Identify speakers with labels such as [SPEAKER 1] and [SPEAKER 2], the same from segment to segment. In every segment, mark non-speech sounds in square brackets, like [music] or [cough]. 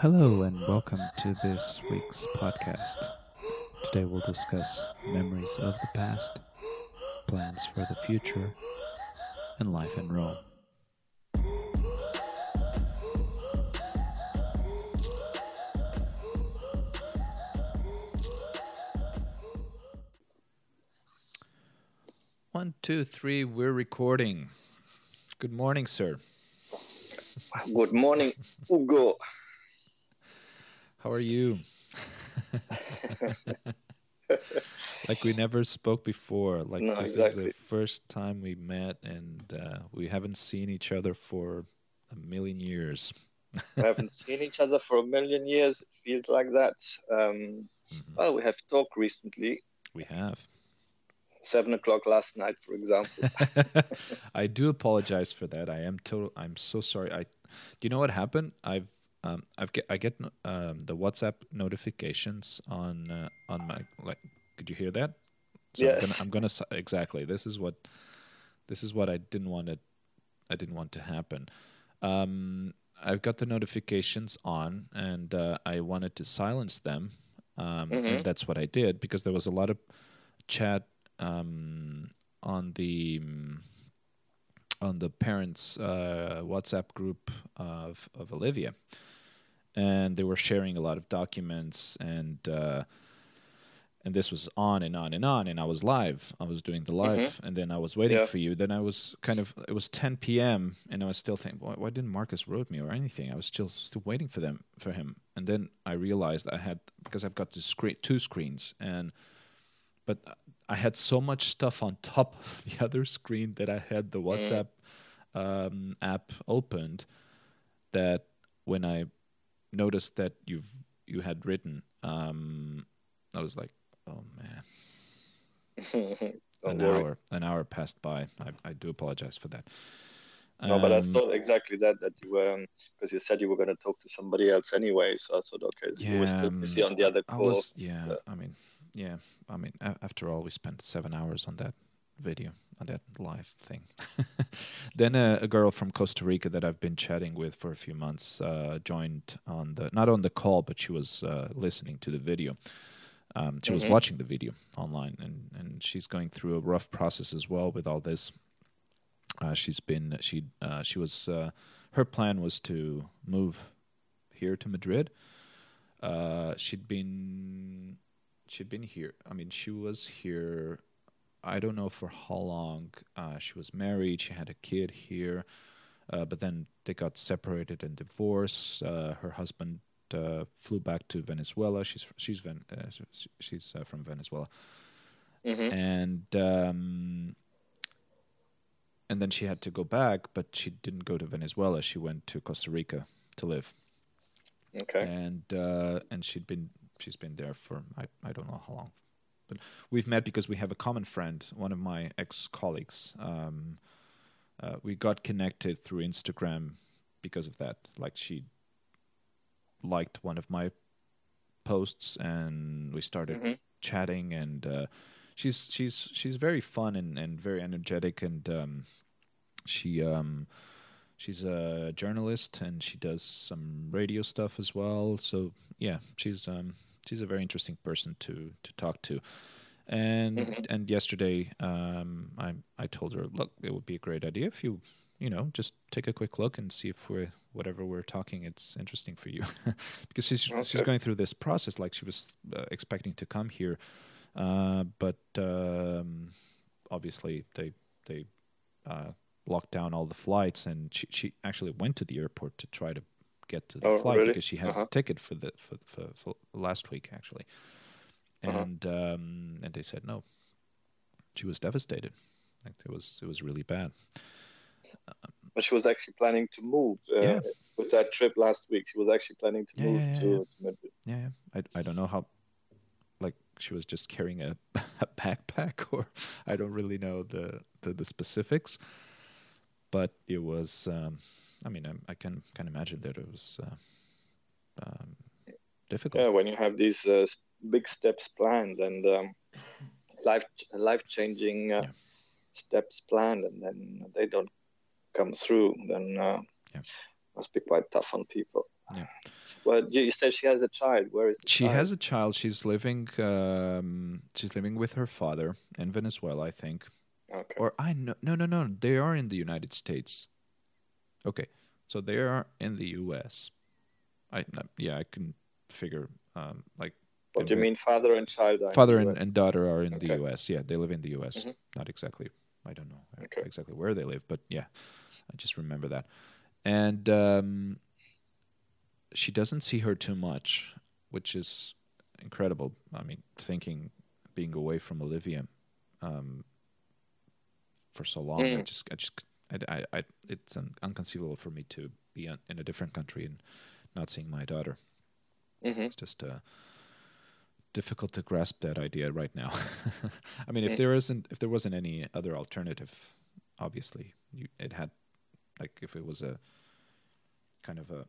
[SPEAKER 1] Hello, and welcome to this week's podcast. Today we'll discuss memories of the past, plans for the future, and life in Rome. One, two, three, we're recording. Good morning, sir.
[SPEAKER 2] Good morning, Ugo.
[SPEAKER 1] How are you? [laughs] like we never spoke before. Like
[SPEAKER 2] No,
[SPEAKER 1] this
[SPEAKER 2] exactly.
[SPEAKER 1] is the first time we met, and uh, we haven't seen each other for a million years.
[SPEAKER 2] we haven't [laughs] seen each other for a million years. It feels like that. Um,
[SPEAKER 1] Mhm.
[SPEAKER 2] well, we have talked recently.
[SPEAKER 1] We have.
[SPEAKER 2] Seven o'clock last night, for example. [laughs]
[SPEAKER 1] I do apologize for that. I am total. I'm so sorry. I. Do you know what happened? I've. Um, I've get I get um, the WhatsApp notifications on uh, on my like. Could you hear that? So
[SPEAKER 2] Yes.
[SPEAKER 1] I'm gonna, I'm gonna exactly. This is what. This is what I didn't want to. I didn't want to happen. Um, I've got the notifications on, and uh, I wanted to silence them. Um,
[SPEAKER 2] Mhm.
[SPEAKER 1] And that's what I did because there was a lot of chat um, on the on the parents' uh, WhatsApp group of of Olivia, and they were sharing a lot of documents and. Uh, and this was on and on and on and i was live. I was doing the live and then i was waiting
[SPEAKER 2] Yeah.
[SPEAKER 1] for you. Then i was kind of it was 10 p.m and i was still thinking why, why didn't markus wrote me or anything? I was still still waiting for them for him. And then i realized i had because i've got screen two screens and but i had so much stuff on top of the [laughs] other screen that i had the whatsapp um, app opened that when i noticed that you've you had written um, i was like oh man [laughs] an
[SPEAKER 2] worry.
[SPEAKER 1] hour an hour passed by i, I do apologize for that
[SPEAKER 2] No, but I
[SPEAKER 1] Um,
[SPEAKER 2] thought exactly that that you were because you said you were going to talk to somebody else anyway. So I thought, okay, so you were still
[SPEAKER 1] um,
[SPEAKER 2] busy on the other
[SPEAKER 1] I
[SPEAKER 2] call.
[SPEAKER 1] was, yeah
[SPEAKER 2] Yeah.
[SPEAKER 1] i mean yeah i mean after all we spent seven hours on that video on that live thing [laughs] then a, a girl from costa rica that i've been chatting with for a few months uh, joined on the not on the call but she was uh, listening to the video um, she was
[SPEAKER 2] Mhm.
[SPEAKER 1] watching the video online and, and she's going through a rough process as well with all this uh, she's been she uh, she was uh, her plan was to move here to Madrid. Uh, she'd been she'd been here. I mean, she was here. I don't know for how long. Uh, she was married. She had a kid here, uh, but then they got separated and divorced. Uh, her husband uh, flew back to Venezuela. She's she's Ven- uh, she's uh, from Venezuela
[SPEAKER 2] hmm
[SPEAKER 1] and um, and then she had to go back, but she didn't go to Venezuela. She went to Costa Rica to live,
[SPEAKER 2] Okay.
[SPEAKER 1] and uh, and she'd been she's been there for I, I don't know how long, but we've met because we have a common friend, one of my ex colleagues. Um, uh, we got connected through Instagram because of that. Like she liked one of my posts, and we started
[SPEAKER 2] hmm
[SPEAKER 1] chatting and uh, she's she's she's very fun and, and very energetic and um, she um, she's a journalist and she does some radio stuff as well so yeah she's um, she's a very interesting person to to talk to. And
[SPEAKER 2] Mhm.
[SPEAKER 1] and yesterday um, I I told her look it would be a great idea if you you know just take a quick look and see if we're whatever we're talking it's interesting for you. [laughs] Because she's she's going through this process like she was uh, expecting to come here. Uh, but um, obviously they they uh, locked down all the flights and she, she actually went to the airport to try to get to the
[SPEAKER 2] Oh,
[SPEAKER 1] flight
[SPEAKER 2] really?
[SPEAKER 1] because she had
[SPEAKER 2] Uh-huh.
[SPEAKER 1] a ticket for the for, for, for last week actually
[SPEAKER 2] Uh-huh.
[SPEAKER 1] and um, and they said no she was devastated like it was it was really bad
[SPEAKER 2] But she was actually planning to move uh,
[SPEAKER 1] Yeah.
[SPEAKER 2] with that trip last week. She was actually planning to
[SPEAKER 1] Yeah,
[SPEAKER 2] move
[SPEAKER 1] yeah, yeah,
[SPEAKER 2] to,
[SPEAKER 1] yeah.
[SPEAKER 2] to Madrid.
[SPEAKER 1] Yeah, yeah. I I don't know how like she was just carrying a, [laughs] a backpack or [laughs] I don't really know the, the, the specifics. But it was um I mean I, I can can imagine that it was uh, um, difficult.
[SPEAKER 2] Yeah, when you have these uh, big steps planned and um, life life changing uh,
[SPEAKER 1] Yeah.
[SPEAKER 2] steps planned, and then they don't come through, then uh,
[SPEAKER 1] Yeah.
[SPEAKER 2] must be quite tough on people.
[SPEAKER 1] Yeah.
[SPEAKER 2] Well, you, said she has a child. Where is
[SPEAKER 1] She
[SPEAKER 2] child?
[SPEAKER 1] has a child. She's living. Um, she's living with her father in Venezuela, I think.
[SPEAKER 2] Okay.
[SPEAKER 1] Or I know. No, no, no. They are in the United States. Okay, so they are in the U.S. I yeah, I can figure. Um, like
[SPEAKER 2] what do you mean, father and child?
[SPEAKER 1] father
[SPEAKER 2] the
[SPEAKER 1] and, and daughter are in the U.S. Yeah, they live in the U.S.
[SPEAKER 2] Mhm.
[SPEAKER 1] Not exactly. I don't know uh,
[SPEAKER 2] Okay.
[SPEAKER 1] exactly where they live, but yeah, I just remember that. And um, she doesn't see her too much, which is incredible. I mean, thinking being away from Olivia um, for so long, I
[SPEAKER 2] Mm.
[SPEAKER 1] just, I just, I, I, I it's un- unconceivable for me to be on, in a different country and not seeing my daughter.
[SPEAKER 2] Mhm.
[SPEAKER 1] It's just uh, difficult to grasp that idea right now. [laughs] I mean, if there isn't, if there wasn't any other alternative, obviously, you, it had, like, if it was a kind of a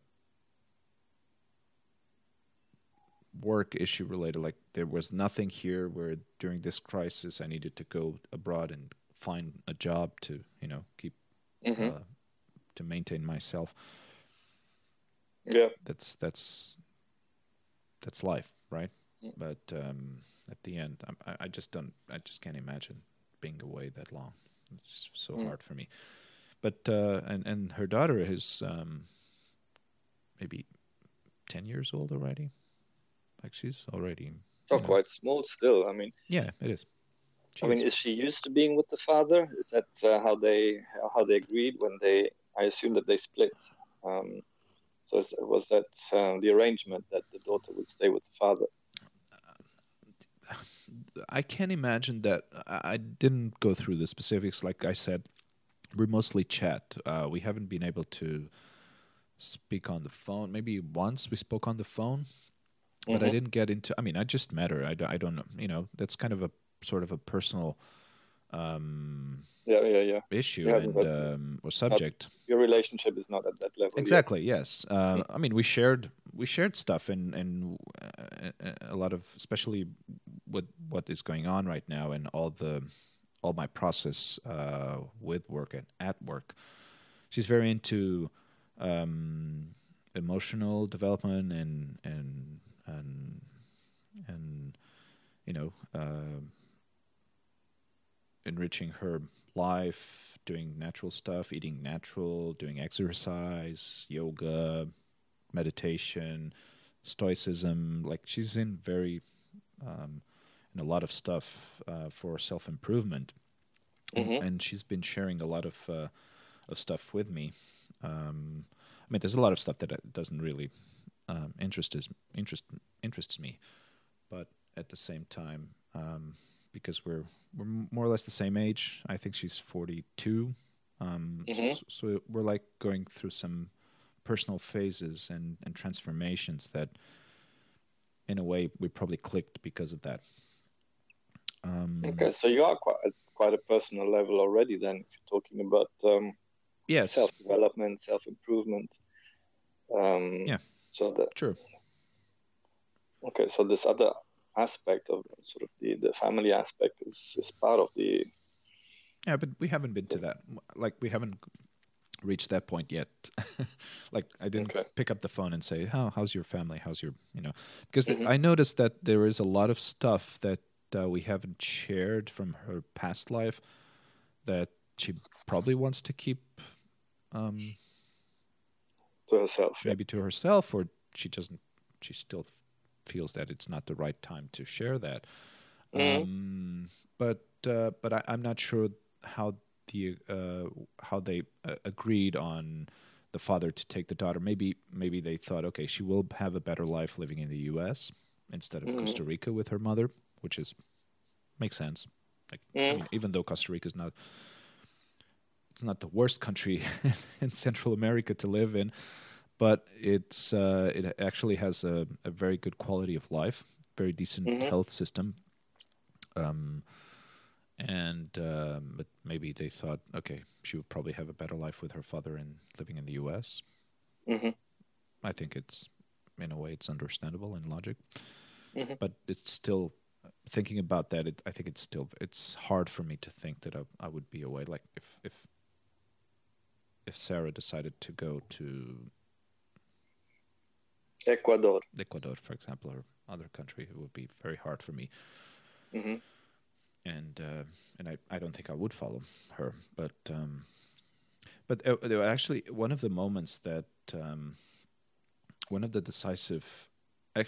[SPEAKER 1] work issue related, like there was nothing here where during this crisis I needed to go abroad and find a job to, you know, keep
[SPEAKER 2] Mhm.
[SPEAKER 1] uh, to maintain myself.
[SPEAKER 2] Yeah.
[SPEAKER 1] that's that's that's life, right?
[SPEAKER 2] Mm.
[SPEAKER 1] But um, at the end, I I just don't. I just can't imagine being away that long. It's so
[SPEAKER 2] Mm.
[SPEAKER 1] hard for me. But uh, and and her daughter is um, maybe ten years old already. Like she's already. Know-
[SPEAKER 2] quite small still. I mean,
[SPEAKER 1] Yeah, it is. She
[SPEAKER 2] I mean,
[SPEAKER 1] is.
[SPEAKER 2] she used to being with the father? Is that uh, how they how they agreed when they? I assume that they split. Um, so is, was that um, the arrangement that the daughter would stay with the father? [sighs]
[SPEAKER 1] I can't imagine that. I I didn't go through the specifics. Like I said, we mostly chat. Uh, we haven't been able to speak on the phone. Maybe once we spoke on the phone, but I
[SPEAKER 2] Mhm.
[SPEAKER 1] didn't get into. I mean, I just met her. I, I don't know. You know, that's kind of a sort of a personal um,
[SPEAKER 2] Yeah, yeah, yeah.
[SPEAKER 1] issue and um, or subject.
[SPEAKER 2] Your relationship is not at that level. yet.
[SPEAKER 1] Exactly. Yes. Uh, I mean, we shared we shared stuff and and uh, a lot of especially with what is going on right now and all the all my process uh, with work and at work. She's very into um, emotional development and and and and you know uh, enriching her life, doing natural stuff, eating natural, doing exercise, yoga, meditation, stoicism. Like she's in very um, in a lot of stuff uh, for self improvement,
[SPEAKER 2] Mhm.
[SPEAKER 1] and she's been sharing a lot of uh, of stuff with me. Um, I mean, there's a lot of stuff that uh, doesn't really um, interest is, interest interests me, but at the same time, um, because we're we're more or less the same age. I think she's 42. Um,
[SPEAKER 2] Mhm.
[SPEAKER 1] so, so we're like going through some personal phases and, and transformations that, in a way, we probably clicked because of that. Um,
[SPEAKER 2] Okay, so you are quite at quite a personal level already. Then, if you're talking about um,
[SPEAKER 1] Yes.
[SPEAKER 2] self development, self improvement. Um,
[SPEAKER 1] Yeah.
[SPEAKER 2] So that
[SPEAKER 1] True.
[SPEAKER 2] okay, so this other aspect of sort of the, the family aspect is, is part of the
[SPEAKER 1] Yeah, but we haven't been to that. Like we haven't reached that point yet. [laughs] like I didn't
[SPEAKER 2] Okay.
[SPEAKER 1] pick up the phone and say, "How how's your family? How's your you know?" Because
[SPEAKER 2] Mhm.
[SPEAKER 1] I noticed that there is a lot of stuff that uh, we haven't shared from her past life that she probably wants to keep um,
[SPEAKER 2] to herself. Yeah.
[SPEAKER 1] maybe to herself, or she doesn't. She still feels that it's not the right time to share that.
[SPEAKER 2] Mhm.
[SPEAKER 1] Um, but uh, but I, I'm not sure how the uh, how they uh, agreed on the father to take the daughter. Maybe maybe they thought, okay, she will have a better life living in the U.S. instead of
[SPEAKER 2] Mhm.
[SPEAKER 1] Costa Rica with her mother, which is makes sense. Like I
[SPEAKER 2] Mm.
[SPEAKER 1] mean, even though Costa Rica is not it's not the worst country [laughs] in Central America to live in, but it's uh, it actually has a, a very good quality of life, very decent
[SPEAKER 2] Mhm.
[SPEAKER 1] health system. Um, and um, but maybe they thought, okay, she would probably have a better life with her father in living in the U.S.
[SPEAKER 2] Mhm.
[SPEAKER 1] I think it's in a way it's understandable in logic,
[SPEAKER 2] Mhm.
[SPEAKER 1] but it's still thinking about that. It, I think it's still it's hard for me to think that I, I would be away. Like if if if Sarah decided to go to
[SPEAKER 2] Ecuador.
[SPEAKER 1] Ecuador, for example, or other country, it would be very hard for me.
[SPEAKER 2] hmm
[SPEAKER 1] And uh, and I, I don't think I would follow her, but um, but uh, there were actually one of the moments that um, one of the decisive,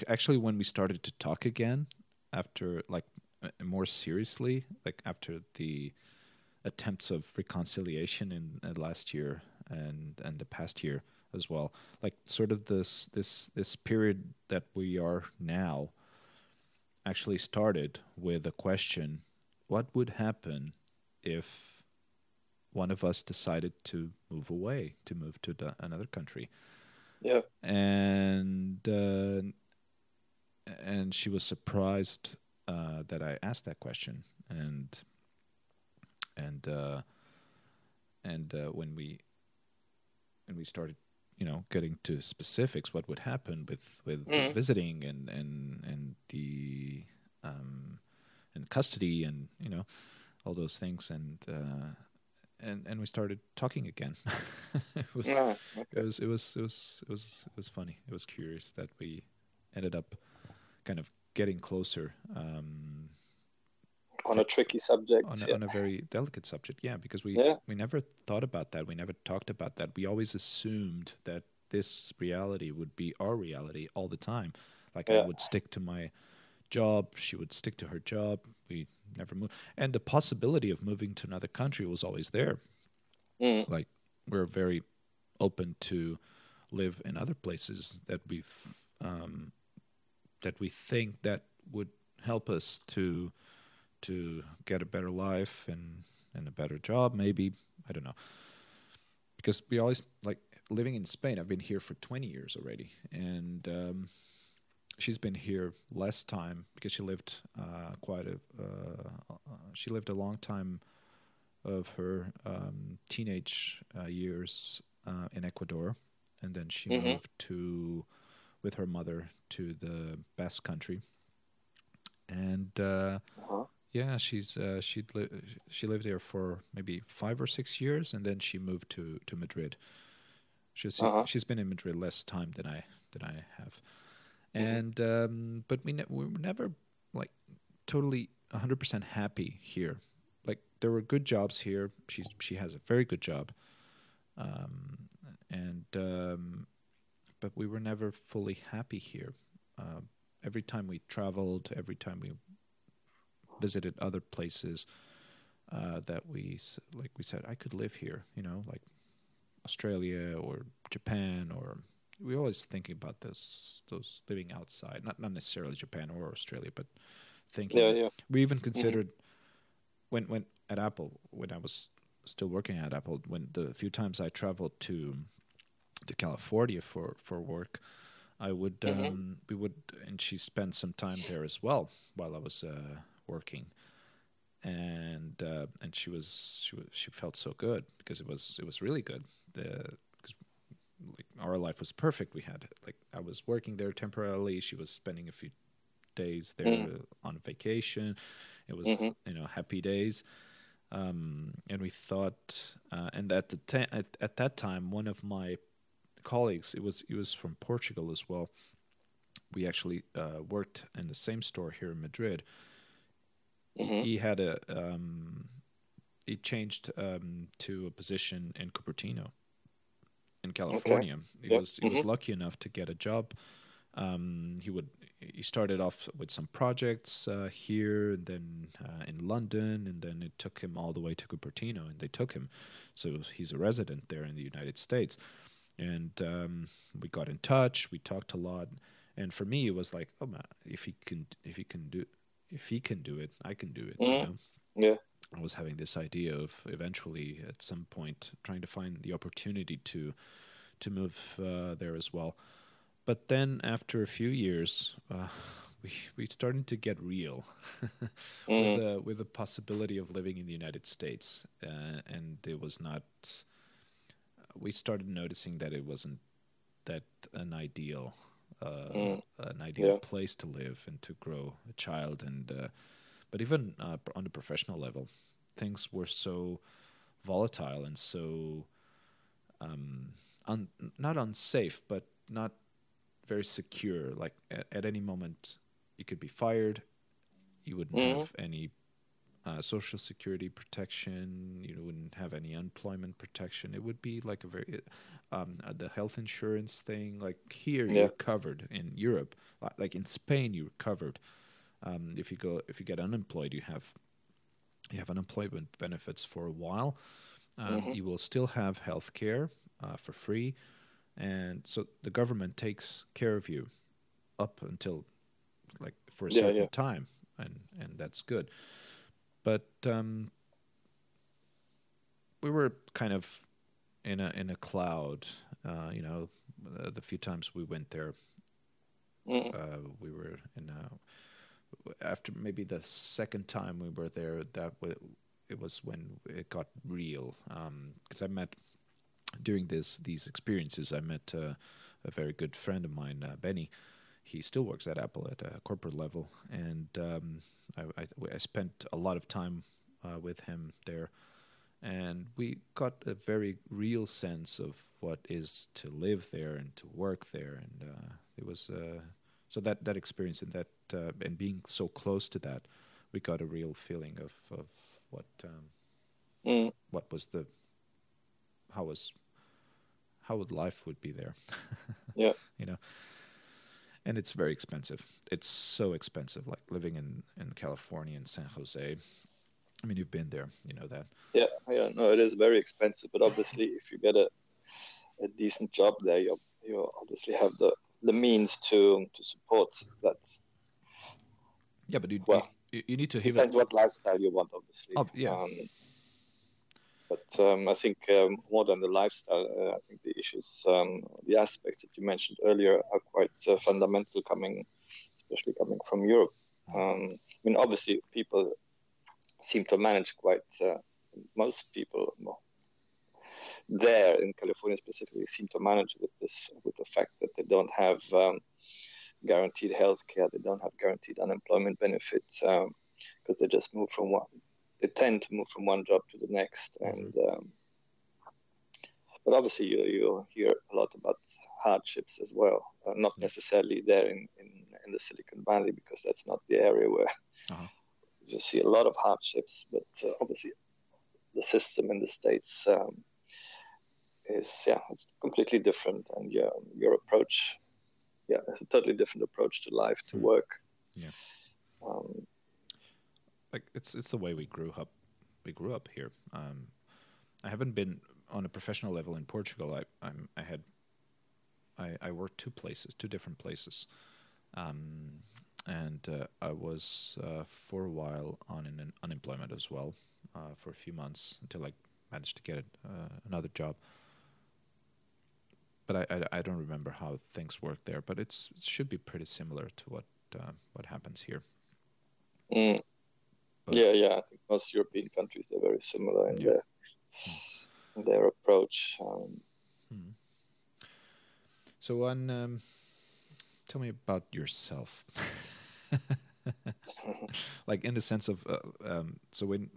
[SPEAKER 1] actually when we started to talk again after like uh, more seriously, like after the attempts of reconciliation in uh, last year and and the past year as well, like sort of this this this period that we are now actually started with a question what would happen if one of us decided to move away to move to the, another country?
[SPEAKER 2] Yeah.
[SPEAKER 1] and uh, and she was surprised uh, that I asked that question. And and uh, and uh, when we and we started you know getting to specifics what would happen with with
[SPEAKER 2] Mhm.
[SPEAKER 1] visiting and and and the um and custody and you know all those things. And uh and and we started talking again. [laughs] It was
[SPEAKER 2] Ah,
[SPEAKER 1] it was it was it was it was it was funny. It was curious that we ended up kind of getting closer um
[SPEAKER 2] on a tricky subject.
[SPEAKER 1] on a,
[SPEAKER 2] yeah.
[SPEAKER 1] on a very delicate subject yeah because we
[SPEAKER 2] Yeah.
[SPEAKER 1] we never thought about that we never talked about that we always assumed that this reality would be our reality all the time like i would stick to my job she would stick to her job we never moved and the possibility of moving to another country was always there
[SPEAKER 2] Mm,
[SPEAKER 1] like we're very open to live in other places that we um, that we think that would help us to to get a better life and and a better job maybe i don't know because we always like living in spain i've been here for 20 years already and um, she's been here less time because she lived uh, quite a uh, uh, she lived a long time of her um, teenage uh, years uh, in Ecuador, and then she
[SPEAKER 2] Mhm.
[SPEAKER 1] moved to with her mother to the Basque Country, and uh,
[SPEAKER 2] uh-huh.
[SPEAKER 1] Yeah, she's uh, she li- she lived there for maybe five or six years, and then she moved to to Madrid. She's
[SPEAKER 2] Uh-huh.
[SPEAKER 1] she's been in Madrid less time than I than I have,
[SPEAKER 2] Mhm.
[SPEAKER 1] and um, but we ne- we were never like totally hundred percent happy here. Like there were good jobs here. She's she has a very good job, um, and um, but we were never fully happy here. Uh, every time we traveled, every time we visited other places uh, that we like we said I could live here, you know, like Australia or Japan or we always thinking about those those living outside, not not necessarily Japan or Australia, but thinking
[SPEAKER 2] Yeah, yeah.
[SPEAKER 1] we even considered when when at Apple when I was still working at Apple when the few times I traveled to to California for for work I would
[SPEAKER 2] Mhm.
[SPEAKER 1] um, we would and she spent some time there as well while I was uh, working. And uh, and she was she was, she felt so good because it was it was really good. The because like our life was perfect. We had like I was working there temporarily. She was spending a few days there
[SPEAKER 2] Mm.
[SPEAKER 1] on vacation. It was
[SPEAKER 2] Mhm.
[SPEAKER 1] you know happy days. Um, and we thought uh, and at the ta- at, at that time one of my colleagues it was it was from Portugal as well. We actually uh, worked in the same store here in Madrid
[SPEAKER 2] Mhm.
[SPEAKER 1] he had a um, he changed um, to a position in Cupertino in California. He
[SPEAKER 2] Yep.
[SPEAKER 1] was he was
[SPEAKER 2] Mhm.
[SPEAKER 1] lucky enough to get a job. Um, he would he started off with some projects uh, here, and then uh, in London, and then it took him all the way to Cupertino, and they took him. So he's a resident there in the United States, and um, we got in touch. We talked a lot, and for me, it was like, oh man, if he can if he can do if he can do it, I can do it. You
[SPEAKER 2] Mhm.
[SPEAKER 1] know?
[SPEAKER 2] Yeah.
[SPEAKER 1] I was having this idea of eventually at some point trying to find the opportunity to to move uh, there as well. But then after a few years, uh, [laughs] we we started to get real [laughs] with
[SPEAKER 2] Mm.
[SPEAKER 1] the with the possibility of living in the United States, uh, and it was not. We started noticing that it wasn't that an ideal, uh,
[SPEAKER 2] Mm.
[SPEAKER 1] an ideal
[SPEAKER 2] Yeah.
[SPEAKER 1] place to live and to grow a child, and uh, but even uh, on the professional level, things were so volatile and so um, un- not unsafe, but not very secure. Like at, at any moment, you could be fired. You wouldn't
[SPEAKER 2] Mhm.
[SPEAKER 1] have any uh, social security protection. You wouldn't have any unemployment protection. It would be like a very um, uh, the health insurance thing. Like here,
[SPEAKER 2] Yeah.
[SPEAKER 1] you're covered. In Europe, like in Spain, you're covered. Um, if you go, if you get unemployed, you have you have unemployment benefits for a while. Um,
[SPEAKER 2] Mhm.
[SPEAKER 1] You will still have health care uh, for free, and so the government takes care of you up until like for a
[SPEAKER 2] Yeah,
[SPEAKER 1] certain
[SPEAKER 2] yeah.
[SPEAKER 1] time, and and that's good. But um, we were kind of in a in a cloud. Uh, you know, uh, the few times we went there,
[SPEAKER 2] Mm.
[SPEAKER 1] uh, we were in a, after maybe the second time we were there that w- it was when it got real because I met during this these experiences I met uh, a very good friend of mine uh, Benny he still works at Apple at a corporate level. And um, I, I, I spent a lot of time uh, with him there. And we got a very real sense of what is to live there and to work there. And uh, it was uh, so that that experience and that uh, and being so close to that we got a real feeling of of what um,
[SPEAKER 2] Mm.
[SPEAKER 1] what was the how was how would life would be there. [laughs]
[SPEAKER 2] Yeah.
[SPEAKER 1] you know and it's very expensive it's so expensive like living in in california in san jose i mean you've been there you know that
[SPEAKER 2] Yeah, yeah, no, it is very expensive, but obviously, if you get a, a decent job there, you you obviously have the, the means to to support that.
[SPEAKER 1] yeah but you
[SPEAKER 2] Well,
[SPEAKER 1] you, you need to have
[SPEAKER 2] Depends
[SPEAKER 1] it
[SPEAKER 2] what lifestyle you want, obviously.
[SPEAKER 1] Oh, yeah.
[SPEAKER 2] Um, but um, I think um, more than the lifestyle, uh, I think the issues, um, the aspects that you mentioned earlier, are quite uh, fundamental. Coming, especially coming from Europe. Um, I mean, obviously, people seem to manage quite. Uh, most people well, there in California specifically seem to manage with this, with the fact that they don't have um, guaranteed health care, they don't have guaranteed unemployment benefits because they just move from one. They tend to move from one job to the next, and um, but obviously you you hear a lot about hardships as well. Uh, not necessarily there in, in in the Silicon Valley because that's not the area where
[SPEAKER 1] Uh-huh.
[SPEAKER 2] you see a lot of hardships. But uh, obviously, the system in the states um, is yeah, it's completely different, and your your approach, yeah, it's a totally different approach to life, to
[SPEAKER 1] Hmm.
[SPEAKER 2] work.
[SPEAKER 1] Yeah.
[SPEAKER 2] Um,
[SPEAKER 1] like it's it's the way we grew up we grew up here. Um i haven't been on a professional level in portugal. I i'm i had i i worked two places two different places. Um and uh, i was uh, for a while on an unemployment as well uh, for a few months until i managed to get uh, another job. But I, I i don't remember how things work there but it's it should be pretty similar to what uh, what happens here.
[SPEAKER 2] Mm, yeah, yeah. I think most European countries are very similar in
[SPEAKER 1] Yeah.
[SPEAKER 2] their in their approach. Um,
[SPEAKER 1] Hmm. So, on, um, tell me about yourself. [laughs] like in the sense of, uh, um, so when,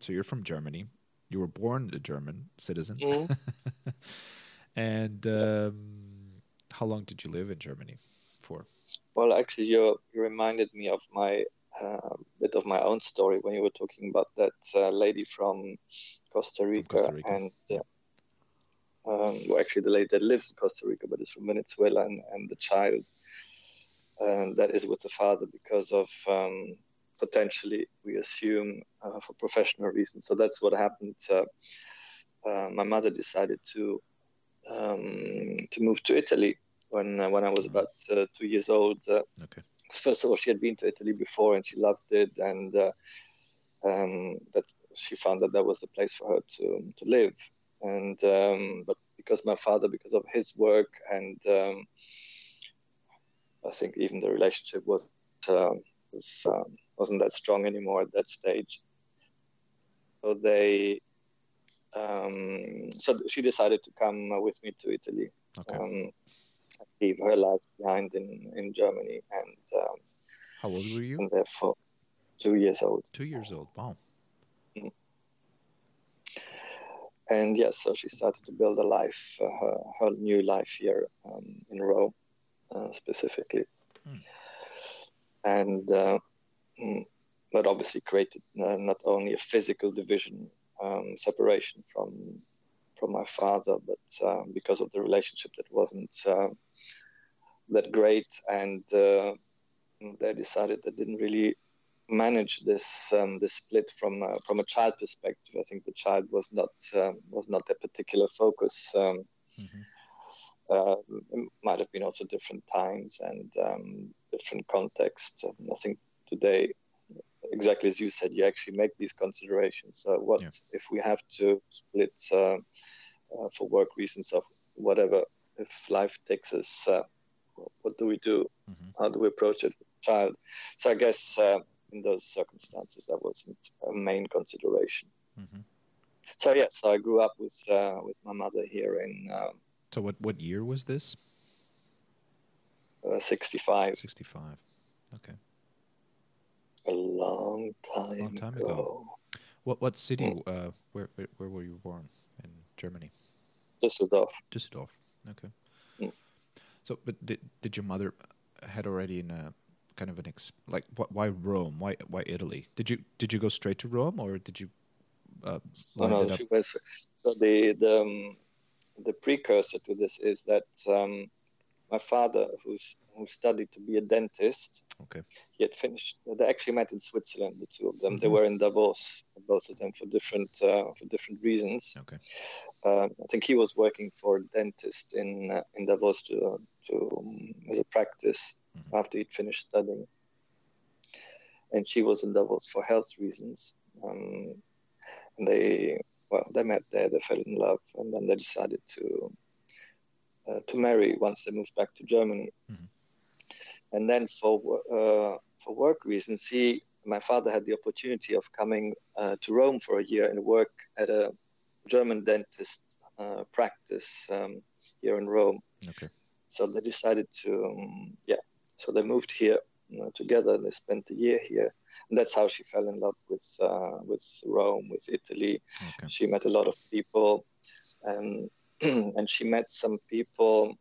[SPEAKER 1] so you're from Germany. You were born a German citizen,
[SPEAKER 2] Mm. [laughs]
[SPEAKER 1] and um, how long did you live in Germany for?
[SPEAKER 2] Well, actually, you you reminded me of my uh, bit of my own story when you were talking about that uh, lady from Costa Rica,
[SPEAKER 1] Costa Rica,
[SPEAKER 2] and uh, um, well, actually the lady that lives in Costa Rica but is from Venezuela, and, and the child uh, that is with the father because of um, potentially we assume uh, for professional reasons. So that's what happened. Uh, uh, my mother decided to um, to move to Italy when uh, when I was about uh, two years old. Uh,
[SPEAKER 1] Okay.
[SPEAKER 2] First of all, she had been to Italy before and she loved it, and uh, um, that she found that that was the place for her to to live. And um, but because my father, because of his work, and um, I think even the relationship was um, was um, wasn't that strong anymore at that stage. So they. Um, so she decided to come with me to Italy
[SPEAKER 1] Okay.
[SPEAKER 2] Leave her life behind in, in Germany and um,
[SPEAKER 1] how old were you?
[SPEAKER 2] and therefore two years old.
[SPEAKER 1] Two years old. Wow.
[SPEAKER 2] and yes, so she started to build a life, uh, her, her, new life here um, in Rome, uh, specifically, mm. and uh, mm, that obviously created uh, not only a physical division, um, separation from from my father, but um, because of the relationship that wasn't um, that great, and uh, they decided they didn't really manage this um, this split from uh, from a child perspective. I think the child was not um, was not their particular focus. Um, mm-hmm. uh, it might have been also different times and um, different contexts. I think today, exactly as you said, you actually make these considerations. Uh, what yeah. if we have to split uh, uh, for work reasons of whatever? If life takes us, uh, what do we do? Mm-hmm. How do we approach it? Child. So I guess in those circumstances, that wasn't a main consideration. Mm-hmm. So yes, yeah, so I grew up with uh, with my mother here in. Um,
[SPEAKER 1] so what what year was this?
[SPEAKER 2] Uh, Sixty-five.
[SPEAKER 1] Sixty-five. Okay.
[SPEAKER 2] A long time, long time ago. ago.
[SPEAKER 1] What what city? Mm. Uh, where, where, where were you born in Germany?
[SPEAKER 2] Düsseldorf.
[SPEAKER 1] Düsseldorf. Okay. Mm. So, but did did your mother had already in a kind of an ex- like why Rome? Why why Italy? Did you did you go straight to Rome or did you?
[SPEAKER 2] Uh, no, no. She was so the the um, the precursor to this is that um, my father, who's who studied to be a dentist,
[SPEAKER 1] okay,
[SPEAKER 2] he had finished. They actually met in Switzerland. The two of them. Mm-hmm. They were in Davos, both of them for different uh, for different reasons.
[SPEAKER 1] Okay,
[SPEAKER 2] uh, I think he was working for a dentist in uh, in Davos to to um, as a practice mm-hmm. after he'd finished studying. And she was in Davos for health reasons. Um, and they, well, they met there, they fell in love, and then they decided to uh, to marry once they moved back to Germany. Mm-hmm. And then for uh, for work reasons, he, my father, had the opportunity of coming uh, to Rome for a year and work at a German dentist uh, practice um, here in Rome.
[SPEAKER 1] Okay.
[SPEAKER 2] So they decided to, um, yeah, so they moved here you know, together. They spent a year here, and that's how she fell in love with uh, with Rome, with Italy. Okay. She met a lot of people, and [clears throat] and she met some people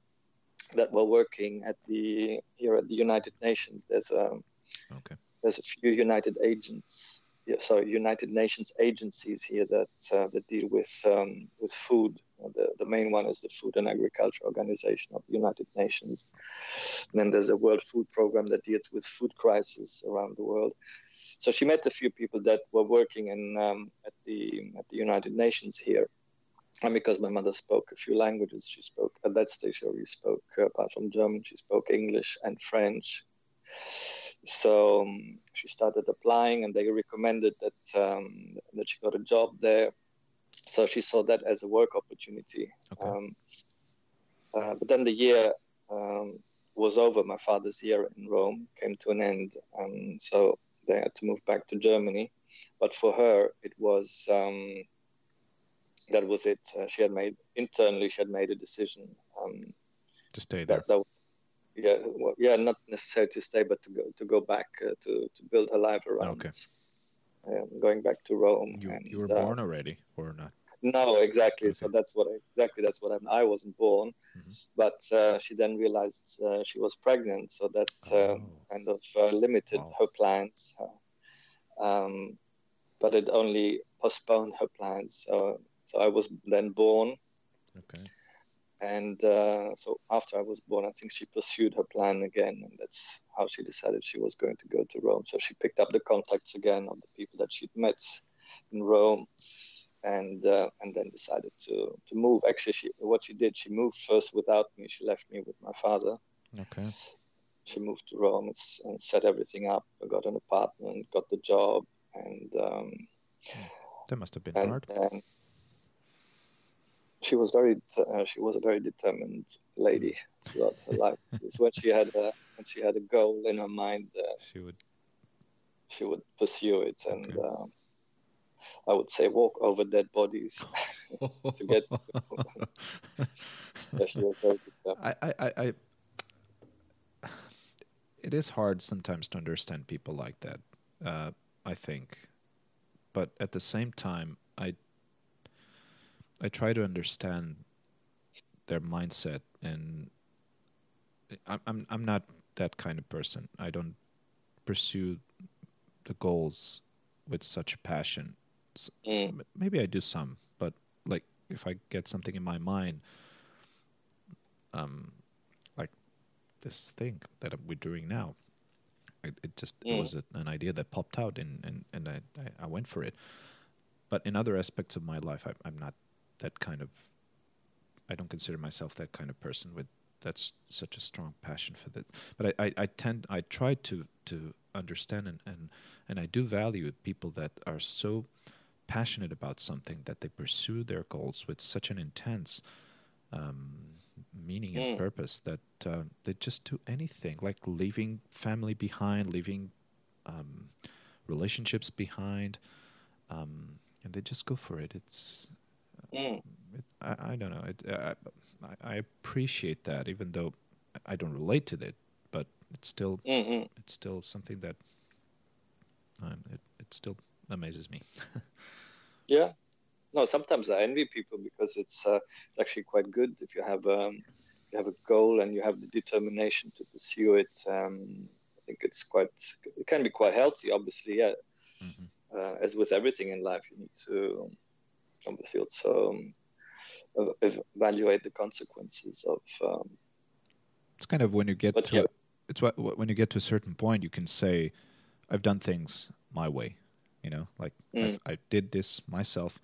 [SPEAKER 2] that were working at the here at the United Nations. There's a
[SPEAKER 1] okay.
[SPEAKER 2] there's a few United agents, sorry, United Nations agencies here that uh, that deal with um, with food the, the main one is the Food and Agriculture Organization of the United Nations. And then there's a World Food Program that deals with food crisis around the world. So she met a few people that were working in um, at the at the United Nations here. And because my mother spoke a few languages, she spoke at that stage she already spoke uh, apart from German, she spoke English and French. So um, she started applying, and they recommended that um, that she got a job there so she saw that as a work opportunity.
[SPEAKER 1] Okay. Um,
[SPEAKER 2] uh, but then the year um, was over. My father's year in Rome came to an end, and so they had to move back to Germany. But for her, it was um, that was it. Uh, she had made internally. She had made a decision um,
[SPEAKER 1] to stay there.
[SPEAKER 2] That, that, yeah, well, yeah, not necessarily to stay, but to go to go back uh, to to build her life around.
[SPEAKER 1] Okay
[SPEAKER 2] um, going back to Rome.
[SPEAKER 1] You,
[SPEAKER 2] and,
[SPEAKER 1] you were born uh, already, or not?
[SPEAKER 2] No, exactly. Okay. So that's what I, exactly that's what I, I wasn't born, mm-hmm. but uh, she then realized uh, she was pregnant, so that oh. kind of uh, limited wow. her plans. Um, but it only postponed her plans. So, so I was then born.
[SPEAKER 1] Okay.
[SPEAKER 2] And uh, so after I was born, I think she pursued her plan again, and that's how she decided she was going to go to Rome. So she picked up the contacts again of the people that she'd met in Rome, and uh, and then decided to to move. Actually, she, what she did, she moved first without me. She left me with my father.
[SPEAKER 1] Okay.
[SPEAKER 2] She moved to Rome and, and set everything up. I got an apartment, got the job, and um,
[SPEAKER 1] that must have been and, hard.
[SPEAKER 2] And, she was very uh, she was a very determined lady throughout her life. [laughs] when she had a when she had a goal in her mind, uh,
[SPEAKER 1] she would
[SPEAKER 2] she would pursue it, and okay. uh, I would say walk over dead bodies [laughs] to get. [laughs] especially
[SPEAKER 1] I, I, I, it is hard sometimes to understand people like that. Uh, I think, but at the same time, I I try to understand their mindset, and I'm I'm I'm not that kind of person. I don't pursue the goals with such passion.
[SPEAKER 2] Mm.
[SPEAKER 1] Maybe I do some, but like if I get something in my mind, um, like this thing that we're doing now, it, it just it
[SPEAKER 2] Mm.
[SPEAKER 1] was a, an idea that popped out, and and and I, I I went for it. But in other aspects of my life, I, I'm not that kind of. I don't consider myself that kind of person with that's such a strong passion for that. But I, I, I tend I try to to understand and, and and I do value people that are so passionate about something that they pursue their goals with such an intense um, meaning and
[SPEAKER 2] Mm.
[SPEAKER 1] purpose that uh, they just do anything, like leaving family behind, leaving um, relationships behind, um, and they just go for it. It's
[SPEAKER 2] Mm.
[SPEAKER 1] it, I, I don't know. It, uh, I, I appreciate that, even though I don't relate to it, but it's still
[SPEAKER 2] Mm, mm.
[SPEAKER 1] it's still something that um, it it still amazes me. [laughs]
[SPEAKER 2] Yeah. No, sometimes I envy people because it's uh, it's actually quite good if you have um, you have a goal and you have the determination to pursue it. Um, I think it's quite it can be quite healthy. Obviously, yeah.
[SPEAKER 1] Mhm.
[SPEAKER 2] Uh, as with everything in life, you need to obviously also um, ev- evaluate the consequences of. Um,
[SPEAKER 1] It's kind of when you get to
[SPEAKER 2] yeah.
[SPEAKER 1] a, it's what when you get to a certain point, you can say, "I've done things my way," you know, like
[SPEAKER 2] Mm.
[SPEAKER 1] I've, I did this myself,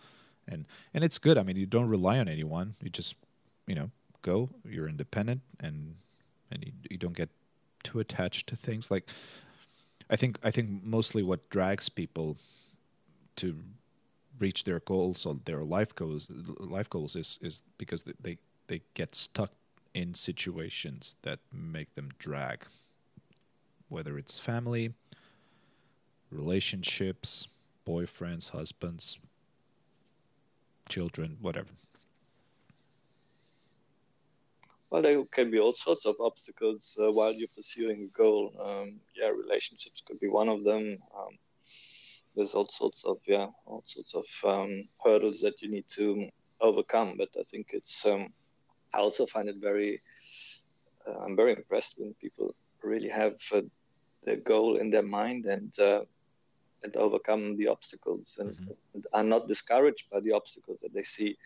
[SPEAKER 1] and and it's good. I mean, you don't rely on anyone. You just you know go. You're independent, and and you, you don't get too attached to things. Like I think I think mostly what drags people to reach their goals or their life goals life goals is is because they they, get stuck in situations that make them drag whether it's family relationships boyfriends husbands children whatever
[SPEAKER 2] well, there can be all sorts of obstacles uh, while you're pursuing a goal. Um, yeah, relationships could be one of them. Um, there's all sorts of yeah, all sorts of um, hurdles that you need to overcome. But I think it's. Um, I also find it very. Uh, I'm very impressed when people really have uh, their goal in their mind and uh, and overcome the obstacles and,
[SPEAKER 1] Mhm.
[SPEAKER 2] and are not discouraged by the obstacles that they see,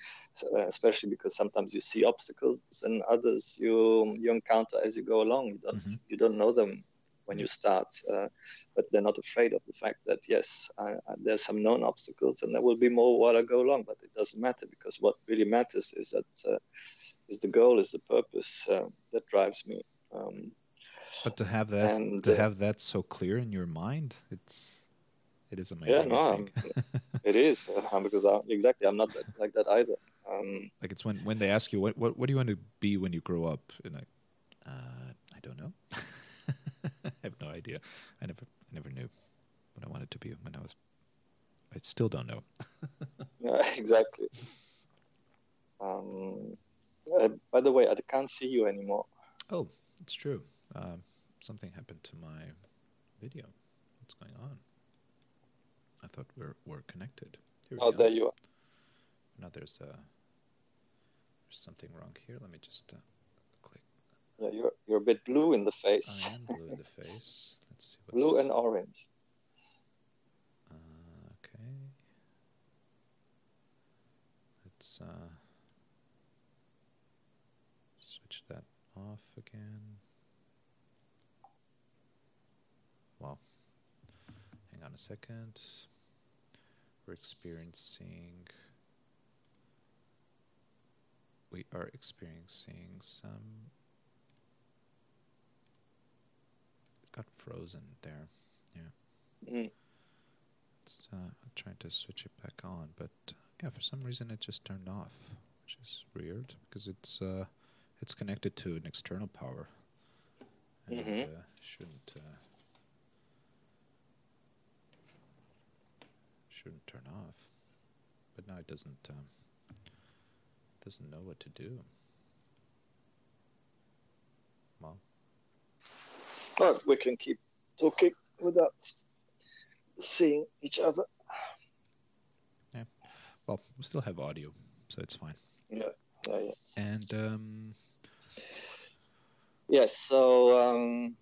[SPEAKER 2] uh, especially because sometimes you see obstacles and others you you encounter as you go along. You don't
[SPEAKER 1] Mhm.
[SPEAKER 2] you don't know them when you start, uh, but they're not afraid of the fact that yes, I, I, there's some known obstacles and there will be more while I go along, but it doesn't matter because what really matters is that uh, is the goal, is the purpose uh, that drives me. Um,
[SPEAKER 1] but to have that
[SPEAKER 2] and
[SPEAKER 1] to have that so clear in your mind it's it is amazing
[SPEAKER 2] yeah, no,
[SPEAKER 1] I [laughs]
[SPEAKER 2] it is uh, because I, exactly I'm not that, like that either. Um,
[SPEAKER 1] like it's when when they ask you what what, what do you want to be when you grow up and like uh, i don't know [laughs] [laughs] i have no idea i never i never knew what i wanted to be when i was i still don't know [laughs]
[SPEAKER 2] Yeah, exactly. Um, uh, by the way, I can't see you anymore.
[SPEAKER 1] oh it's true um, something happened to my video what's going on i thought we're we're connected Here we
[SPEAKER 2] Oh,
[SPEAKER 1] go.
[SPEAKER 2] there you are.
[SPEAKER 1] now there's uh there's something wrong here let me just uh,
[SPEAKER 2] Yeah, you're you're a bit blue in the face.
[SPEAKER 1] i am blue in the face let's see what's
[SPEAKER 2] blue and orange.
[SPEAKER 1] Uh, okay. Let's uh, switch that off again. Well, hang on a second. We're experiencing. We are experiencing some. It got frozen there.
[SPEAKER 2] Mm.
[SPEAKER 1] It's, uh, I'm trying to switch it back on, but yeah, for some reason it just turned off, which is weird because it's uh, it's connected to an external power, and
[SPEAKER 2] Mhm.
[SPEAKER 1] uh, shouldn't uh, shouldn't turn off. But now it doesn't um, doesn't know what to do. Well,
[SPEAKER 2] Well, we can keep talking without seeing each other. Yeah.
[SPEAKER 1] Well, we still have audio, so it's fine.
[SPEAKER 2] Yeah, yeah, yeah.
[SPEAKER 1] And um,
[SPEAKER 2] Yes. So um,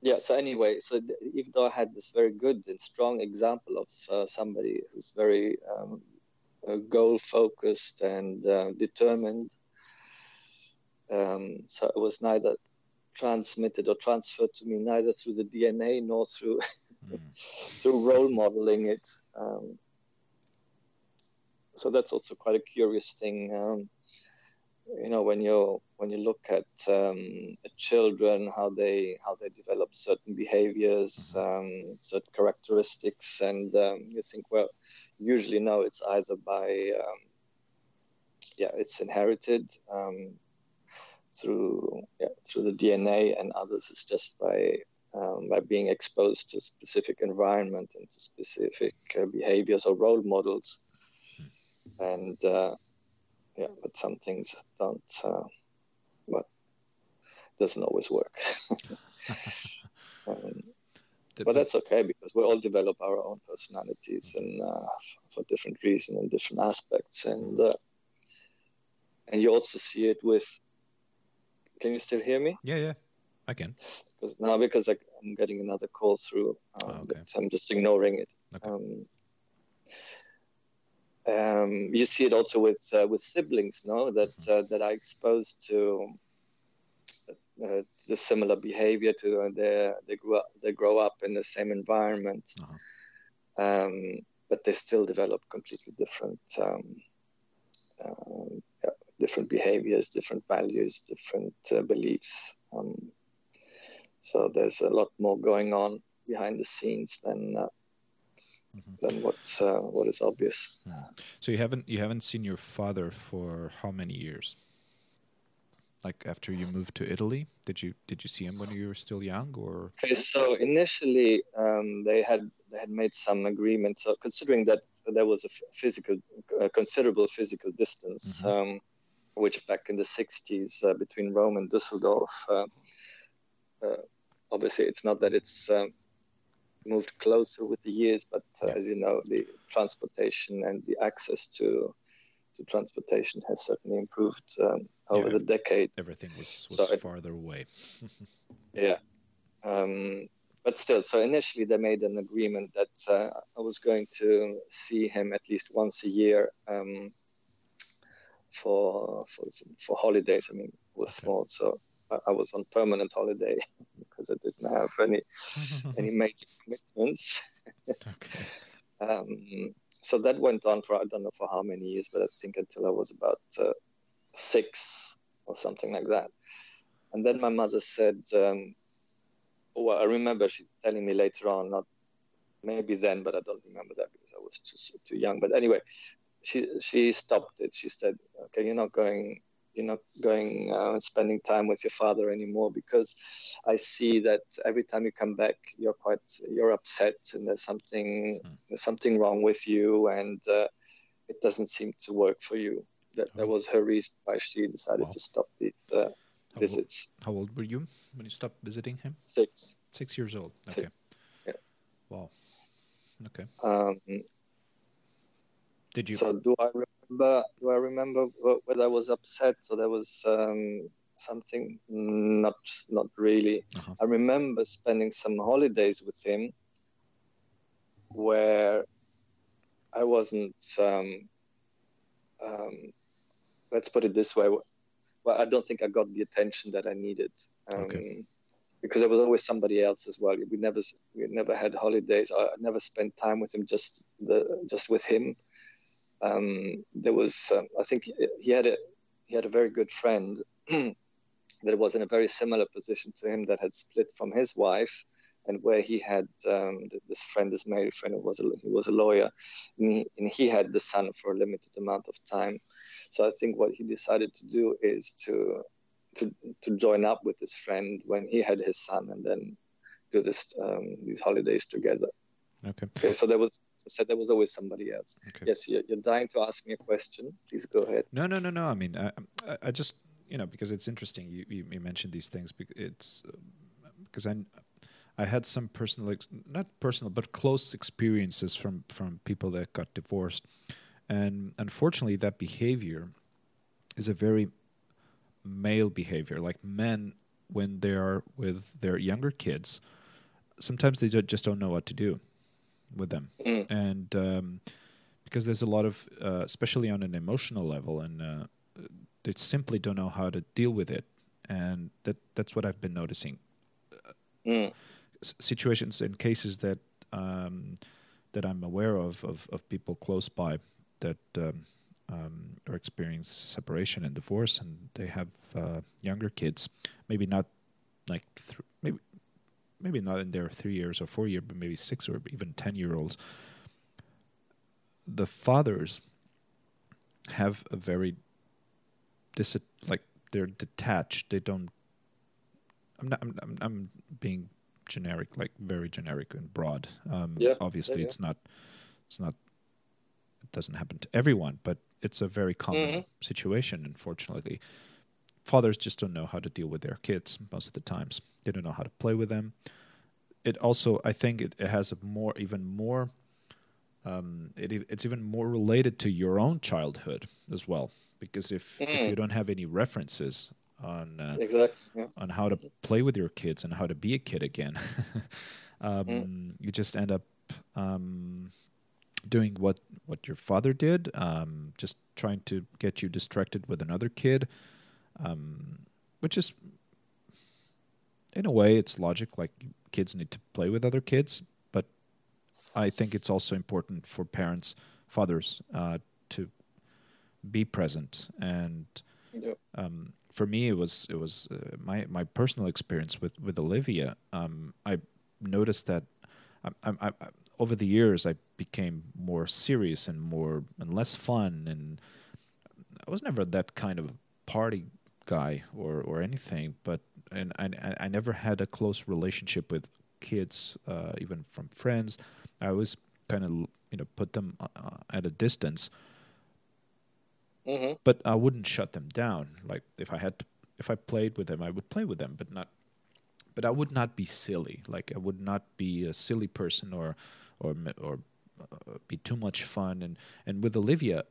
[SPEAKER 2] yeah. So anyway, so even though I had this very good and strong example of uh, somebody who's very um, uh, goal focused and uh, determined, um, so it was neither transmitted or transferred to me neither through the DNA nor through
[SPEAKER 1] mm, [laughs]
[SPEAKER 2] through role modeling it. Um, so that's also quite a curious thing. Um, you know, when you when you look at, um, children, how they how they develop certain behaviors, um, certain characteristics, and um, you think, well, usually no, it's either by um, yeah, it's inherited um, through yeah, through the DNA, and others it's just by um, by being exposed to specific environment and to specific uh, behaviors or role models. And uh, yeah, but some things don't, uh, but doesn't always work. [laughs] [laughs] um, but that's okay because we all develop our own personalities and uh, for different reasons and different aspects. And uh, and you also see it with. Can you still hear me?
[SPEAKER 1] yeah, yeah, I can.
[SPEAKER 2] because now because I, I'm getting another call through, um,
[SPEAKER 1] Oh, okay.
[SPEAKER 2] I'm just ignoring it.
[SPEAKER 1] Okay.
[SPEAKER 2] Um, um, you see it also with uh, with siblings, no, that
[SPEAKER 1] Mm-hmm.
[SPEAKER 2] uh, that are exposed to uh, the similar behavior to uh, they they grow up, they grow up in the same environment,
[SPEAKER 1] Uh-huh.
[SPEAKER 2] um, but they still develop completely different. Um, um, yeah, different behaviors, different values, different uh, beliefs. Um, so there's a lot more going on behind the scenes than uh,
[SPEAKER 1] Mhm.
[SPEAKER 2] than what's uh, what is obvious.
[SPEAKER 1] So you haven't you haven't seen your father for how many years? Like after you moved to Italy, did you did you see him when you were still young, or
[SPEAKER 2] Okay, so initially um, they had they had made some agreements. So considering that there was a physical, a considerable physical distance,
[SPEAKER 1] Mhm.
[SPEAKER 2] um, which back in the '60s uh, between Rome and Düsseldorf, uh, uh, obviously it's not that it's um, moved closer with the years, but uh,
[SPEAKER 1] Yeah.
[SPEAKER 2] as you know, the transportation and the access to to transportation has certainly improved um, over
[SPEAKER 1] Yeah.
[SPEAKER 2] the decade.
[SPEAKER 1] everything was was
[SPEAKER 2] So it-
[SPEAKER 1] farther away? [laughs]
[SPEAKER 2] Yeah. Um, but still, so initially they made an agreement that uh, I was going to see him at least once a year um, for for for holidays. I mean, it was
[SPEAKER 1] Okay.
[SPEAKER 2] small, so I, I was on permanent holiday [laughs] because I didn't have any [laughs] any major commitments.
[SPEAKER 1] okay. [laughs]
[SPEAKER 2] Um, so that went on for I don't know for how many years, but I think until I was about uh, six or something like that. And then my mother said, um, "Well, I remember she telling me later on, not maybe then, but I don't remember that because I was too too young. But anyway, she she stopped it. She said, "Okay, you're not going." You're not going uh, and spending time with your father anymore because I see that every time you come back, you're quite you're upset and there's something
[SPEAKER 1] Hmm.
[SPEAKER 2] there's something wrong with you and uh, it doesn't seem to work for you. That that
[SPEAKER 1] Oh.
[SPEAKER 2] was her reason why she decided
[SPEAKER 1] Wow.
[SPEAKER 2] to stop these uh,
[SPEAKER 1] How,
[SPEAKER 2] visits.
[SPEAKER 1] how old were you when you stopped visiting him?
[SPEAKER 2] Six.
[SPEAKER 1] Six years old.
[SPEAKER 2] Six.
[SPEAKER 1] Okay.
[SPEAKER 2] Yeah.
[SPEAKER 1] Wow. Okay.
[SPEAKER 2] Um,
[SPEAKER 1] Did you?
[SPEAKER 2] so do I remember? Do I remember wh- whether I was upset So there was um, something? Not not really.
[SPEAKER 1] Uh-huh.
[SPEAKER 2] I remember spending some holidays with him where I wasn't. Um, um, let's put it this way. Well, I don't think I got the attention that I needed. Um,
[SPEAKER 1] Okay.
[SPEAKER 2] Because there was always somebody else as well. We never we never had holidays. I never spent time with him. Just the just with him. Um, there was. Um, I think he had a he had a very good friend [clears throat] that was in a very similar position to him that had split from his wife and where he had um, this friend, this married friend, who was a, he was a lawyer, and he, and he had the son for a limited amount of time. So I think what he decided to do is to to to join up with his friend when he had his son, and then do this um, these holidays together.
[SPEAKER 1] Okay.
[SPEAKER 2] Okay, so there was I said there was always somebody else.
[SPEAKER 1] Okay.
[SPEAKER 2] Yes, you're, you're dying to ask me a question. Please go ahead.
[SPEAKER 1] No, no, no, no. I mean, I, I, just you know because it's interesting. You, you, you mentioned these things. It's because I, I had some personal, ex- not personal, but close experiences from from people that got divorced, and unfortunately, that behavior is a very male behavior. Like men, when they are with their younger kids, sometimes they just don't know what to do with them,
[SPEAKER 2] Mm.
[SPEAKER 1] and um, because there's a lot of, uh, especially on an emotional level, and uh, they simply don't know how to deal with it, and that that's what I've been noticing.
[SPEAKER 2] Mm.
[SPEAKER 1] S- situations and cases that um, that I'm aware of, of of people close by that um, um, are experience separation and divorce, and they have uh, younger kids, maybe not like th- maybe not in their three years or four year, but maybe six or even ten year olds. The fathers have a very dis like they're detached. They don't. I'm not. I'm. I'm, I'm being generic, like very generic and broad. Um,
[SPEAKER 2] Yeah,
[SPEAKER 1] Obviously,
[SPEAKER 2] yeah, yeah.
[SPEAKER 1] it's not. It's not. It doesn't happen to everyone, but it's a very common
[SPEAKER 2] Mhm.
[SPEAKER 1] situation. Unfortunately, fathers just don't know how to deal with their kids most of the times. They don't know how to play with them. It also, I think, it, it has a more, even more. Um, it, it's even more related to your own childhood as well, because if, if
[SPEAKER 2] Mm.
[SPEAKER 1] you don't have any references on uh,
[SPEAKER 2] Exactly. Yeah.
[SPEAKER 1] on how to play with your kids and how to be a kid again. [laughs] um, You just end up um, doing what what your father did, um, just trying to get you distracted with another kid, um, which is, in a way, it's logic. Like kids need to play with other kids, but I think it's also important for parents, fathers, uh, to be present and um, for me it was it was uh, my my personal experience with with Olivia. Um, I noticed that I, I, I, over the years I became more serious and more and less fun, and I was never that kind of party guy or or anything. But and I I- never had a close relationship with kids, uh, even from friends. I always kind of you know put them uh, uh, at a distance
[SPEAKER 2] hmm
[SPEAKER 1] but I wouldn't shut them down. Like if I had to, if I played with them, I would play with them, but not, but I would not be silly. Like I would not be a silly person or, or or uh, be too much fun. And and with Olivia,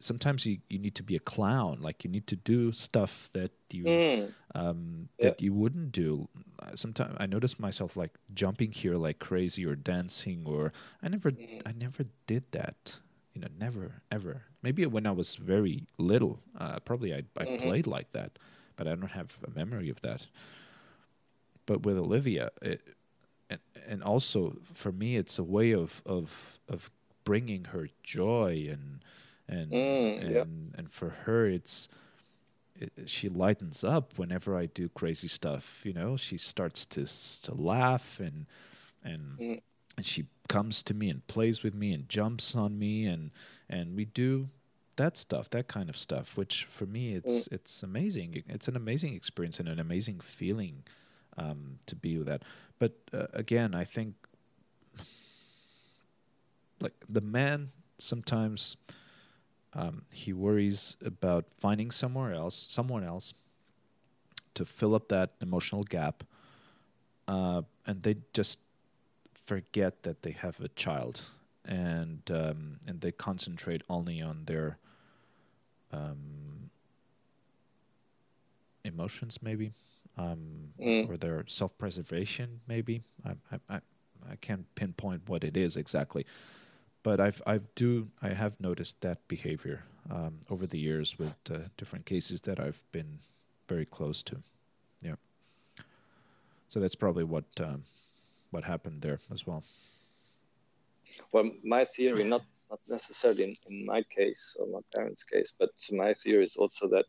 [SPEAKER 1] sometimes you you need to be a clown. Like you need to do stuff that you
[SPEAKER 2] Mm.
[SPEAKER 1] um,
[SPEAKER 2] Yeah.
[SPEAKER 1] that you wouldn't do. Sometimes I notice myself like jumping here like crazy or dancing or I never
[SPEAKER 2] Mm.
[SPEAKER 1] I never did that. You know, never ever. Maybe when I was very little, uh, probably I I
[SPEAKER 2] Mhm.
[SPEAKER 1] played like that, but I don't have a memory of that. But with Olivia, it, and and also for me, it's a way of of of bringing her joy and and
[SPEAKER 2] Mm,
[SPEAKER 1] and
[SPEAKER 2] yeah.
[SPEAKER 1] and for her, it's it, she lightens up whenever I do crazy stuff. You know, she starts to to laugh and and
[SPEAKER 2] Mm.
[SPEAKER 1] and she comes to me and plays with me and jumps on me and and we do that stuff, that kind of stuff. Which for me, it's it's amazing. It's an amazing experience and an amazing feeling um, to be with that. But uh, again, I think like the man sometimes um, he worries about finding somewhere else, someone else, to fill up that emotional gap, uh, and they just forget that they have a child, and um, and they concentrate only on their um, emotions, maybe, um,
[SPEAKER 2] Mm.
[SPEAKER 1] or their self-preservation, maybe. I, I I I can't pinpoint what it is exactly but I've I do I have noticed that behavior um, over the years with uh, different cases that I've been very close to. Yeah. So that's probably what um, what happened there as well.
[SPEAKER 2] Well, my theory, not not necessarily in, in my case or my parents' case, but my theory is also that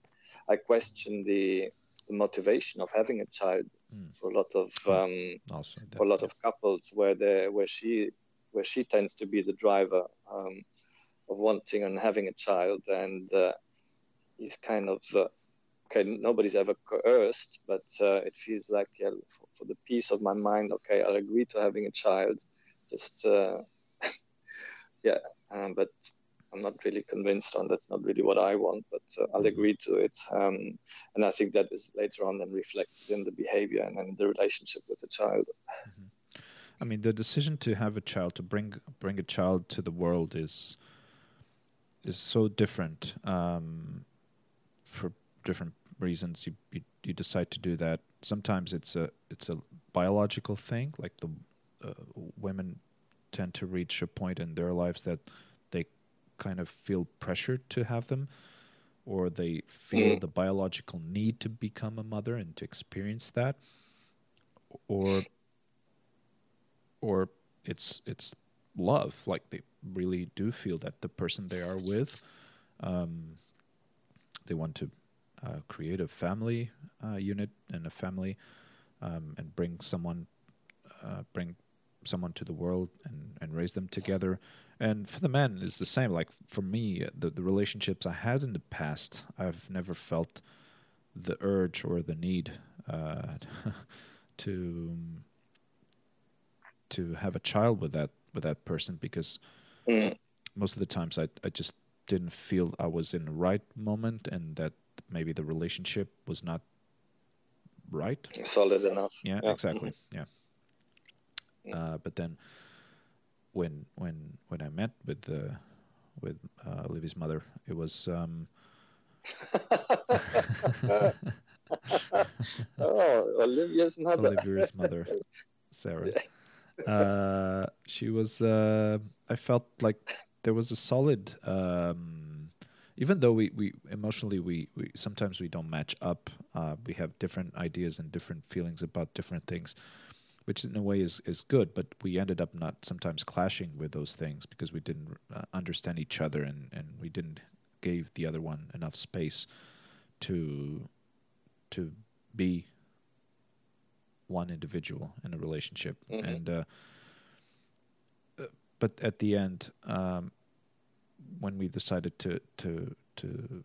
[SPEAKER 2] I question the the motivation of having a child
[SPEAKER 1] Mm.
[SPEAKER 2] for a lot of um,
[SPEAKER 1] Also,
[SPEAKER 2] for a lot of couples where they where she where she tends to be the driver um, of wanting and having a child, and uh, he's kind of uh, okay. Nobody's ever coerced, but uh, it feels like yeah, for, for the peace of my mind, okay, I'll agree to having a child. Just uh, [laughs] yeah, um, but I'm not really convinced on. That's not really what I want, but uh, I'll mm-hmm. agree to it. Um, and I think that is later on then reflected in the behavior and in the relationship with the child.
[SPEAKER 1] Mm-hmm. I mean, the decision to have a child, to bring bring a child to the world, is is so different um, for different reasons. You, you you decide to do that. Sometimes it's a it's a biological thing, like the uh, women tend to reach a point in their lives that they kind of feel pressured to have them or they feel mm. the biological need to become a mother and to experience that or or it's it's love like they really do feel that the person they are with um, they want to uh, create a family uh, unit and a family um, and bring someone uh, bring someone to the world and, and raise them together. And for the men, it's the same. Like for me, the, the relationships I had in the past, I've never felt the urge or the need uh, [laughs] to to have a child with that with that person because mm. most of the times I I just didn't feel I was in the right moment and that maybe the relationship was not right
[SPEAKER 2] solid enough
[SPEAKER 1] yeah, yeah. exactly mm-hmm. yeah uh, but then when when when I met with the with uh, Olivia's mother, it was. Um, [laughs] [laughs]
[SPEAKER 2] oh, Olivia's mother. [laughs]
[SPEAKER 1] Olivia's mother, Sarah. Uh, she was. Uh, I felt like there was a solid. Um, even though we, we emotionally we, we sometimes we don't match up. Uh, we have different ideas and different feelings about different things which in a way is, is good, but we ended up not sometimes clashing with those things because we didn't uh, understand each other and, and we didn't gave the other one enough space to to be one individual in a relationship mm-hmm. and uh, uh, but at the end um, when we decided to to to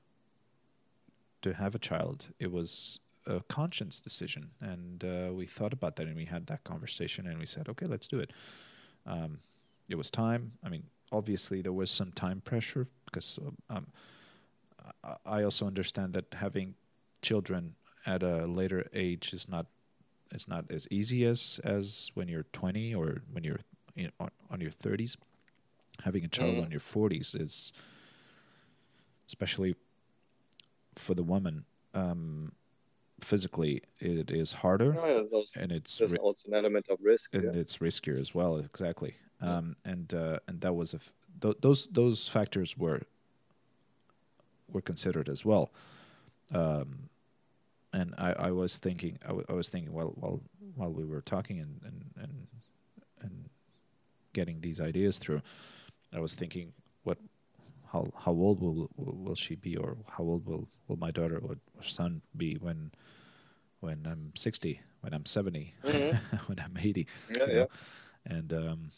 [SPEAKER 1] to have a child it was a conscience decision, and uh, we thought about that, and we had that conversation, and we said, okay, let's do it. Um, it was time. I mean, obviously there was some time pressure because um, I also understand that having children at a later age is not it's not as easy as as when you're 20 or when you're on, on your 30s. Having a child mm. on your 40s is especially for the woman um, physically it is harder
[SPEAKER 2] oh,
[SPEAKER 1] and it's
[SPEAKER 2] ri- also an element of risk
[SPEAKER 1] and
[SPEAKER 2] yes.
[SPEAKER 1] it's riskier as well exactly um, and uh, and that was a f- th- those those factors were were considered as well um, and I, I was thinking I, w- I was thinking while while while we were talking and and and, and getting these ideas through I was thinking what how how old will, will, will she be or how old will will my daughter or son be when when I'm 60, when I'm 70, mm-hmm. [laughs] when I'm 80.
[SPEAKER 2] Yeah, yeah.
[SPEAKER 1] And um,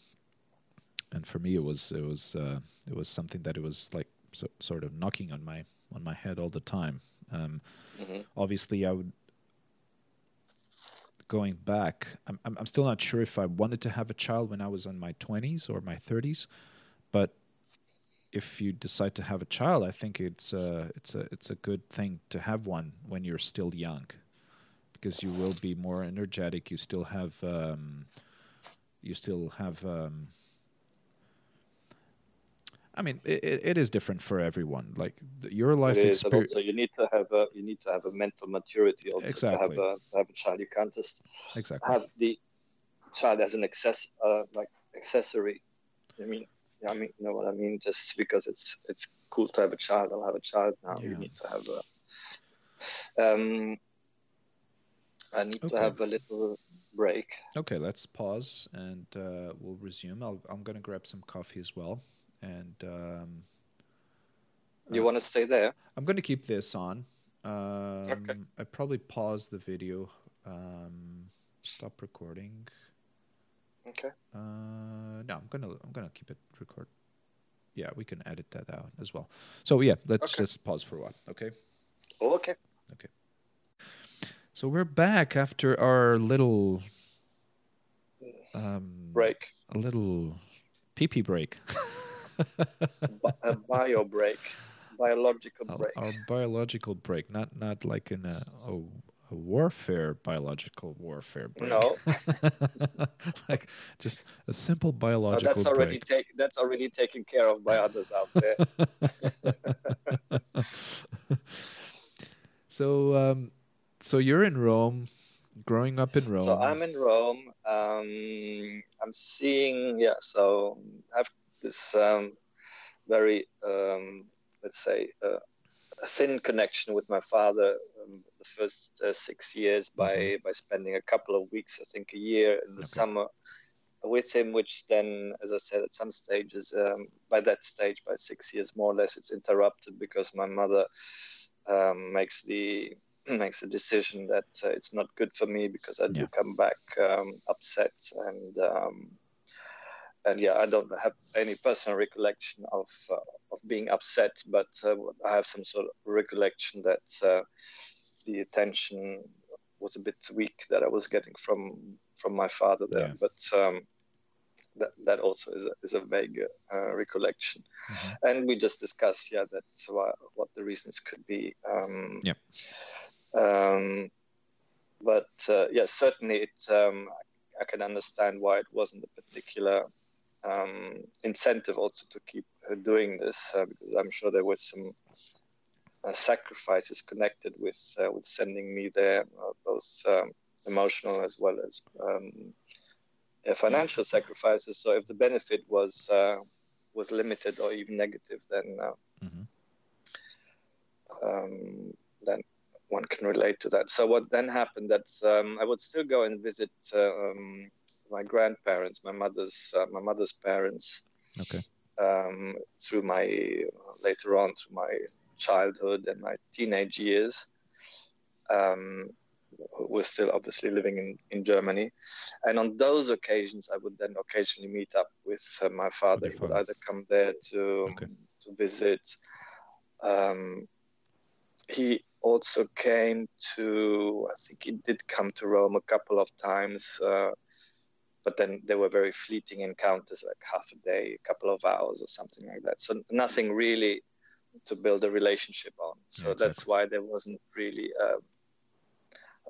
[SPEAKER 1] and for me, it was it was uh, it was something that it was like so, sort of knocking on my on my head all the time. Um, mm-hmm. Obviously, I would going back. I'm I'm still not sure if I wanted to have a child when I was in my 20s or my 30s, but if you decide to have a child, I think it's a, it's a it's a good thing to have one when you're still young because you will be more energetic. You still have um, you still have. Um, I mean, it, it is different for everyone. Like your life experience.
[SPEAKER 2] So you need to have a you need to have a mental maturity also
[SPEAKER 1] exactly.
[SPEAKER 2] to have a to have a child. You can't just
[SPEAKER 1] exactly.
[SPEAKER 2] have the child as an access uh, like accessory. I mean, I mean, you know what I mean. Just because it's it's cool to have a child, I'll have a child now. Yeah. You need to have a. Um, I need okay. to have a little break.
[SPEAKER 1] Okay, let's pause and uh, we'll resume. i am going to grab some coffee as well. And um,
[SPEAKER 2] you uh, want to stay there?
[SPEAKER 1] I'm going to keep this on. Um, okay. I probably pause the video. Um, stop recording.
[SPEAKER 2] Okay.
[SPEAKER 1] Uh, no, I'm gonna I'm gonna keep it record. Yeah, we can edit that out as well. So yeah, let's okay. just pause for a while. Okay.
[SPEAKER 2] Okay.
[SPEAKER 1] Okay. So we're back after our little
[SPEAKER 2] um, break.
[SPEAKER 1] A little pee pee break. [laughs]
[SPEAKER 2] a bio break, biological break.
[SPEAKER 1] our biological break, not not like in a, a, a warfare biological warfare break.
[SPEAKER 2] No. [laughs]
[SPEAKER 1] like just a simple
[SPEAKER 2] No,
[SPEAKER 1] biological
[SPEAKER 2] that's already
[SPEAKER 1] break.
[SPEAKER 2] take, that's already taken care of by others out there. [laughs]
[SPEAKER 1] so um, so you're in Rome, growing up in Rome.
[SPEAKER 2] So I'm in Rome. Um, I'm seeing, yeah. So I have this um, very, um, let's say, uh, a thin connection with my father. Um, the first uh, six years by by spending a couple of weeks, I think a year in the
[SPEAKER 1] Okay.
[SPEAKER 2] summer with him, which then, as I said, at some stages, um, by that stage, by six years more or less, it's interrupted because my mother um, makes the [clears throat] makes a decision that uh, it's not good for me because I do
[SPEAKER 1] Yeah.
[SPEAKER 2] come back um, upset and um, and yeah, I don't have any personal recollection of uh, of being upset, but uh, I have some sort of recollection that uh, the attention was a bit weak that I was getting from from my father there,
[SPEAKER 1] Yeah.
[SPEAKER 2] but. Um, that, that also is a, is a vague uh, recollection,
[SPEAKER 1] Mhm.
[SPEAKER 2] and we just discussed, yeah, that's why, what the reasons could be. Um,
[SPEAKER 1] Yep.
[SPEAKER 2] um, but uh, yeah, certainly it. Um, I can understand why it wasn't a particular um, incentive also to keep doing this uh, because I'm sure there were some uh, sacrifices connected with uh, with sending me there, uh, both um, emotional as well as um, uh, financial sacrifices. So if the benefit was uh, was limited or even negative, then uh,
[SPEAKER 1] Mhm.
[SPEAKER 2] um, then one can relate to that. So what then happened that um, I would still go and visit um, my grandparents, my mother's uh, my mother's parents,
[SPEAKER 1] Okay.
[SPEAKER 2] um, through my later on through my childhood and my teenage years. Um, we're still obviously living in, in Germany, and on those occasions, I would then occasionally meet up with uh, my father. He would either come there to
[SPEAKER 1] Okay.
[SPEAKER 2] to visit. Um, he also came to. I think he did come to Rome a couple of times, uh, but then they were very fleeting encounters, like half a day, a couple of hours, or something like that. So nothing really to build a relationship on. So
[SPEAKER 1] Yeah,
[SPEAKER 2] that's why there wasn't really. Um,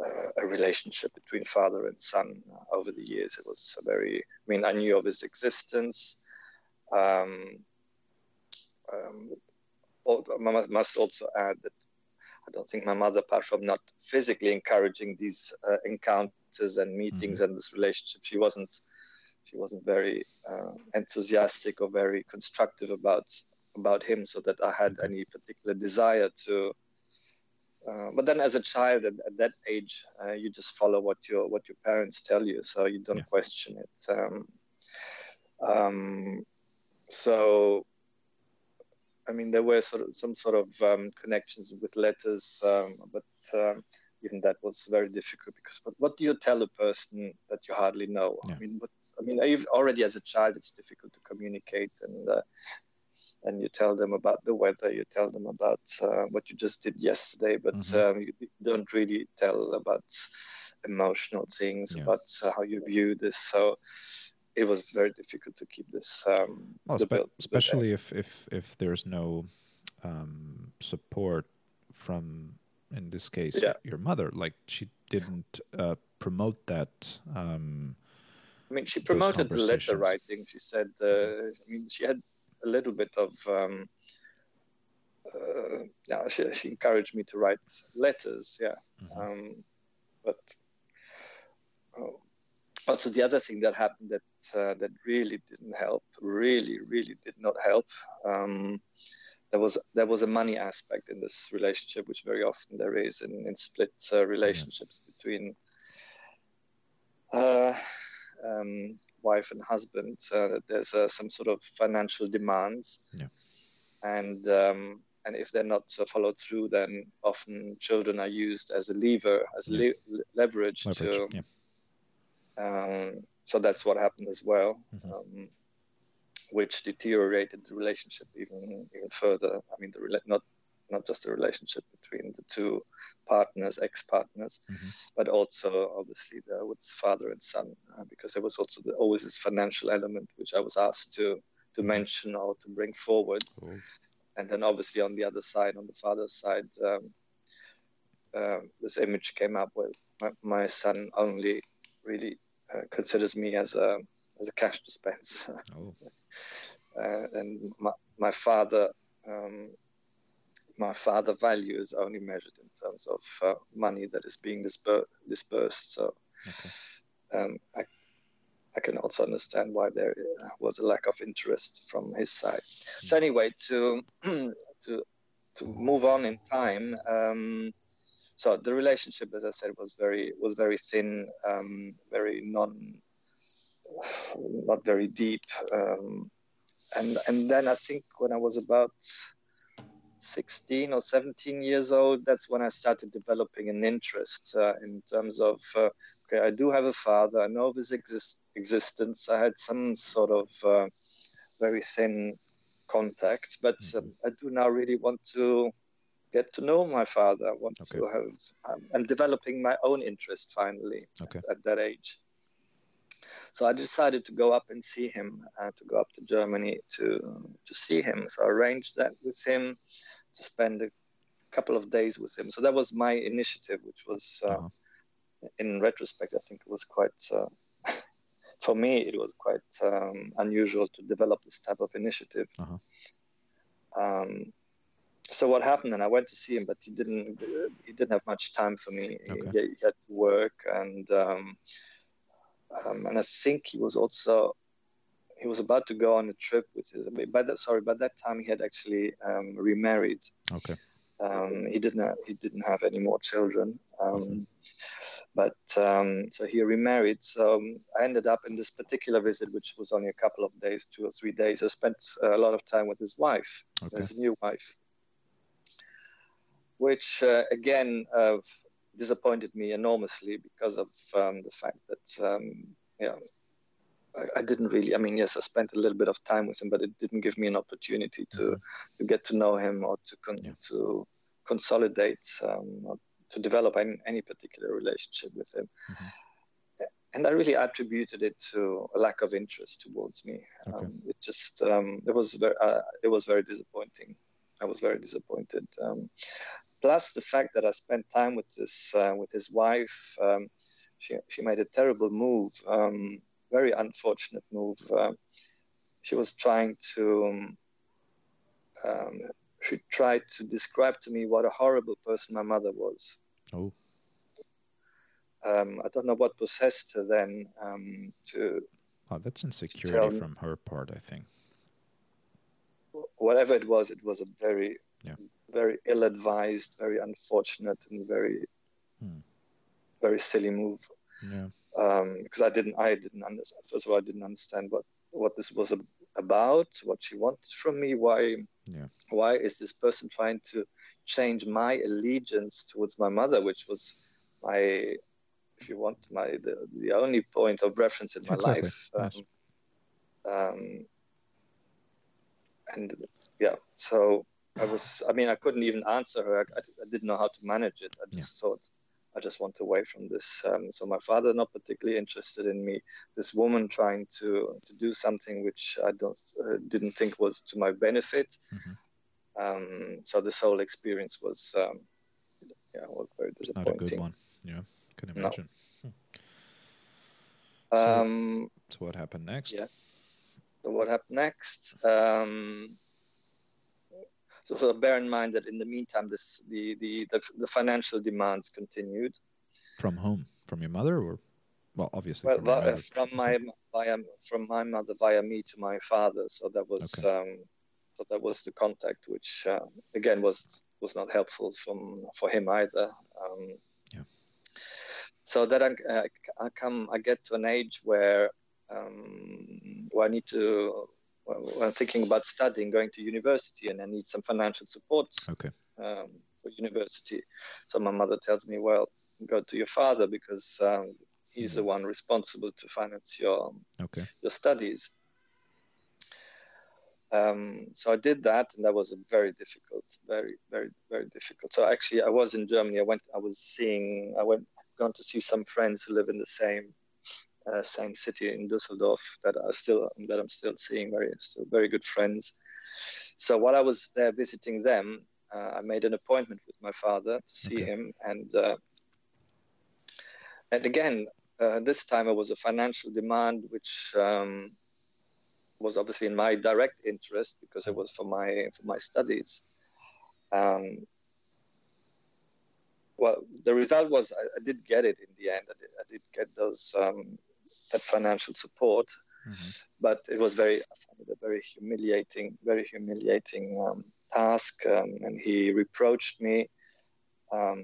[SPEAKER 2] uh, a relationship between father and son over the years. It was a very, I mean, I knew of his existence. Um, um, I must- must also add that I don't think my mother, apart from not physically encouraging these uh, encounters and meetings and this relationship, she wasn't she wasn't very uh, enthusiastic or very constructive about about him, so that I had any particular desire to uh, but then, as a child at, at that age, uh, you just follow what your what your parents tell you, so you don't
[SPEAKER 1] Yeah.
[SPEAKER 2] question it. Um, um, so, I mean, there were sort of some sort of um, connections with letters, um, but um, even that was very difficult because what, what do you tell a person that you hardly know?
[SPEAKER 1] Yeah.
[SPEAKER 2] I mean, what, I mean, already as a child, it's difficult to communicate and. Uh, and you tell them about the weather, you tell them about uh, what you just did yesterday, but
[SPEAKER 1] Mhm.
[SPEAKER 2] um, you don't really tell about emotional things,
[SPEAKER 1] Yeah.
[SPEAKER 2] about uh, how you view this. So it was very difficult to keep this. Um,
[SPEAKER 1] Well, spe- especially if, if if there's no um, support from, in this case,
[SPEAKER 2] Yeah.
[SPEAKER 1] your mother. Like she didn't uh, promote that. Um,
[SPEAKER 2] I mean, she promoted the letter writing. She said, uh, I mean, she had a little bit of. Um, uh, yeah, she, she encouraged me to write letters. Yeah,
[SPEAKER 1] Mhm.
[SPEAKER 2] um, but oh, also the other thing that happened that uh, that really didn't help, really, really did not help. Um, there was there was a money aspect in this relationship, which very often there is in, in split uh, relationships between uh, um, wife and husband. Uh, there's uh, some sort of financial demands,
[SPEAKER 1] Yeah.
[SPEAKER 2] and um, and if they're not uh, followed through, then often children are used as a lever, as
[SPEAKER 1] Yeah.
[SPEAKER 2] le- leverage,
[SPEAKER 1] leverage.
[SPEAKER 2] to.
[SPEAKER 1] Yeah.
[SPEAKER 2] Um, so that's what happened as well,
[SPEAKER 1] Mhm.
[SPEAKER 2] Which deteriorated the relationship even even further. I mean, the not not just the relationship between the two partners, ex-partners,
[SPEAKER 1] Mhm.
[SPEAKER 2] but also obviously the, with father and son, uh, because there was also the, always this financial element which I was asked to to mention or to bring forward. Cool. And then obviously on the other side, on the father's side, um, uh, this image came up where my, my son only really uh, considers me as a as a cash dispenser. Oh. [laughs] Uh, and my, my father um, my father value is only measured in terms of uh, money that is being disper- dispersed. So okay. um, I, I can also understand why there was a lack of interest from his side. Mm. So anyway, to [clears throat] to to move on in time. Um, so the relationship, as I said, was very was very thin, um, very non, not very deep. Um, and and then I think when I was about 16 or 17 years old, that's when I started developing an interest uh, in terms of, uh, okay, I do have a father, I know of his exist- existence, I had some sort of uh, very thin contact, but mm-hmm. I do now really want to get to know my father. I want okay. to have, um, I'm developing my own interest finally okay. at, at that age. So I decided to go up and see him, uh, to go up to Germany to to see him. So I arranged that with him to spend a couple of days with him. So that was my initiative, which was, uh, uh-huh. in retrospect, I think it was quite. Uh, [laughs] for me, it was quite um, unusual to develop this type of initiative. Uh-huh. Um, so what happened and i went to see him but he didn't he didn't have much time for me okay. he, he, had to work and um, um, and I think he was also he was about to go on a trip with his. By that, sorry, by that time he had actually um, remarried.
[SPEAKER 1] Okay.
[SPEAKER 2] Um, he didn't have, he didn't have any more children, um, but um, so he remarried. So um, I ended up in this particular visit, which was only a couple of days, two or three days. I spent a lot of time with his wife, okay. his new wife, which uh, again uh, disappointed me enormously because of um, the fact that um, yeah I, I, didn't really I mean yes I spent a little bit of time with him but it didn't give me an opportunity to mm-hmm. to get to know him or to con- yeah. to consolidate um, to develop any, any, particular relationship with him mm-hmm. and I really attributed it to a lack of interest towards me okay. Um, it just um, it was very uh, it was very disappointing I was very disappointed. Um, plus the fact that I spent time with this uh, with his wife. Um, she she made a terrible move, um, very unfortunate move. Uh, she was trying to. Um, she tried to describe to me what a horrible person my mother was.
[SPEAKER 1] Oh.
[SPEAKER 2] Um, I don't know what possessed her then um, to.
[SPEAKER 1] Oh, that's insecurity from her part, I think.
[SPEAKER 2] Whatever it was, it was a very yeah very ill-advised, very unfortunate, and very hmm. very silly move.
[SPEAKER 1] Yeah.
[SPEAKER 2] Because um, I didn't, I didn't understand. First of all, I didn't understand what what this was about, what she wanted from me. Why,
[SPEAKER 1] yeah.
[SPEAKER 2] why is this person trying to change my allegiance towards my mother, which was my, if you want, my the, the only point of reference in my exactly. life. Um, yes. um, and yeah, so I was, I mean, I couldn't even answer her. I, I didn't know how to manage it. I just yeah. thought, I just want away from this. Um, so my father not particularly interested in me. This woman trying to to do something which I don't uh, didn't think was to my benefit. Mm-hmm. Um, so this whole experience was, um, yeah, was very disappointing.
[SPEAKER 1] Not a good one. Yeah, can imagine. No.
[SPEAKER 2] Hmm. So, um,
[SPEAKER 1] so, what happened next?
[SPEAKER 2] Yeah. So what happened next? Um, so, so bear in mind that in the meantime, this the, the, the, the financial demands continued.
[SPEAKER 1] From whom? From your mother, or well, obviously
[SPEAKER 2] well, from, via, from my via from my mother via me to my father. So that was okay. um, so that was the contact, which uh, again was was not helpful from for him either. Um,
[SPEAKER 1] yeah.
[SPEAKER 2] So that I, uh, I come, I get to an age where um, where I need to when thinking about studying, going to university, and I need some financial support
[SPEAKER 1] okay.
[SPEAKER 2] um, for university. So my mother tells me, well, go to your father because um, he's mm-hmm. the one responsible to finance your
[SPEAKER 1] okay.
[SPEAKER 2] your studies. Um, so I did that, and that was very difficult, very, very, very difficult. So actually, I was in Germany. I went. I was seeing. I went gone to see some friends who live in the same uh, same city in Düsseldorf that are still that I'm still seeing very still very good friends. So while I was there visiting them, uh, I made an appointment with my father to see okay. him, and uh, and again uh, this time it was a financial demand which um, was obviously in my direct interest because it was for my for my studies. Um, well, the result was I, I, did get it in the end. I did, I did get those um, that financial support, mm-hmm. but it was very I found it a very humiliating, very humiliating um, task. Um, and he reproached me, um,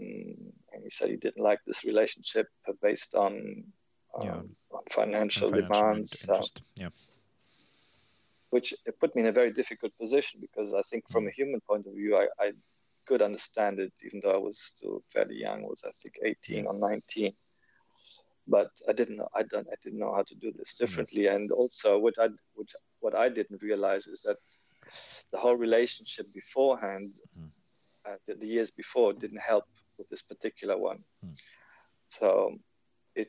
[SPEAKER 2] and he said he didn't like this relationship based on, yeah. Um, on financial, financial demands. Uh,
[SPEAKER 1] yeah.
[SPEAKER 2] Which put me in a very difficult position because I think, from a human point of view, I, I could understand it, even though I was still fairly young. I was I think 18 or 19 but I didn't know I don't I didn't know how to do this differently. Mm-hmm. And also what I which what I didn't realize is that the whole relationship beforehand, mm. uh, the, the, years before, didn't help with this particular one. Mm. So it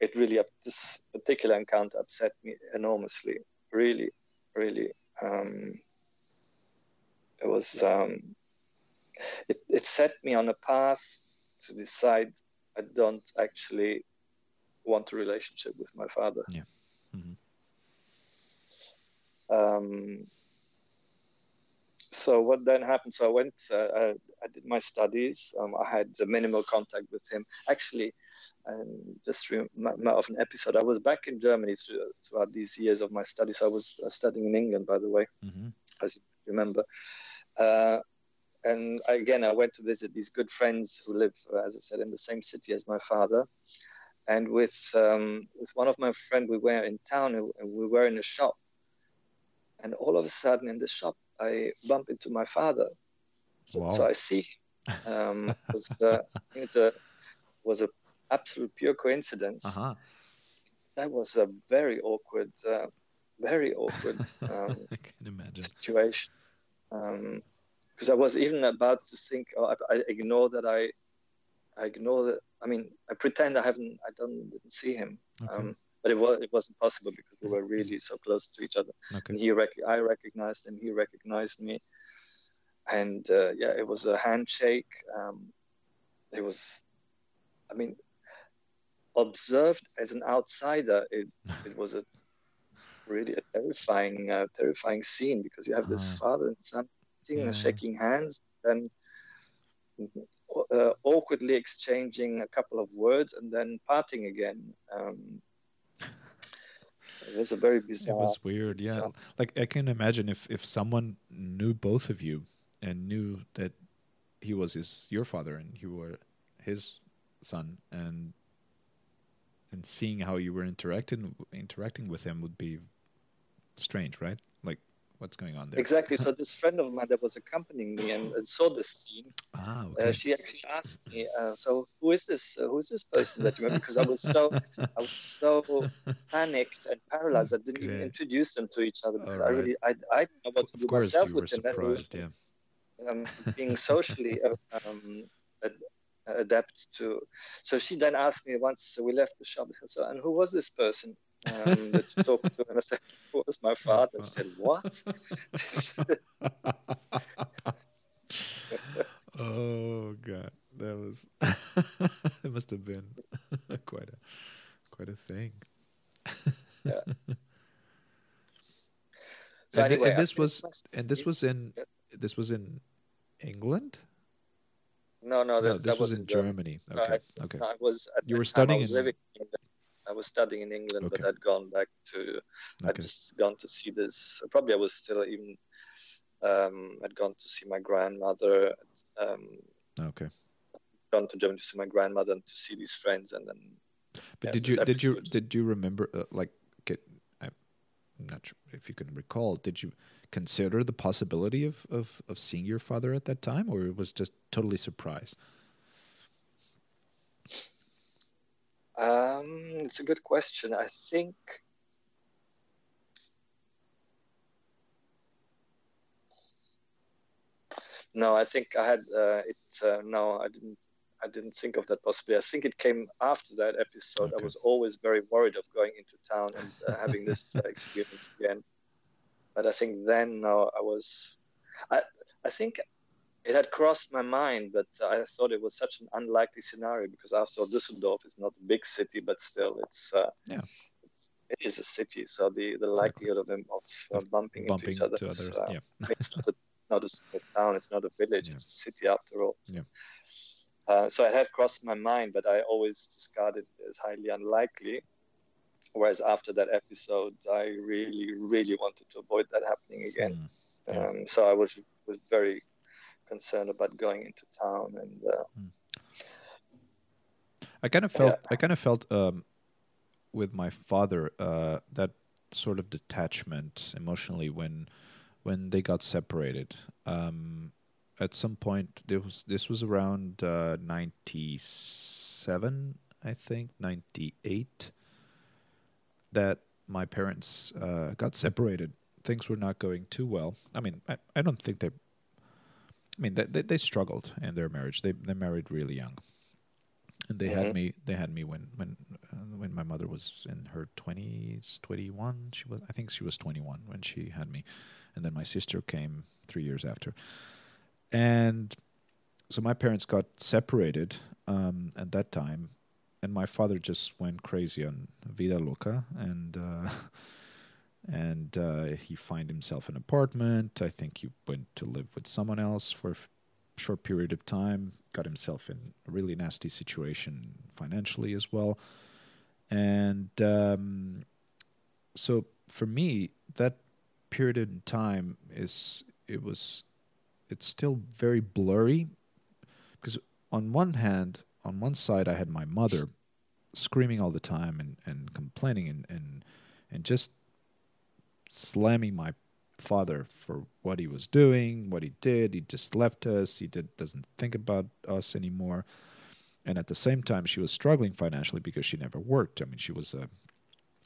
[SPEAKER 2] it really this particular encounter upset me enormously. Really, really. Um, it was um, it, it set me on a path to decide I don't actually want a relationship with my father.
[SPEAKER 1] Yeah. Mm-hmm.
[SPEAKER 2] Um, so what then happened? So I went, uh, I, I, did my studies. Um, I had the minimal contact with him. Actually, um, just remember of an episode. I was back in Germany through, throughout these years of my studies. I was uh, studying in England, by the way, mm-hmm. as you remember. Uh, and again, I went to visit these good friends who live, uh, as I said, in the same city as my father and with um, with one of my friends we were in town and we were in a shop and all of a sudden in the shop i bump into my father wow. so i see um, [laughs] was uh, it a, was a absolute pure coincidence
[SPEAKER 1] uh-huh.
[SPEAKER 2] that was a very awkward uh, very awkward [laughs] um,
[SPEAKER 1] I can imagine.
[SPEAKER 2] situation because um, I was even about to think oh, I, I ignore that I I ignore that. I mean, I pretend I haven't, I don't didn't see him. Okay. Um, but it was it wasn't possible because we were really so close to each other.
[SPEAKER 1] Okay.
[SPEAKER 2] And he rec- I recognized him, he recognized me, and uh, yeah, it was a handshake. Um, it was, I mean, observed as an outsider, it it was a really a terrifying, uh, terrifying scene because you have this uh, father and son yeah. shaking hands, and uh, awkwardly exchanging a couple of words and then parting again. Um, it was a very bizarre.
[SPEAKER 1] It was weird, yeah. Like I can imagine if if someone knew both of you and knew that he was his your father and you were his son and and seeing how you were interacting interacting with him would be strange, right? What's going on there.
[SPEAKER 2] Exactly. so [laughs] this friend of mine that was accompanying me and, and saw this scene,
[SPEAKER 1] ah,
[SPEAKER 2] uh, okay. uh, she actually asked me, uh, "So who is this? Uh, who is this person that you met?" Because I was so I was so [laughs] panicked and paralyzed. I didn't even introduce them to each other because right. I really I, I didn't know what to do myself with them.
[SPEAKER 1] Surprised, yeah.
[SPEAKER 2] Um, being socially uh, um, adapt to. So she then asked me once we left the shop. So, and who was this person? Um, that you talked to, and I said, "What was my father?" I said, "What?" [laughs]
[SPEAKER 1] oh god, that was [laughs] it. Must have been [laughs] quite a quite a thing.
[SPEAKER 2] yeah.
[SPEAKER 1] So and, anyway, and this was and this was in this was in England.
[SPEAKER 2] No, no, that,
[SPEAKER 1] no, this
[SPEAKER 2] that
[SPEAKER 1] was, was in Germany. Germany. Okay,
[SPEAKER 2] no, I,
[SPEAKER 1] okay.
[SPEAKER 2] No, I was.
[SPEAKER 1] you were studying in.
[SPEAKER 2] Living in I was studying in England, okay. but I'd gone back to, okay. I'd just gone to see this. Probably I was still even, um, I'd gone to see my grandmother. Um,
[SPEAKER 1] okay.
[SPEAKER 2] Gone to Germany to see my grandmother and to see these friends, and then.
[SPEAKER 1] But yeah, did you did you did you remember uh, like get? I'm not sure if you can recall. Did you consider the possibility of, of, of seeing your father at that time, or it was just totally surprise?
[SPEAKER 2] Um, it's a good question. I think no. I think I had uh, it. Uh, no, I didn't. I didn't think of that possibility. I think it came after that episode. Okay. I was always very worried of going into town and uh, having this uh, experience again. But I think then uh, I was, I, I think it had crossed my mind, but I thought it was such an unlikely scenario because after all, Düsseldorf is not a big city, but still, it's uh,
[SPEAKER 1] yeah.
[SPEAKER 2] It's, it is a city, so the, the likelihood of them of uh, bumping, bumping, into each other, is, uh, yeah. [laughs] it's, not a, it's not a town, it's not a village, yeah. it's a city after all.
[SPEAKER 1] Yeah.
[SPEAKER 2] Uh, so it had crossed my mind, but I always discarded it as highly unlikely. Whereas after that episode, I really, really wanted to avoid that happening again. Mm, yeah. um, so I was was very concerned about going into town, and uh, mm.
[SPEAKER 1] I kind of felt yeah. I kind of felt um, with my father uh, that sort of detachment emotionally when when they got separated. Um, at some point, this was this was around uh, ninety seven, I think, ninety eight that my parents uh, got separated. Things were not going too well. I mean, I, I don't think they. I mean, they, they, they struggled in their marriage. They they married really young, and they mm-hmm. had me. They had me when when uh, when my mother was in her twenties, twenty one. She was, I think, she was twenty one when she had me, and then my sister came three years after, and so my parents got separated um, at that time, and my father just went crazy on vida loca and uh, [laughs] and uh, he find himself an apartment. I think he went to live with someone else for a short period of time. Got himself in a really nasty situation financially as well. And um, so for me that period in time is it was it's still very blurry. Because on one hand on one side I had my mother screaming all the time and, and complaining and, and and just slamming my father for what he was doing, what he did. He just left us. He did doesn't think about us anymore. And at the same time, she was struggling financially because she never worked. I mean, she was a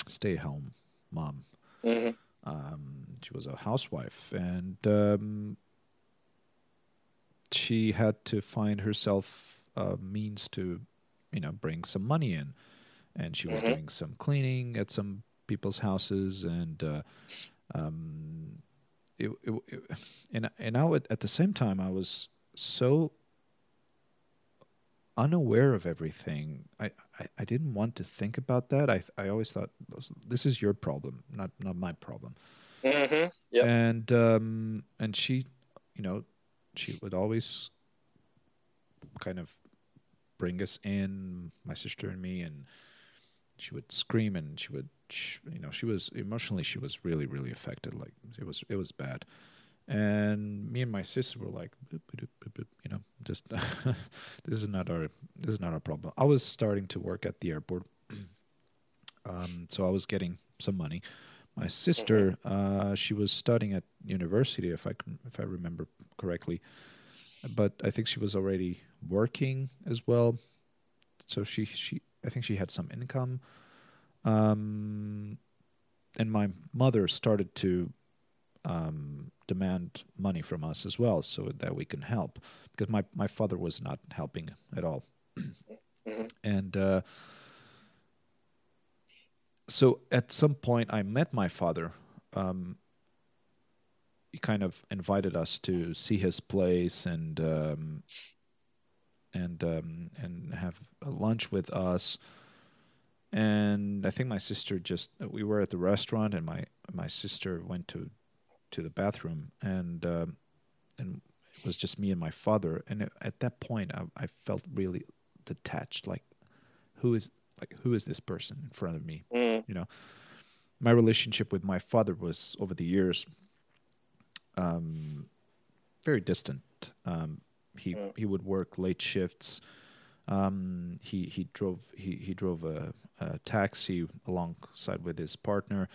[SPEAKER 1] stay-at-home mom. Mm-hmm. Um, she was a housewife, and um, she had to find herself a means to, you know, bring some money in. And she was mm-hmm. doing some cleaning at some people's houses, and uh, um, it, it, it, and and I would, at the same time I was so unaware of everything. I, I, I didn't want to think about that. I I always thought this is your problem, not not my problem.
[SPEAKER 2] Mm-hmm. Yeah.
[SPEAKER 1] And um and she, you know, she would always kind of bring us in, my sister and me, and she would scream and she would, you know, she was emotionally, she was really, really affected. Like it was, it was bad. And me and my sister were like, boop, boop, boop, you know, just [laughs] this is not our, this is not our problem. I was starting to work at the airport, [clears throat] um, so I was getting some money. My sister, uh, she was studying at university, if I can, if I remember correctly, but I think she was already working as well. So she she I think she had some income. Um, and my mother started to um, demand money from us as well, so that we can help. Because my my father was not helping at all, mm-hmm. and uh, so at some point I met my father. Um, he kind of invited us to see his place and um, and um, and have a lunch with us. And I think my sister just we were at the restaurant, and my my sister went to to the bathroom, and um, and it was just me and my father. And it, at that point, I, I felt really detached. Like, who is like who is this person in front of me? Mm. You know, my relationship with my father was over the years um, very distant. Um, he mm. he would work late shifts. Um, he he drove he he drove a, a, taxi alongside with his partner,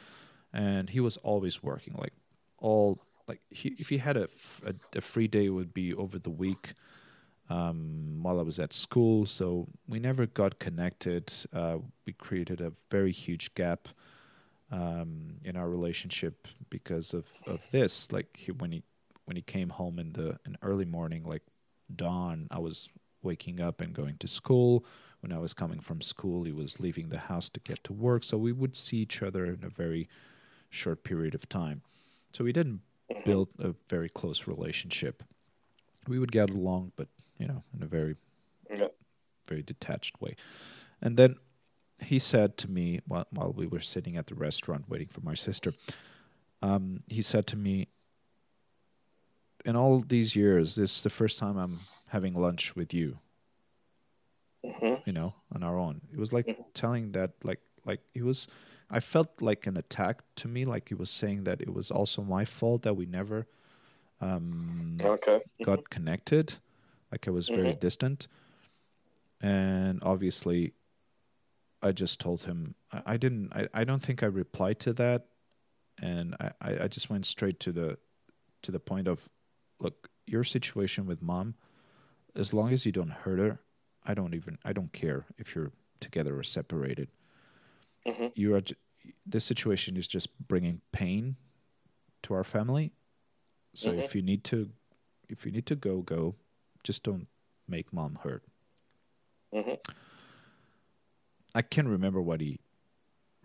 [SPEAKER 1] and he was always working. Like all like he, if he had a, a, a free day, would be over the week. Um, while I was at school, so we never got connected. Uh, we created a very huge gap um, in our relationship because of, of this. Like he, when he when he came home in the in early morning, like dawn, I was waking up and going to school. When I was coming from school, he was leaving the house to get to work. So we would see each other in a very short period of time. So we didn't
[SPEAKER 2] Mm-hmm.
[SPEAKER 1] build a very close relationship. We would get along, but you know, in a very, very detached way. And then he said to me while, while we were sitting at the restaurant waiting for my sister, um, he said to me, "In all these years, this is the first time I'm having lunch with you.
[SPEAKER 2] hmm
[SPEAKER 1] You know, on our own." It was like
[SPEAKER 2] Mhm.
[SPEAKER 1] telling that, like, like it was. I felt like an attack to me, like he was saying that it was also my fault that we never um,
[SPEAKER 2] Okay.
[SPEAKER 1] got connected, like I was very
[SPEAKER 2] Mhm.
[SPEAKER 1] distant. And obviously, I just told him I, I didn't. I, I don't think I replied to that, and I, I, I just went straight to the to the point of, look, your situation with mom, as long as you don't hurt her, I don't even I don't care if you're together or separated.
[SPEAKER 2] Mhm.
[SPEAKER 1] You are. j- This situation is just bringing pain to our family. So
[SPEAKER 2] Mhm.
[SPEAKER 1] if you need to, if you need to go, go. Just don't make mom hurt.
[SPEAKER 2] hmm
[SPEAKER 1] I can't remember what he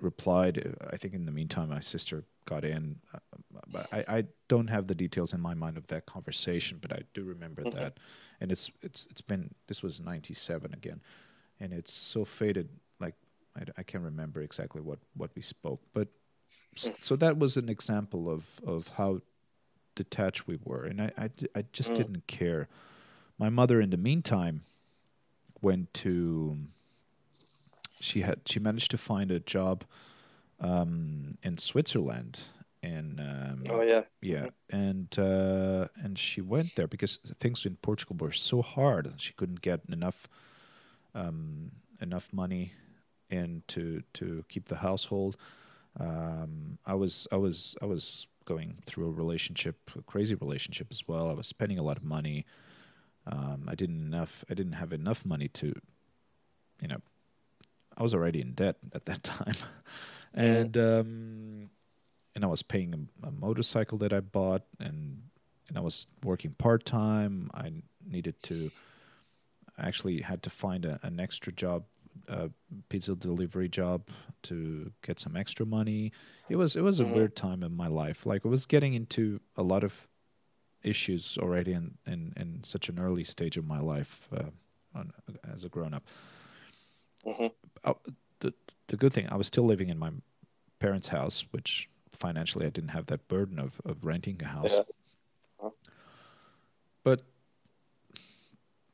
[SPEAKER 1] replied. I think in the meantime, my sister got in. Uh, But I, I don't have the details in my mind of that conversation, but I do remember
[SPEAKER 2] Mhm.
[SPEAKER 1] that. And it's it's it's been this was '97 again, and it's so faded. Like I, I can't remember exactly what what we spoke, but so that was an example of of how detached we were, and I I, I just
[SPEAKER 2] Mm.
[SPEAKER 1] didn't care. My mother, in the meantime, went to she had she managed to find a job um, in Switzerland and um,
[SPEAKER 2] Oh yeah.
[SPEAKER 1] yeah and uh, and she went there because things in Portugal were so hard. She couldn't get enough um, enough money in to to keep the household. Um, I was I was I was going through a relationship a crazy relationship as well. I was spending a lot of money. Um, I didn't enough I didn't have enough money to you know I was already in debt at that [laughs] time. And um, and I was paying a, a motorcycle that I bought and and I was working part time I needed to I actually had to find a, an extra job a pizza delivery job to get some extra money. It was it was a
[SPEAKER 2] Mhm.
[SPEAKER 1] weird time in my life. Like I was getting into a lot of issues already in, in, in such an early stage of my life uh, on, as a grown up.
[SPEAKER 2] Hmm
[SPEAKER 1] Oh, the the good thing I was still living in my parents' house, which financially I didn't have that burden of, of renting a house.
[SPEAKER 2] Yeah. Uh-huh.
[SPEAKER 1] But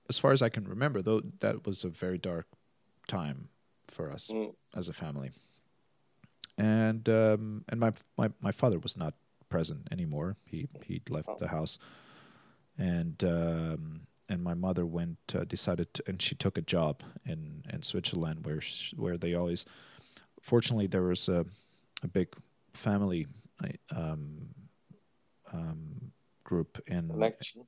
[SPEAKER 1] as far as I can remember, though, that was a very dark time for us
[SPEAKER 2] Mm.
[SPEAKER 1] as a family. And um, and my, my my father was not present anymore. He he'd left
[SPEAKER 2] Oh.
[SPEAKER 1] the house, and um, and my mother went uh, decided to, and she took a job in in Switzerland where sh where they always. Fortunately, there was a a big family um, um, group in
[SPEAKER 2] Connection.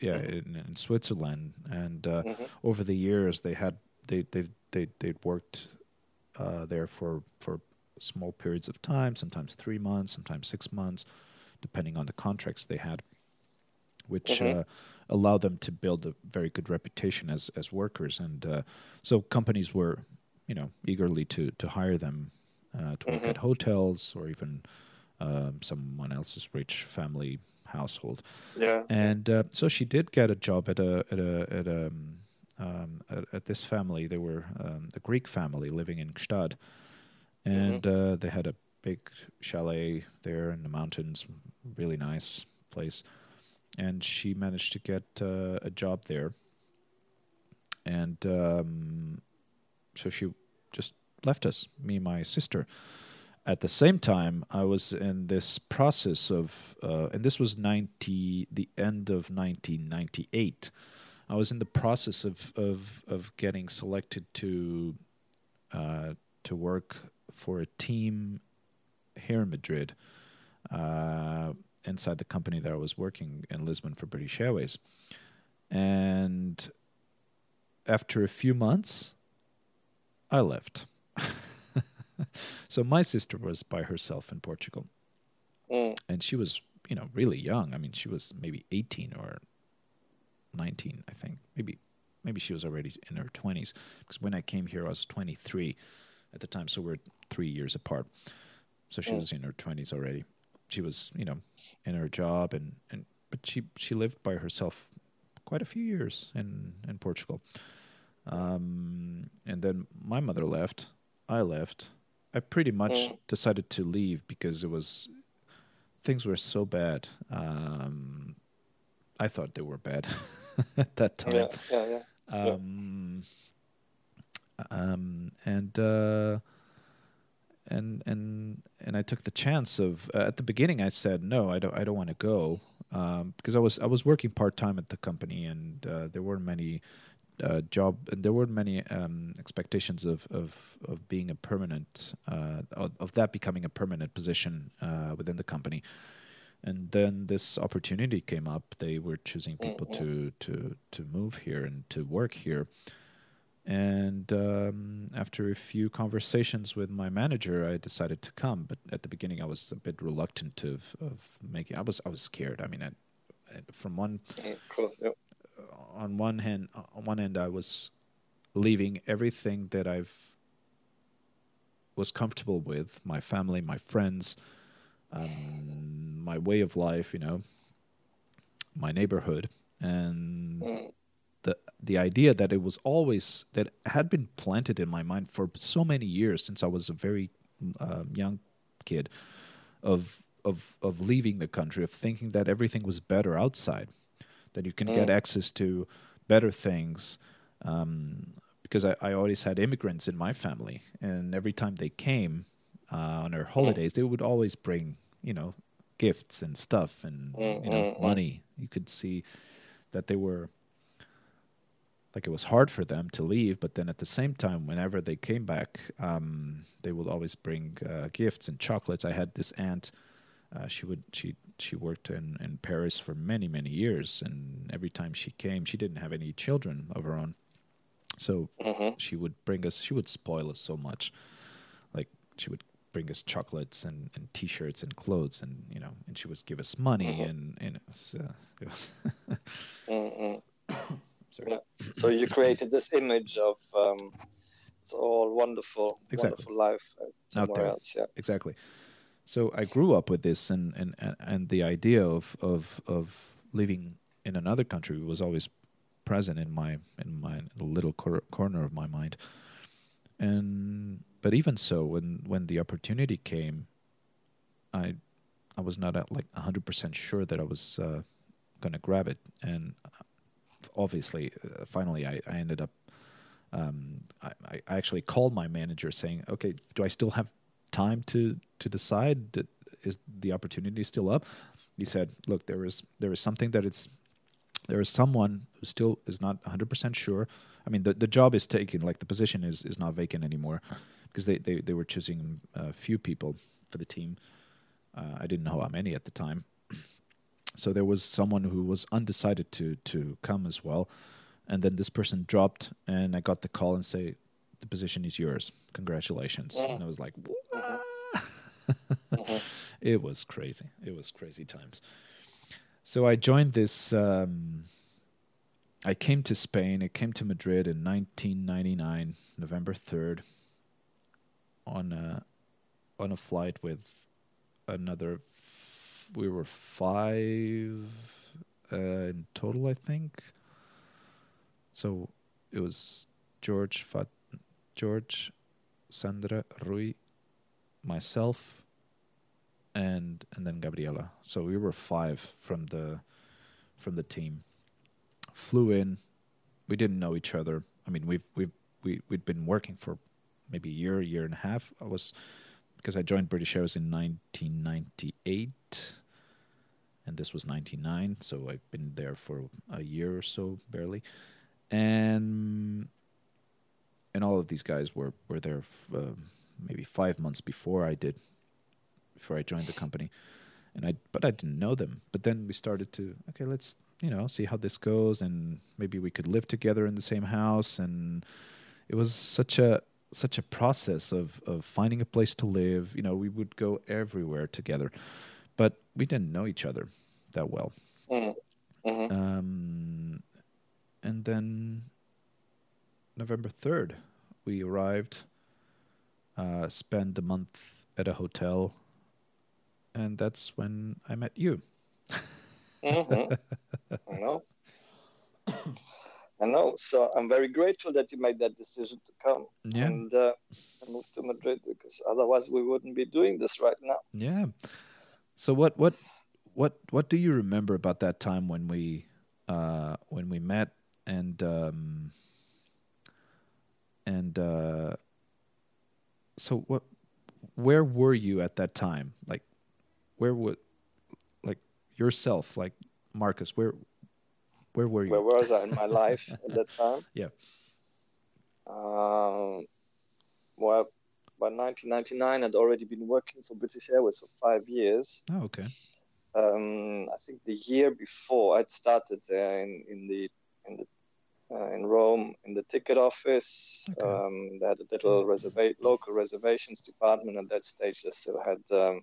[SPEAKER 1] yeah in, in Switzerland, and uh,
[SPEAKER 2] hmm
[SPEAKER 1] over the years they had they they they they'd worked uh, there for for small periods of time, sometimes three months, sometimes six months, depending on the contracts they had, which
[SPEAKER 2] Mhm.
[SPEAKER 1] Allowed them to build a very good reputation as as workers, and uh, so companies were you know eagerly to to hire them uh, to work
[SPEAKER 2] Mhm.
[SPEAKER 1] at hotels or even um, someone else's rich family household
[SPEAKER 2] Yeah.
[SPEAKER 1] and uh, so she did get a job at a at a at a um, um, at, at this family. They were um, a Greek family living in Gstaad, and uh, they had a big chalet there in the mountains, really nice place. And she managed to get uh, a job there, and um, so she just left us, me and my sister. At the same time, I was in this process of, uh, and this was ninety, the end of nineteen ninety eight. I was in the process of of of getting selected to uh, to work for a team here in Madrid, uh, inside the company that I was working in Lisbon for British Airways, and after a few months, I left. [laughs] so my sister was by herself in Portugal,
[SPEAKER 2] Mm.
[SPEAKER 1] and she was, you know, really young. I mean, she was maybe eighteen or nineteen, I think, maybe maybe she was already in her 20s because when I came here, I was 23 at the time, so we're three years apart. So she
[SPEAKER 2] Mm.
[SPEAKER 1] was in her 20s already. She was, you know, in her job, and, and but she she lived by herself quite a few years in in Portugal. Um, and then my mother left. I left. I pretty much
[SPEAKER 2] Mm.
[SPEAKER 1] decided to leave because it was things were so bad. Um, I thought they were bad [laughs] at that time.
[SPEAKER 2] Yeah, yeah, yeah. Yeah.
[SPEAKER 1] Um, um, and uh, and and and I took the chance of uh, at the beginning. I said no, I don't. I don't want to go um, because I was I was working part time at the company, and uh, there weren't many uh, job and there weren't many um, expectations of, of of being a permanent uh, of, of that becoming a permanent position uh, within the company. And then this opportunity came up. They were choosing people
[SPEAKER 2] Mhm.
[SPEAKER 1] to to to move here and to work here. And um, after a few conversations with my manager, I decided to come. But at the beginning, I was a bit reluctant of, of making. I was I was scared. I mean, I, I- from one
[SPEAKER 2] course, yeah.
[SPEAKER 1] on one hand, on one end, I was leaving everything that I've was comfortable with, my family, my friends, um, my way of life, you know, my neighborhood, and
[SPEAKER 2] Mm,
[SPEAKER 1] the the idea that it was always that had been planted in my mind for so many years since I was a very um, young kid of of of leaving the country of thinking that everything was better outside that you can get
[SPEAKER 2] Mm.
[SPEAKER 1] access to better things um, because I, I always had immigrants in my family and every time they came uh, on their holidays they would always bring you know gifts and stuff and
[SPEAKER 2] Mm,
[SPEAKER 1] you know
[SPEAKER 2] mm, mm.
[SPEAKER 1] money you could see that they were like it was hard for them to leave but then at the same time whenever they came back um, they would always bring uh, gifts and chocolates i had this aunt uh, she would she she worked in, in paris for many many years and every time she came she didn't have any children of her own so
[SPEAKER 2] mhm.
[SPEAKER 1] she would bring us she would spoil us so much like she would bring us chocolates and, and t-shirts and clothes and you know and she would give us money
[SPEAKER 2] Mhm.
[SPEAKER 1] and and it was, uh, [laughs] it was
[SPEAKER 2] Mm, mm.
[SPEAKER 1] Sorry.
[SPEAKER 2] Yeah. So you created this image of um, it's all wonderful,
[SPEAKER 1] Exactly.
[SPEAKER 2] wonderful life uh, somewhere
[SPEAKER 1] there.
[SPEAKER 2] else. Yeah.
[SPEAKER 1] exactly so i grew up with this and and and- the idea of of of living in another country was always present in my in my little cor- corner of my mind and but even so when when the opportunity came i i was not at like 100% sure that i was uh, going to grab it and obviously uh, finally i i ended up um, I, I actually called my manager saying, "Okay, do I still have time to to decide? D- Is the opportunity still up?" He said, "Look, there is there is something that it's there is someone who still is not 100% sure. I mean, the the job is taken, like the position is is not vacant anymore, because they they they were choosing a few people for the team. Uh, I didn't know how many at the time." So there was someone who was undecided to to come as well, and then this person dropped, and I got the call and say, "The position is yours. Congratulations!"
[SPEAKER 2] Mm.
[SPEAKER 1] And I was like,
[SPEAKER 2] Mhm. [laughs]
[SPEAKER 1] "It was crazy. It was crazy times." So I joined this. Um, I came to Spain. I came to Madrid in 1999, November 3rd, on a on a flight with another. We were five uh, in total, I think. So it was George, Fat, George, Sandra, Rui, myself, and and then Gabriela. So we were five from the from the team. Flew in. We didn't know each other. I mean, we've we've we we'd been working for maybe a year, year and a half. I was because I joined British Airways in 1998, and this was 99. So I've been there for a year or so, barely, and and all of these guys were were there f- uh, maybe five months before I did, before I joined the company, and I but I didn't know them. But then we started to okay, let's you know see how this goes, and maybe we could live together in the same house, and it was such a such a process of of finding a place to live. You know, we would go everywhere together, but we didn't know each other that well.
[SPEAKER 2] Mhm. Mhm.
[SPEAKER 1] Um, and then November third. We arrived, uh, spent a month at a hotel, and that's when I met you.
[SPEAKER 2] Mm-hmm. I know. I know. So I'm very grateful that you made that decision to come
[SPEAKER 1] Yeah.
[SPEAKER 2] and uh, move to Madrid because otherwise we wouldn't be doing this right now.
[SPEAKER 1] Yeah. So what what what what do you remember about that time when we uh when we met and um and uh so what where were you at that time? Like where would like yourself, like Markus, where where were you?
[SPEAKER 2] Where was I in my life [laughs] at that time?
[SPEAKER 1] Yeah.
[SPEAKER 2] Um, well, by 1999, I'd already been working for British Airways for five years.
[SPEAKER 1] oh, okay.
[SPEAKER 2] Um, I think the year before, I'd started there in, in the in the uh, in Rome in the ticket office.
[SPEAKER 1] Okay.
[SPEAKER 2] Um, they had a little reserva- local reservations department. At that stage, they still had um,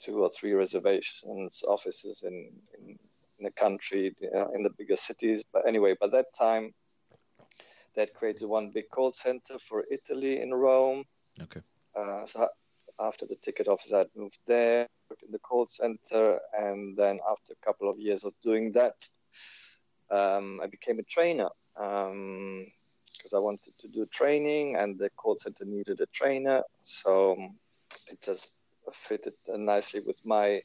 [SPEAKER 2] two or three reservations offices in, in in the country, uh, in the bigger cities. But anyway, by that time, that created one big call center for Italy in Rome.
[SPEAKER 1] Okay.
[SPEAKER 2] Uh, so after the ticket office, I'd moved there, in the call center, and then after a couple of years of doing that, um, I became a trainer because I wanted to do training, and the call center needed a trainer. So um, it just fitted nicely with my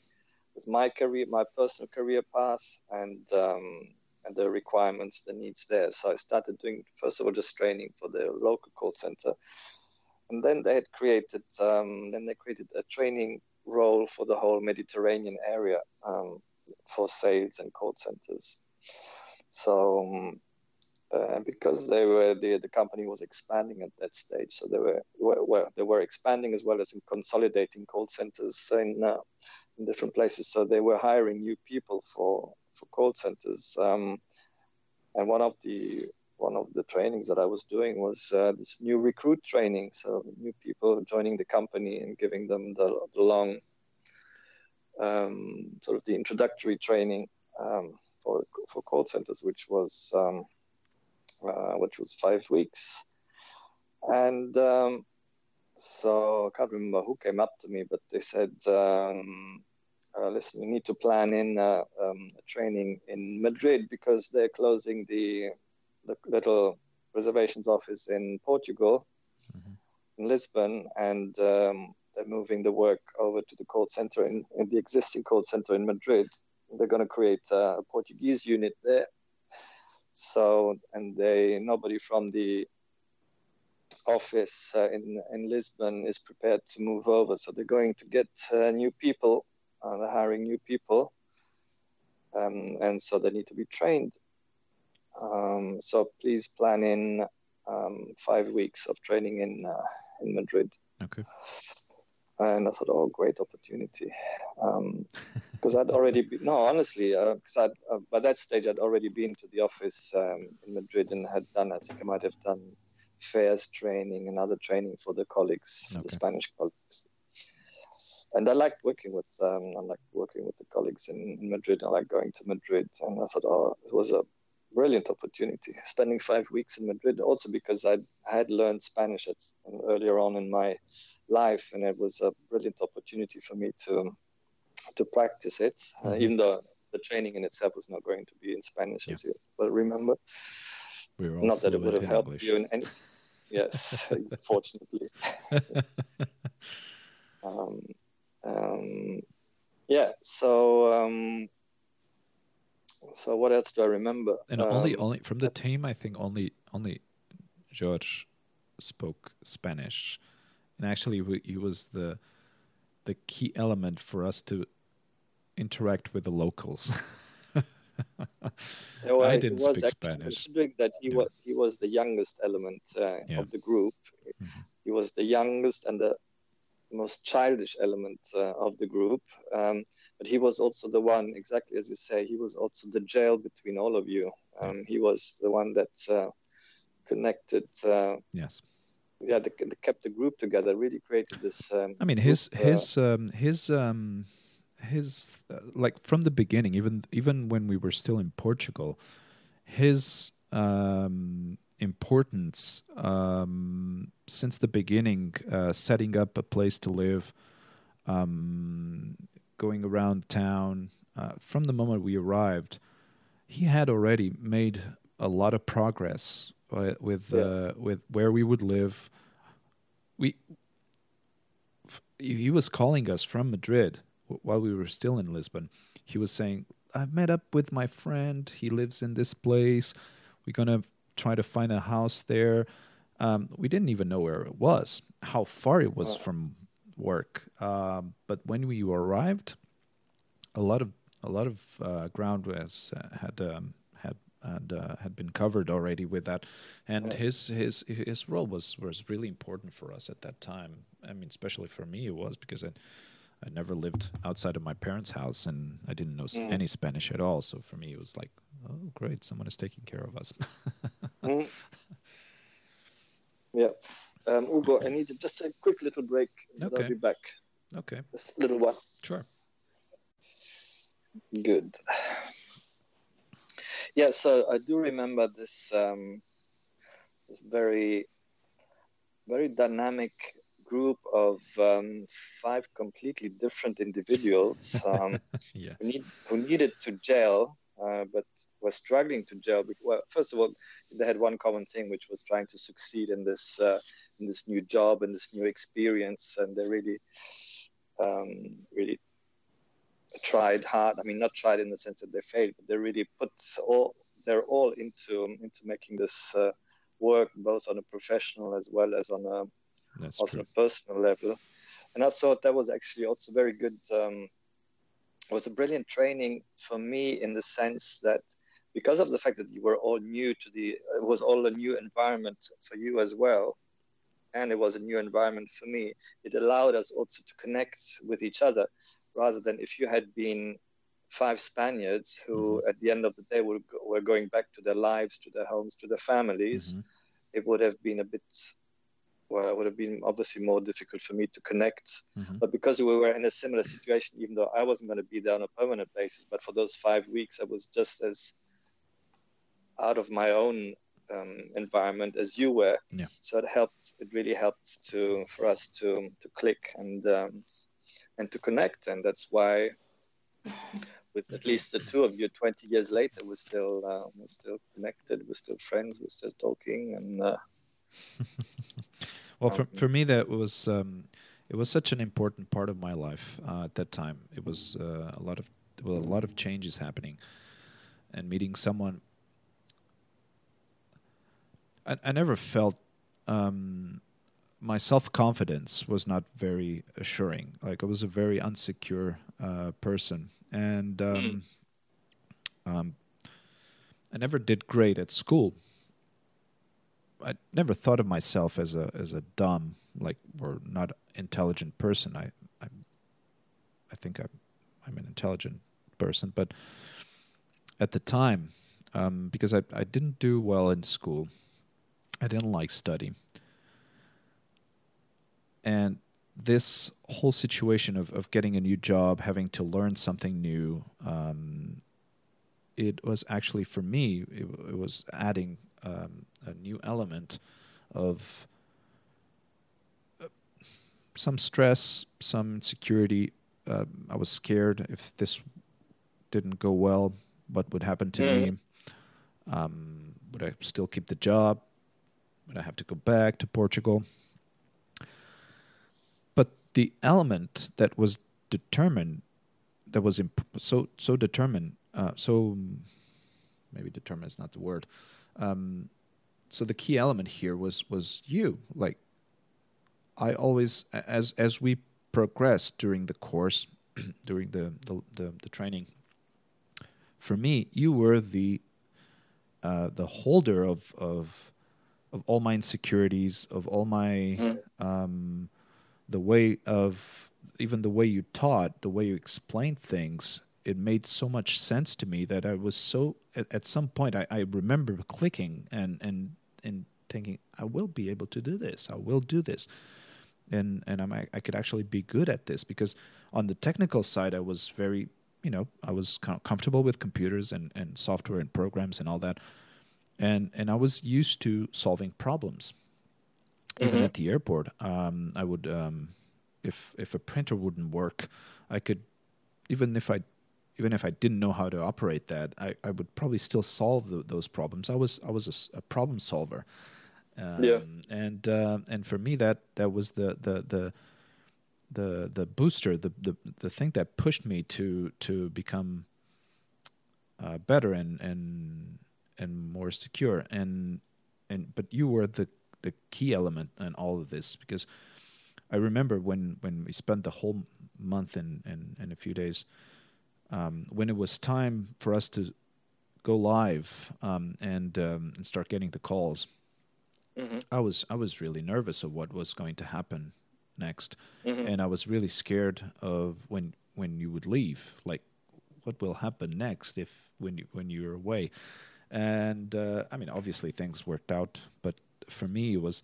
[SPEAKER 2] with my career, my personal career path, and um, and the requirements, the needs there. So I started doing first of all just training for the local call center, and then they had created um, then they created a training role for the whole Mediterranean area um, for sales and call centers. So um, uh, because they were the the company was expanding at that stage, so they were well they were expanding as well as in consolidating call centers in, uh, in different places. So they were hiring new people for for call centers. Um, and one of the one of the trainings that I was doing was uh, this new recruit training. So new people joining the company and giving them the, the long um, sort of the introductory training um, for for call centers, which was um, uh, which was five weeks. And um, so I can't remember who came up to me, but they said, um, uh, "Listen, we need to plan in uh, um, a training in Madrid because they're closing the the little reservations office in Portugal, in Lisbon, and um, they're moving the work over to the call center in, in the existing call center in Madrid. They're going to create a Portuguese unit there. So, and they nobody from the office uh, in in Lisbon is prepared to move over. So they're going to get uh, new people. Uh, they're hiring new people, um, and so they need to be trained. Um, so please plan in um, five weeks of training in uh, in Madrid.
[SPEAKER 1] Okay.
[SPEAKER 2] And I thought, oh, great opportunity, [laughs] because I'd already been, no, honestly, because I'd uh, by that stage I'd already been to the office um, in Madrid and had done, I think I might have done fares training and other training for the colleagues,
[SPEAKER 1] Okay.
[SPEAKER 2] the Spanish colleagues. And I liked working with um, I liked working with the colleagues in, in Madrid. I like going to Madrid, and I thought, oh, it was a brilliant opportunity. [laughs] Spending five weeks in Madrid, also because I had learned Spanish at, earlier on in my life, and it was a brilliant opportunity for me to to practice it, uh,
[SPEAKER 1] Mhm.
[SPEAKER 2] even though the training in itself was not going to be in Spanish, as you well remember.
[SPEAKER 1] We were
[SPEAKER 2] Not that it would have helped
[SPEAKER 1] English.
[SPEAKER 2] you in any. [laughs] Yes, [laughs] fortunately. um, um, yeah. So. Um, so what else do I remember?
[SPEAKER 1] And only
[SPEAKER 2] Um,
[SPEAKER 1] only from the team, I think only only George spoke Spanish, and actually he was the the key element for us to interact with the locals.
[SPEAKER 2] Yeah, [laughs] well,
[SPEAKER 1] I didn't
[SPEAKER 2] was
[SPEAKER 1] speak Spanish.
[SPEAKER 2] Considering that he
[SPEAKER 1] Yeah.
[SPEAKER 2] was he was the youngest element uh,
[SPEAKER 1] Yeah.
[SPEAKER 2] of the group,
[SPEAKER 1] Mhm.
[SPEAKER 2] he was the youngest and the most childish element uh, of the group. Um, but he was also the one, exactly as you say, he was also the jail between all of you. Um, he was the one that uh, connected. Uh,
[SPEAKER 1] yes,
[SPEAKER 2] yeah, the, the, kept the group together. Really created this. Um,
[SPEAKER 1] I mean his
[SPEAKER 2] group, uh,
[SPEAKER 1] his um, his um, his uh, like from the beginning, even even when we were still in Portugal, his um, importance um, since the beginning, uh, setting up a place to live, um, going around town. Uh, from the moment we arrived, he had already made a lot of progress uh, with
[SPEAKER 2] Yeah.
[SPEAKER 1] uh, with where we would live. We f- he was calling us from Madrid while we were still in Lisbon. He was saying, "I've met up with my friend. He lives in this place. We're gonna try to find a house there." Um, we didn't even know where it was, how far it was from work. Um, but when we arrived, a lot of a lot of uh, ground was uh, had um, had had uh, had been covered already with that, and his his his role was was really important for us at that time. I mean, especially for me, it was because I I never lived outside of my parents' house and I didn't know
[SPEAKER 2] Mm.
[SPEAKER 1] any Spanish at all. So for me, it was like, oh, great, someone is taking care of us.
[SPEAKER 2] Mhm. [laughs] Yeah. Um, Ugo, I need just a quick little break. and
[SPEAKER 1] Okay.
[SPEAKER 2] I'll be back.
[SPEAKER 1] okay,
[SPEAKER 2] Just a little one.
[SPEAKER 1] sure.
[SPEAKER 2] Good. Yeah, so I do remember this, um, this very, very dynamic group of um, five completely different individuals [laughs] um,
[SPEAKER 1] Yes.
[SPEAKER 2] who, need, who needed to gel, uh, but were struggling to gel. bec- Well, first of all, they had one common thing, which was trying to succeed in this uh, in this new job and this new experience, and they really, um, really tried hard. I mean, not tried in the sense that they failed, but they really put all they're all into into making this uh, work, both on a professional as well as on a
[SPEAKER 1] That's
[SPEAKER 2] also on a personal level. And I thought that was actually also very good. Um, was a brilliant training for me in the sense that because of the fact that you were all new to the, it was all a new environment for you as well, and it was a new environment for me. It allowed us also to connect with each other, rather than if you had been five Spaniards who, at the end of the day, were, were going back to their lives, to their homes, to their families
[SPEAKER 1] Mhm.
[SPEAKER 2] it would have been a bit well it would have been obviously more difficult for me to connect
[SPEAKER 1] Mhm.
[SPEAKER 2] but because we were in a similar situation even though i wasn't going to be there on a permanent basis but for those five weeks i was just as out of my own um, environment as you were
[SPEAKER 1] Yeah.
[SPEAKER 2] so it helped it really helped to for us to to click and um, and to connect and that's why with at least the two of you 20 years later we're still uh, we're still connected we're still friends we're still talking and uh, [laughs]
[SPEAKER 1] Well, for for me, that was um, it was such an important part of my life uh, at that time. It was uh, a lot of well, a lot of changes happening, and meeting someone. I, I never felt um, my self confidence was not very assuring. Like I was a very unsecure uh, person, and um, um, I never did great at school. I never thought of myself as a as a dumb like or not intelligent person. I I I think I'm I'm an intelligent person, but at the time, um, because I I didn't do well in school, I didn't like study, and this whole situation of of getting a new job, having to learn something new, um, it was actually for me it, it was adding um, a new element of uh, some stress, some insecurity. Uh, I was scared if this didn't go well, what would happen to
[SPEAKER 2] Mhm.
[SPEAKER 1] me? Um, would I still keep the job? Would I have to go back to Portugal? But the element that was determined, that was imp- so so determined, uh, so maybe determined is not the word. Um, so the key element here was was you. Like I always, as as we progressed during the course, [clears throat] during the, the the the training. For me, you were the uh, the holder of of of all my insecurities, of all my
[SPEAKER 2] Mm.
[SPEAKER 1] um, the way of even the way you taught, the way you explained things. It made so much sense to me that I was so at, at some point I, I remember clicking and and and thinking I will be able to do this. I will do this, and and I'm, I I could actually be good at this because on the technical side I was very you know I was kind of comfortable with computers and and software and programs and all that, and and I was used to solving problems. Even
[SPEAKER 2] Mhm.
[SPEAKER 1] at the airport, um, I would um, if if a printer wouldn't work, I could even if I even if I didn't know how to operate that, I, I would probably still solve tho- those problems. I was I was a a, problem solver. Um,
[SPEAKER 2] Yeah.
[SPEAKER 1] And uh, and for me that that was the the the the the booster, the the the thing that pushed me to to become uh, better and and and more secure. And and but you were the the key element in all of this because I remember when when we spent the whole month and and, and a few days um, when it was time for us to go live um, and um, and start getting the calls.
[SPEAKER 2] Mhm.
[SPEAKER 1] I was I was really nervous of what was going to happen next,
[SPEAKER 2] Mhm.
[SPEAKER 1] and I was really scared of when when you would leave, like what will happen next if when you when you're away. And uh, I mean, obviously things worked out, but for me it was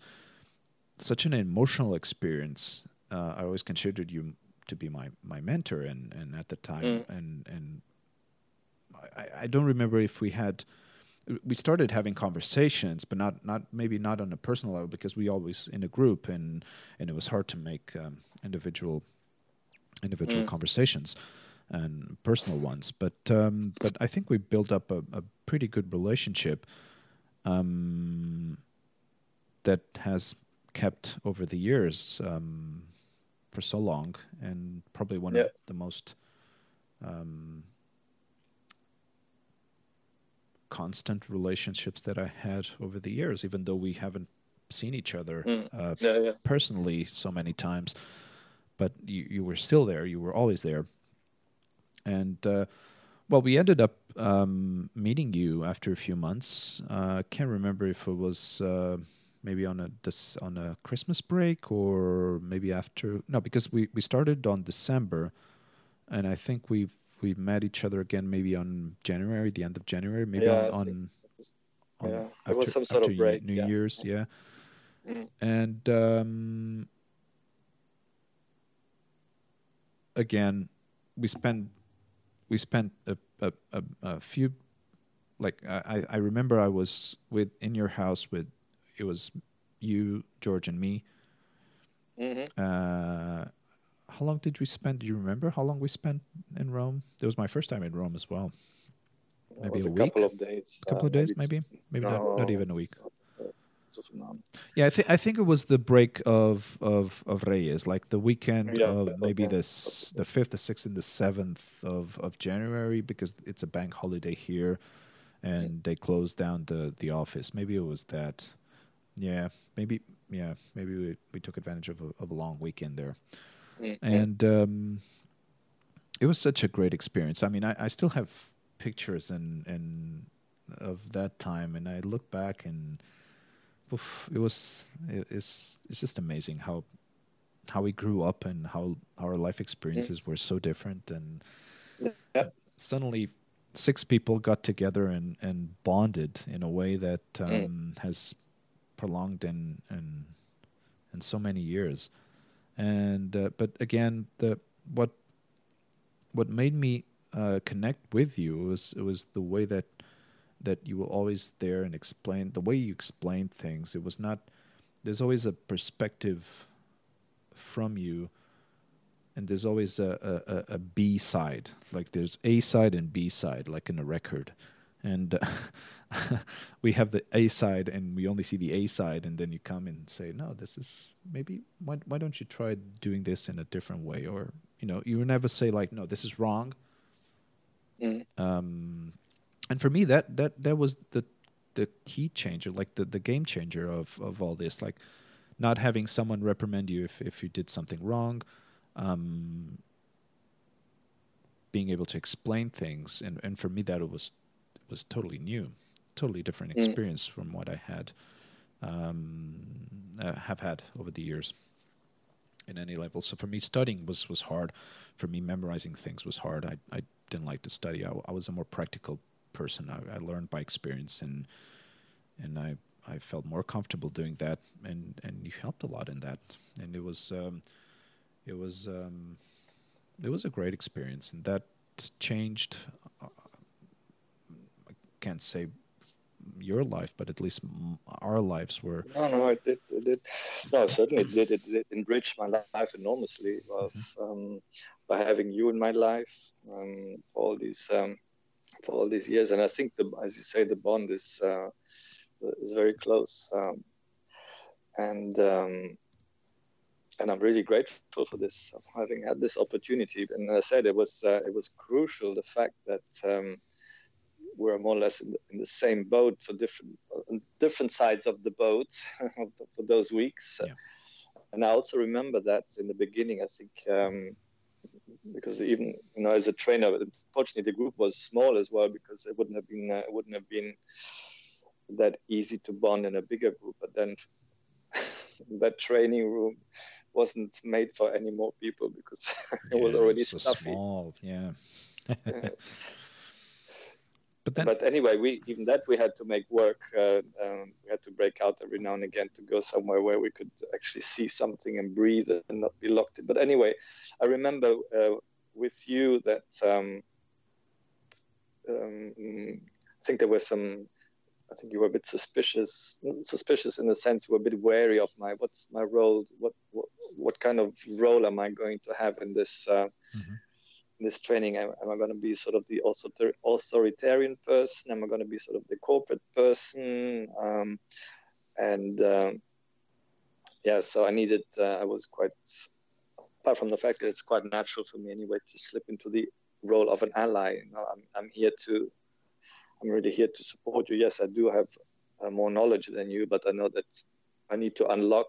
[SPEAKER 1] such an emotional experience. Uh, I always considered you to be my my mentor, and and at the time,
[SPEAKER 2] Mm.
[SPEAKER 1] and and I, I don't remember if we had we started having conversations, but not not maybe not on a personal level because we always in a group and and it was hard to make um, individual individual
[SPEAKER 2] Mm.
[SPEAKER 1] conversations and personal ones. But um, but I think we built up a, a pretty good relationship um, that has kept over the years um, for so long, and probably one of the most um, constant relationships that I had over the years, even though we haven't seen each other
[SPEAKER 2] Mm.
[SPEAKER 1] uh,
[SPEAKER 2] Yeah, yeah.
[SPEAKER 1] personally so many times, but you, you were still there. You were always there. And uh, well, we ended up um, meeting you after a few months. Uh, I can't remember if it was uh, maybe on a this on a Christmas break or maybe after. No, because we, we started on December, and I think we we met each other again maybe on January, the end of January, maybe
[SPEAKER 2] Yeah,
[SPEAKER 1] on, on,
[SPEAKER 2] Yeah, there was some sort of
[SPEAKER 1] after
[SPEAKER 2] break,
[SPEAKER 1] New
[SPEAKER 2] yeah.
[SPEAKER 1] Year's, yeah.
[SPEAKER 2] Mm.
[SPEAKER 1] And um, again, we spent we spent a a, a, a few like I, I remember I was with in your house with it was you, George, and me.
[SPEAKER 2] Mhm.
[SPEAKER 1] Uh, how long did we spend? Do you remember how long we spent in Rome? It was my first time in Rome as well.
[SPEAKER 2] It
[SPEAKER 1] Maybe a
[SPEAKER 2] a,
[SPEAKER 1] week?
[SPEAKER 2] couple of days.
[SPEAKER 1] A couple
[SPEAKER 2] uh,
[SPEAKER 1] of days, maybe, maybe not, not even a week.
[SPEAKER 2] uh, so for now.
[SPEAKER 1] Yeah, I think I think it was the break of of of Reyes, like the weekend
[SPEAKER 2] Yeah,
[SPEAKER 1] of maybe
[SPEAKER 2] okay.
[SPEAKER 1] the the fifth, the sixth, and the seventh of of January because it's a bank holiday here, and they closed down the the office. Maybe it was that. Yeah, maybe yeah, maybe we we took advantage of a, of a long weekend there,
[SPEAKER 2] Mm,
[SPEAKER 1] and um, it was such a great experience. I mean, I, I still have pictures and and of that time, and I look back and oof, it was it, it's it's just amazing how how we grew up and how our life experiences
[SPEAKER 2] Yes.
[SPEAKER 1] were so different and
[SPEAKER 2] Yeah.
[SPEAKER 1] suddenly six people got together and and bonded in a way that um,
[SPEAKER 2] Mm.
[SPEAKER 1] has prolonged in in in so many years and uh, but again the what what made me uh, connect with you was it was the way that that you were always there and explain the way you explained things. It was not there's always a perspective from you, and there's always a a, a, B side. Like there's A side and B side, like in a record, and [laughs] [laughs] we have the A side and we only see the A side, and then you come and say, no, this is maybe why why don't you try doing this in a different way, or you know, you never say like, no, this is wrong.
[SPEAKER 2] Mm.
[SPEAKER 1] um, and for me that that that was the the key changer like the the game changer of of all this like not having someone reprimand you if if you did something wrong um being able to explain things. And and for me that was was totally new totally different
[SPEAKER 2] Mm.
[SPEAKER 1] experience from what i had um uh, have had over the years in any level so for me studying was was hard for me memorizing things was hard i i didn't like to study. I, I was a more practical person. I, I learned by experience, and and I I felt more comfortable doing that. And and you helped a lot in that. And it was um, it was um, it was a great experience, and that changed. Uh, I can't say your life, but at least our lives were.
[SPEAKER 2] No, no, it did. It did. No, certainly it did. It, it enriched my life enormously of, mm-hmm. um, by having you in my life um, for all these um, for all these years. And I think the, as you say, the bond is uh, is very close. Um, and um, and I'm really grateful for this, of having had this opportunity. And as I said, it was uh, it was crucial the fact that um, we're more or less in the, in the same boat, so different different sides of the boat [laughs] for those weeks. Yeah. And I also remember that in the beginning, I think. Um, because even you know, as a trainer, unfortunately, the group was small as well because it wouldn't have been uh, it wouldn't have been that easy to bond in a bigger group. But then [laughs] that training room wasn't made for any more people because [laughs] it yeah, was already so stuffy.
[SPEAKER 1] Small, yeah.
[SPEAKER 2] But then, but anyway, we even that we had to make work. Uh, um, we had to break out every now and again to go somewhere where we could actually see something and breathe and not be locked in. But anyway, I remember uh, with you that um, um, I think there were some I think you were a bit suspicious, suspicious in the sense you were a bit wary of my what's my role, what what, what kind of role am I going to have in this uh, mm-hmm. This training? Am, am I going to be sort of the also authoritarian person? Am I going to be sort of the corporate person? Um, and um, yeah, so I needed. Uh, I was quite apart from the fact that it's quite natural for me anyway to slip into the role of an ally. You know, I'm I'm here to I'm really here to support you. Yes, I do have uh, more knowledge than you, but I know that I need to unlock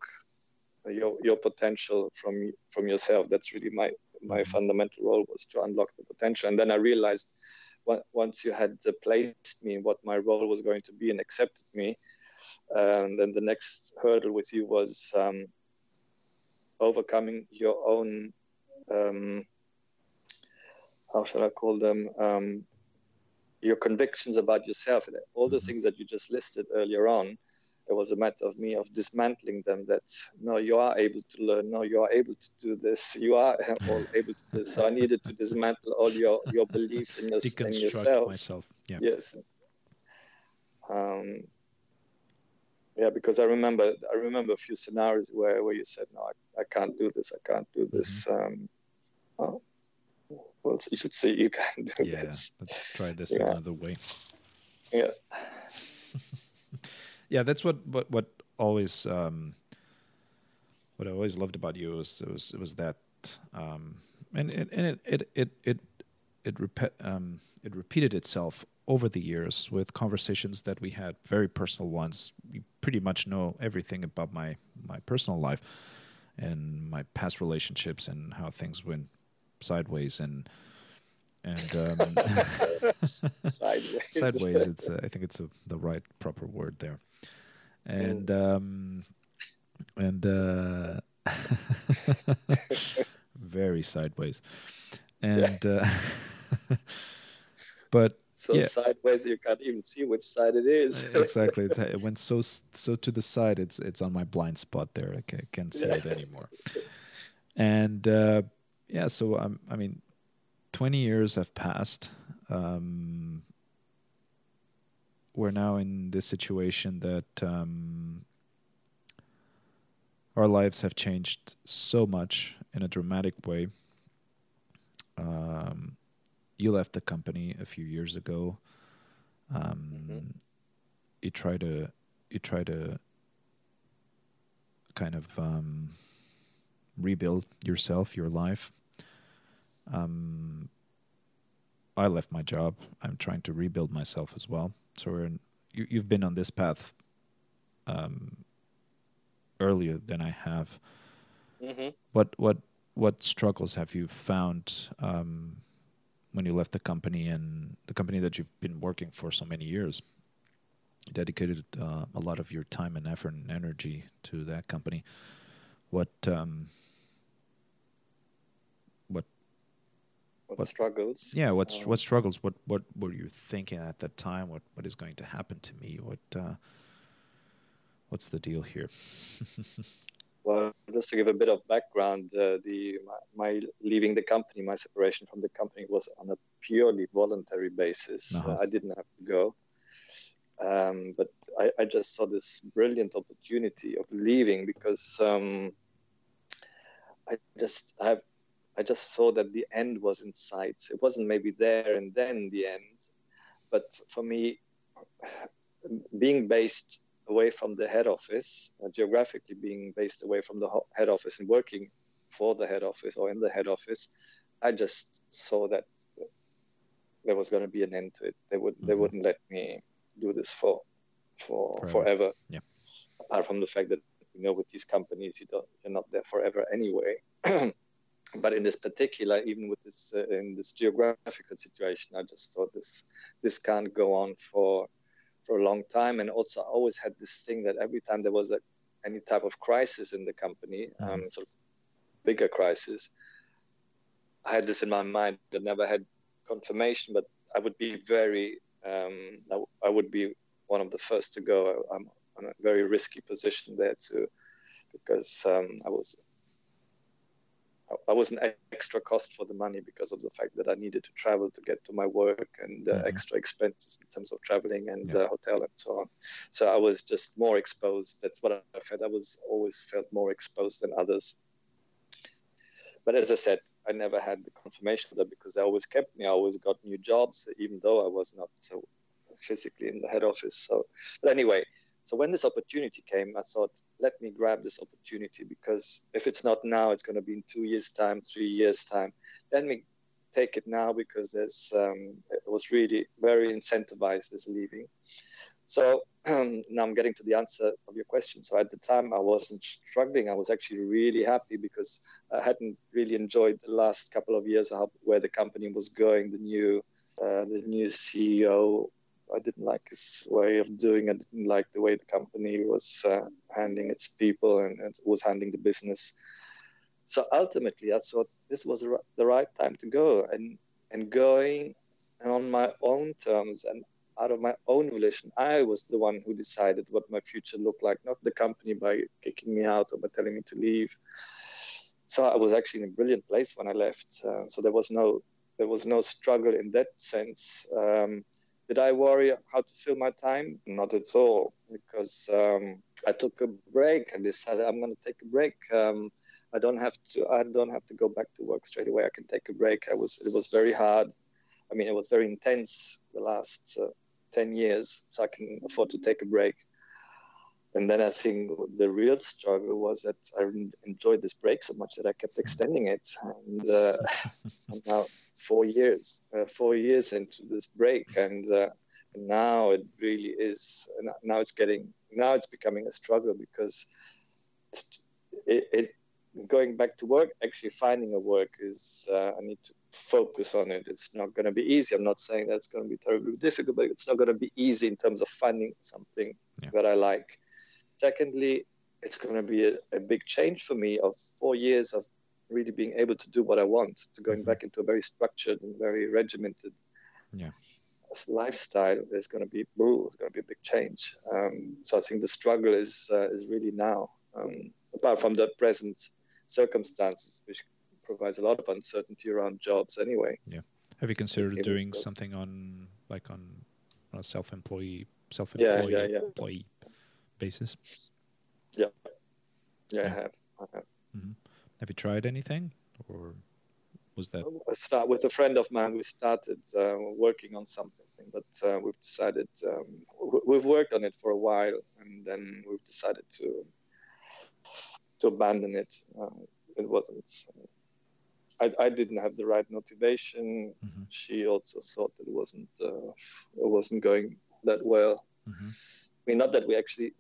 [SPEAKER 2] your your potential from from yourself. That's really my my fundamental role was to unlock the potential. And then I realized once you had placed me in what my role was going to be and accepted me, um, then the next hurdle with you was um, overcoming your own um, how shall I call them um, your convictions about yourself all the mm-hmm. things that you just listed earlier on it was a matter of me of dismantling them that no you are able to learn no you are able to do this you are [laughs] all able to do this so i needed to dismantle all your your beliefs in, your, in yourself
[SPEAKER 1] myself yeah
[SPEAKER 2] yes um, yeah because i remember i remember a few scenarios where where you said no i, I can't do this i can't do this mm-hmm. um, oh, well, you should see you can do
[SPEAKER 1] yeah,
[SPEAKER 2] this.
[SPEAKER 1] let's try this yeah. another way.
[SPEAKER 2] Yeah.
[SPEAKER 1] Yeah, that's what what what always um, what I always loved about you was it was it was that um, and it and it it it it it, rep- um, it repeated itself over the years with conversations that we had, very personal ones. You pretty much know everything about my my personal life and my past relationships and how things went sideways and and um, [laughs]
[SPEAKER 2] sideways.
[SPEAKER 1] sideways. It's uh, I think it's a, the right proper word there, and mm. um, and uh, [laughs] very sideways, and yeah. uh, [laughs] but
[SPEAKER 2] so yeah. sideways you can't even see which side it is.
[SPEAKER 1] exactly, it went so so to the side. It's it's on my blind spot there. I can't see yeah. it anymore, and. Uh, yeah, so um, I mean, 20 years have passed. Um, we're now in this situation that um, our lives have changed so much in a dramatic way. Um, you left the company a few years ago. Um, mm-hmm. You try to you try to kind of um, rebuild yourself, your life. Um, I left my job. I'm trying to rebuild myself as well. So we're in, you, you've been on this path um, earlier than I have. Mm-hmm. What what what struggles have you found um, when you left the company and the company that you've been working for so many years? You dedicated uh, a lot of your time and effort and energy to that company. What um,
[SPEAKER 2] what, what struggles?
[SPEAKER 1] Yeah, what um, what struggles? What what were you thinking at that time? What what is going to happen to me? What uh, what's the deal here? [laughs]
[SPEAKER 2] well, just to give a bit of background, uh, the my, my, leaving the company, my separation from the company was on a purely voluntary basis. Uh-huh. Uh, I didn't have to go. Um, but I, I, just saw this brilliant opportunity of leaving because um, I just I, I just saw that the end was in sight. It wasn't maybe there and then the end, but for me, being based away from the head office, uh, geographically being based away from the head office and working for the head office or in the head office, I just saw that there was going to be an end to it. They would mm-hmm. they wouldn't let me do this for for forever. forever.
[SPEAKER 1] Yeah.
[SPEAKER 2] Apart from the fact that you know with these companies you don't you're not there forever anyway. [clears throat] but in this particular, even with this uh, in this geographical situation, I just thought this this can't go on for for a long time. And also, I always had this thing that every time there was a, any type of crisis in the company, mm-hmm. um, sort of bigger crisis, I had this in my mind. I never had confirmation, but I would be very, um, I, I, would be one of the first to go. I'm in a very risky position there too, because um, I was I was an extra cost for the money because of the fact that I needed to travel to get to my work and uh, mm-hmm. extra expenses in terms of traveling and yeah. uh, hotel and so on. So I was just more exposed. That's what I felt. I was always felt more exposed than others. But as I said, I never had the confirmation of that because they always kept me. I always got new jobs, even though I was not so physically in the head office. So, but anyway, so when this opportunity came, I thought, let me grab this opportunity because if it's not now, it's going to be in two years' time, three years' time. Let me take it now because there's um, it was really very incentivized as leaving. So um, [clears throat] now I'm getting to the answer of your question. So at the time, I wasn't struggling. I was actually really happy because I hadn't really enjoyed the last couple of years how, where the company was going. The new uh, the new CEO I didn't like his way of doing. I didn't like the way the company was uh, handling its people and, and, was handling the business. So ultimately, I thought this was the right time to go and and going and on my own terms and out of my own volition. I was the one who decided what my future looked like, not the company by kicking me out or by telling me to leave. So I was actually in a brilliant place when I left. Uh, so there was no there was no struggle in that sense. Um, did I worry how to fill my time? Not at all, because um, I took a break and decided I'm going to take a break. Um, I don't have to. I don't have to go back to work straight away. I can take a break. I was. It was very hard. I mean, it was very intense the last uh, ten years, so I can afford to take a break. And then I think the real struggle was that I enjoyed this break so much that I kept extending it, and, uh, [laughs] now four years, uh, four years into this break, and, uh, now it really is. Now it's getting, now it's becoming a struggle because it, it going back to work, actually finding a work is, uh, I need to focus on it. It's not going to be easy. I'm not saying that it's going to be terribly difficult, but it's not going to be easy in terms of finding something yeah. that I like. Secondly, it's going to be a, a, big change for me of four years of really being able to do what I want, to going mm-hmm. back into a very structured and very regimented
[SPEAKER 1] yeah.
[SPEAKER 2] lifestyle. There's going to be it's going to be a big change. Um, so I think the struggle is uh, is really now. Um, apart from the present circumstances, which provides a lot of uncertainty around jobs anyway.
[SPEAKER 1] Yeah. Have you considered doing something on like on, on a self-employee self-employed yeah, yeah, yeah. employee basis?
[SPEAKER 2] Yeah. Yeah, I have. I have.
[SPEAKER 1] Mm-hmm. Have you tried anything, or was that?
[SPEAKER 2] I start with a friend of mine. We started uh, working on something, but uh, we've decided um, we've worked on it for a while, and then we've decided to to abandon it. Uh, it wasn't. I, I didn't have the right motivation. Mm-hmm. She also thought that it wasn't uh, it wasn't going that well. Mm-hmm. I mean, not that we actually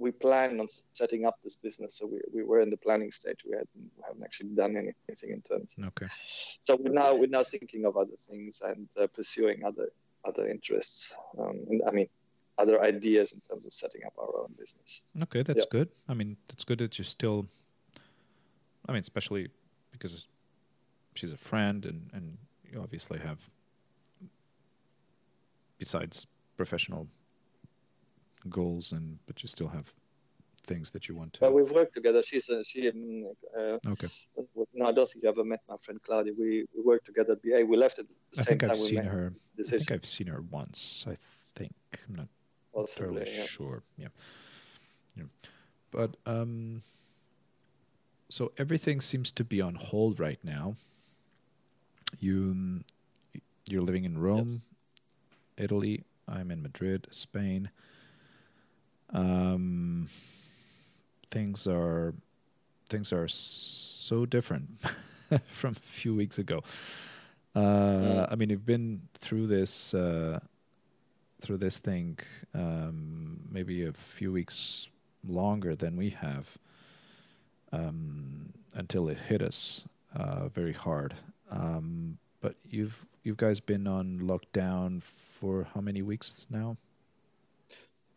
[SPEAKER 2] we plan on setting up this business, so we, we were in the planning stage. We hadn't, we haven't actually done anything in terms.
[SPEAKER 1] Of, okay.
[SPEAKER 2] So we're now we're now thinking of other things and uh, pursuing other other interests. Um, and, I mean, other ideas in terms of setting up our own business.
[SPEAKER 1] Okay, that's yeah. good. I mean, that's good that you still. I mean, especially because she's a friend, and and you obviously have. Besides professional goals and but you still have things that you want to
[SPEAKER 2] well we've worked together she's a, she uh,
[SPEAKER 1] okay
[SPEAKER 2] no i don't think you ever met my friend claudia we, we worked together at ba we left at the
[SPEAKER 1] I
[SPEAKER 2] same
[SPEAKER 1] think
[SPEAKER 2] time
[SPEAKER 1] i've seen her i think i've seen her once i think i'm not
[SPEAKER 2] Possibly,
[SPEAKER 1] entirely
[SPEAKER 2] yeah.
[SPEAKER 1] sure. Yeah. yeah. But um, so everything seems to be on hold right now. You mm, you're living in Rome,
[SPEAKER 2] Yes.
[SPEAKER 1] Italy. I'm in Madrid, Spain. Um, things are things are so different [laughs] from a few weeks ago. Uh, I mean, you've been through this uh, through this thing um, maybe a few weeks longer than we have um, until it hit us uh, very hard. Um, but you've you guys been on lockdown for how many weeks now?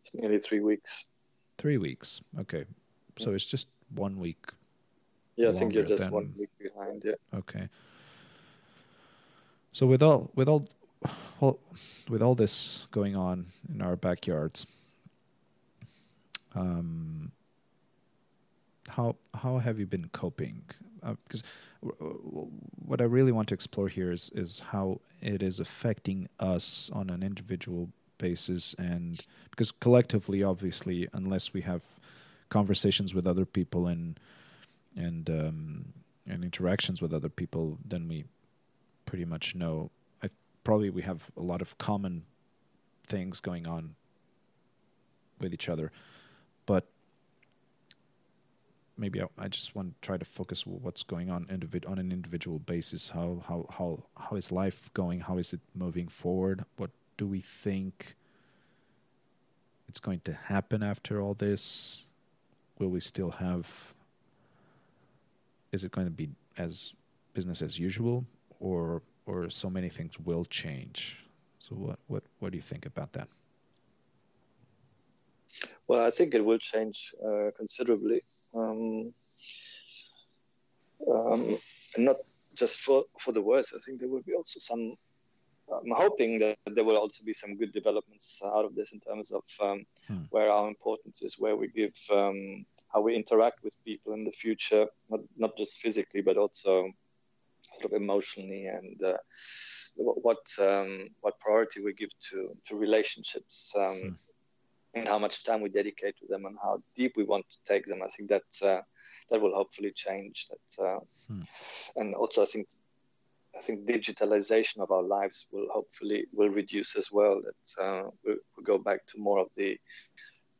[SPEAKER 2] It's nearly three weeks.
[SPEAKER 1] Three weeks. Okay, so it's just one week.
[SPEAKER 2] Yeah, I think you're just one week behind. Yeah.
[SPEAKER 1] Okay. So with all with all, with all this going on in our backyards, um, how how have you been coping? Uh, because w- w- what I really want to explore here is is how it is affecting us on an individual basis, and because collectively, obviously, unless we have conversations with other people and and um, and interactions with other people, then we pretty much know. I probably we have a lot of common things going on with each other, but maybe I, I just want to try to focus what's going on individ- on an individual basis. How how how how is life going? How is it moving forward? What do we think it's going to happen after all this? Will we still have? Is it going to be as business as usual, or or so many things will change? So what what what do you think about that?
[SPEAKER 2] Well, I think it will change uh, considerably. Um, um, and not just for, for the words. I think there will be also some. I'm hoping that there will also be some good developments out of this in terms of um,
[SPEAKER 1] Hmm.
[SPEAKER 2] where our importance is, where we give, um, how we interact with people in the future, not not just physically, but also sort of emotionally, and uh, what what, um, what priority we give to to relationships. Um,
[SPEAKER 1] Hmm.
[SPEAKER 2] and how much time we dedicate to them and how deep we want to take them. I think that uh, that will hopefully change. That uh,
[SPEAKER 1] Hmm.
[SPEAKER 2] and also I think I think digitalization of our lives will hopefully will reduce as well. That uh, we we'll go back to more of the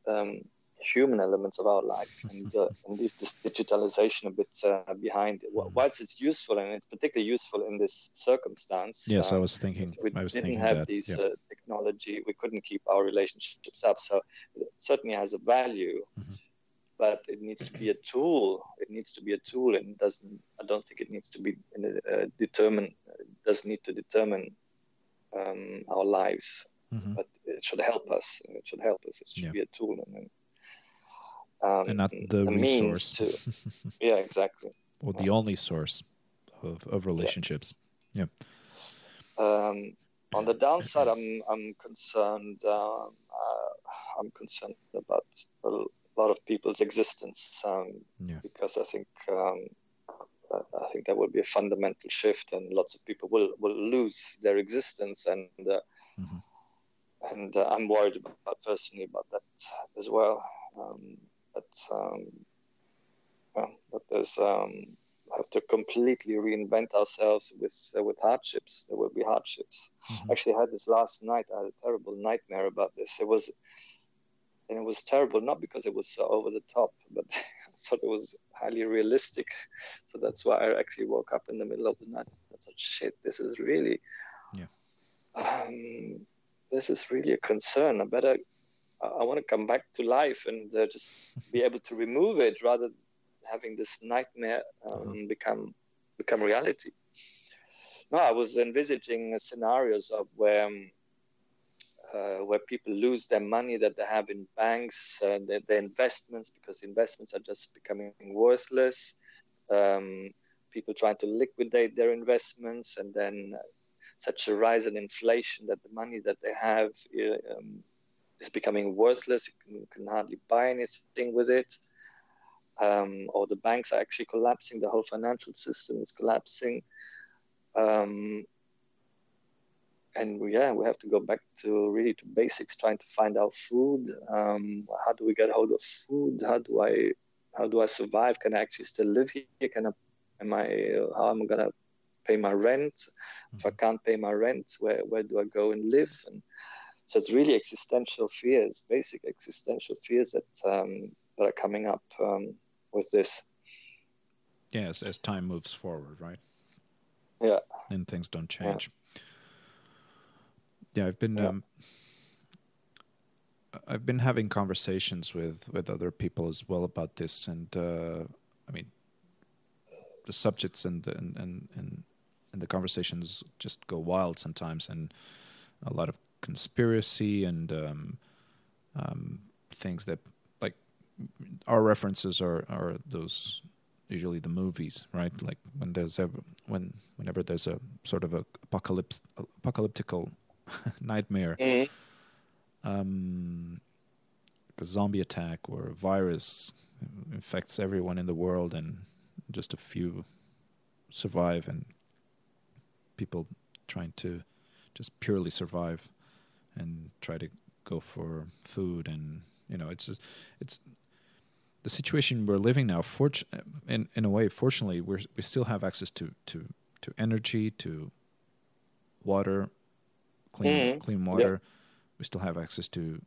[SPEAKER 2] um, human elements of our life [laughs] and, uh, and leave this digitalization a bit uh, behind. Wh-
[SPEAKER 1] Hmm.
[SPEAKER 2] Whilst it's useful and it's particularly useful in this circumstance.
[SPEAKER 1] Yes, I
[SPEAKER 2] uh,
[SPEAKER 1] was thinking.
[SPEAKER 2] we
[SPEAKER 1] I was
[SPEAKER 2] didn't
[SPEAKER 1] thinking
[SPEAKER 2] have
[SPEAKER 1] that.
[SPEAKER 2] these
[SPEAKER 1] yeah.
[SPEAKER 2] uh, technology we couldn't keep our relationships up so it certainly has a value
[SPEAKER 1] Mhm.
[SPEAKER 2] But it needs to be a tool it needs to be a tool and doesn't i don't think it needs to be uh, determine it doesn't need to determine um, our lives
[SPEAKER 1] Mhm.
[SPEAKER 2] but it should help us it should help us it should
[SPEAKER 1] Yeah.
[SPEAKER 2] be a tool and um,
[SPEAKER 1] and not the
[SPEAKER 2] means
[SPEAKER 1] resource
[SPEAKER 2] to [laughs] yeah exactly
[SPEAKER 1] or the only source of, of relationships.
[SPEAKER 2] Um, on the downside, I'm I'm concerned. Um, uh, I'm concerned about a lot of people's existence um,
[SPEAKER 1] Yeah.
[SPEAKER 2] because I think um, I think there will be a fundamental shift, and lots of people will will lose their existence, and uh,
[SPEAKER 1] Mhm.
[SPEAKER 2] and uh, I'm worried about personally about that as well. Um, that um, yeah, that there's um, have to completely reinvent ourselves with uh, with hardships. There will be hardships.
[SPEAKER 1] Mhm.
[SPEAKER 2] Actually, I had this last night. I had a terrible nightmare about this. It was, and it was terrible not because it was so over the top, but [laughs] I thought it was highly realistic. So that's why I actually woke up in the middle of the night. I thought, shit, this is really,
[SPEAKER 1] Yeah.
[SPEAKER 2] um, this is really a concern. I better. I I want to come back to life and uh, just be able to remove it rather than having this nightmare um,
[SPEAKER 1] Uh-huh.
[SPEAKER 2] become become reality. No, I was envisaging scenarios of where um, uh, where people lose their money that they have in banks, uh, their, investments, because investments are just becoming worthless. Um, people trying to liquidate their investments, and then such a rise in inflation that the money that they have uh, um, is becoming worthless. You can, can hardly buy anything with it. Um, or the banks are actually collapsing. The whole financial system is collapsing. Um, and we, yeah, we have to go back to really to basics, trying to find out food. Um, how do we get hold of food? How do I how do I survive? Can I actually still live here? Can I am I how am I gonna pay my rent? Mm-hmm. If I mm-hmm. can't pay my rent, where where do I go and live? And so it's really existential fears, basic existential fears that um, that are coming up um, with this.
[SPEAKER 1] Yes, as time moves forward, right?
[SPEAKER 2] Yeah.
[SPEAKER 1] And things don't change. Yeah, yeah I've been. Yeah. Um, I've been having conversations with, with other people as well about this, and uh, I mean, the subjects and the, and, and and and the conversations just go wild sometimes, and a lot of conspiracy and um, um, things that like our references are are those usually the movies, right? Like when there's ever when whenever there's a sort of a apocalypse apocalyptical [laughs] nightmare, mm-hmm. um, a zombie attack or a virus infects everyone in the world, and just a few survive, and people trying to just purely survive and try to go for food and you know it's just, it's the situation we're living now fortu- in in a way fortunately we we still have access to to to energy to water clean mm. clean water we still have access to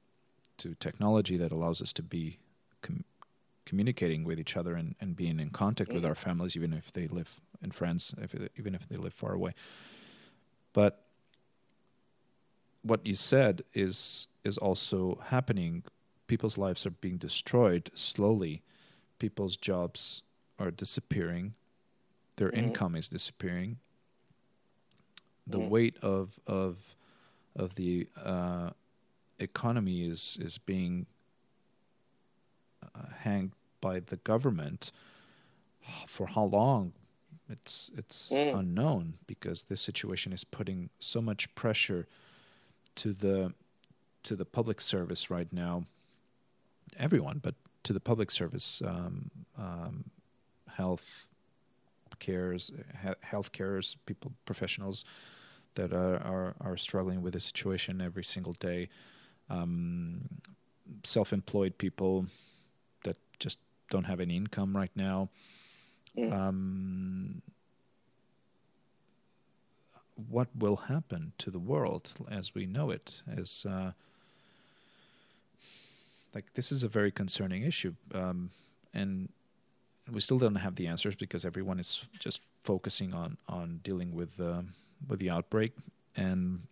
[SPEAKER 1] to technology that allows us to be com- communicating with each other and, and being in contact mm. with our families even if they live in France if even if they live far away but what you said is is also happening. People's lives are being destroyed slowly. People's jobs are disappearing. Their mm-hmm. income is disappearing. The mm-hmm. weight of of of the uh, economy is is being uh, hanged by the government. For how long? It's it's mm. unknown because this situation is putting so much pressure to the to the public service right now, everyone, but to the public service, um, um, health cares, health cares, people, professionals that are, are, are struggling with the situation every single day, um, self-employed people that just don't have any income right now. Mm. Um, what will happen to the world as we know it as uh, like this is a very concerning issue um, and we still don't have the answers because everyone is just focusing on on dealing with uh, with the outbreak and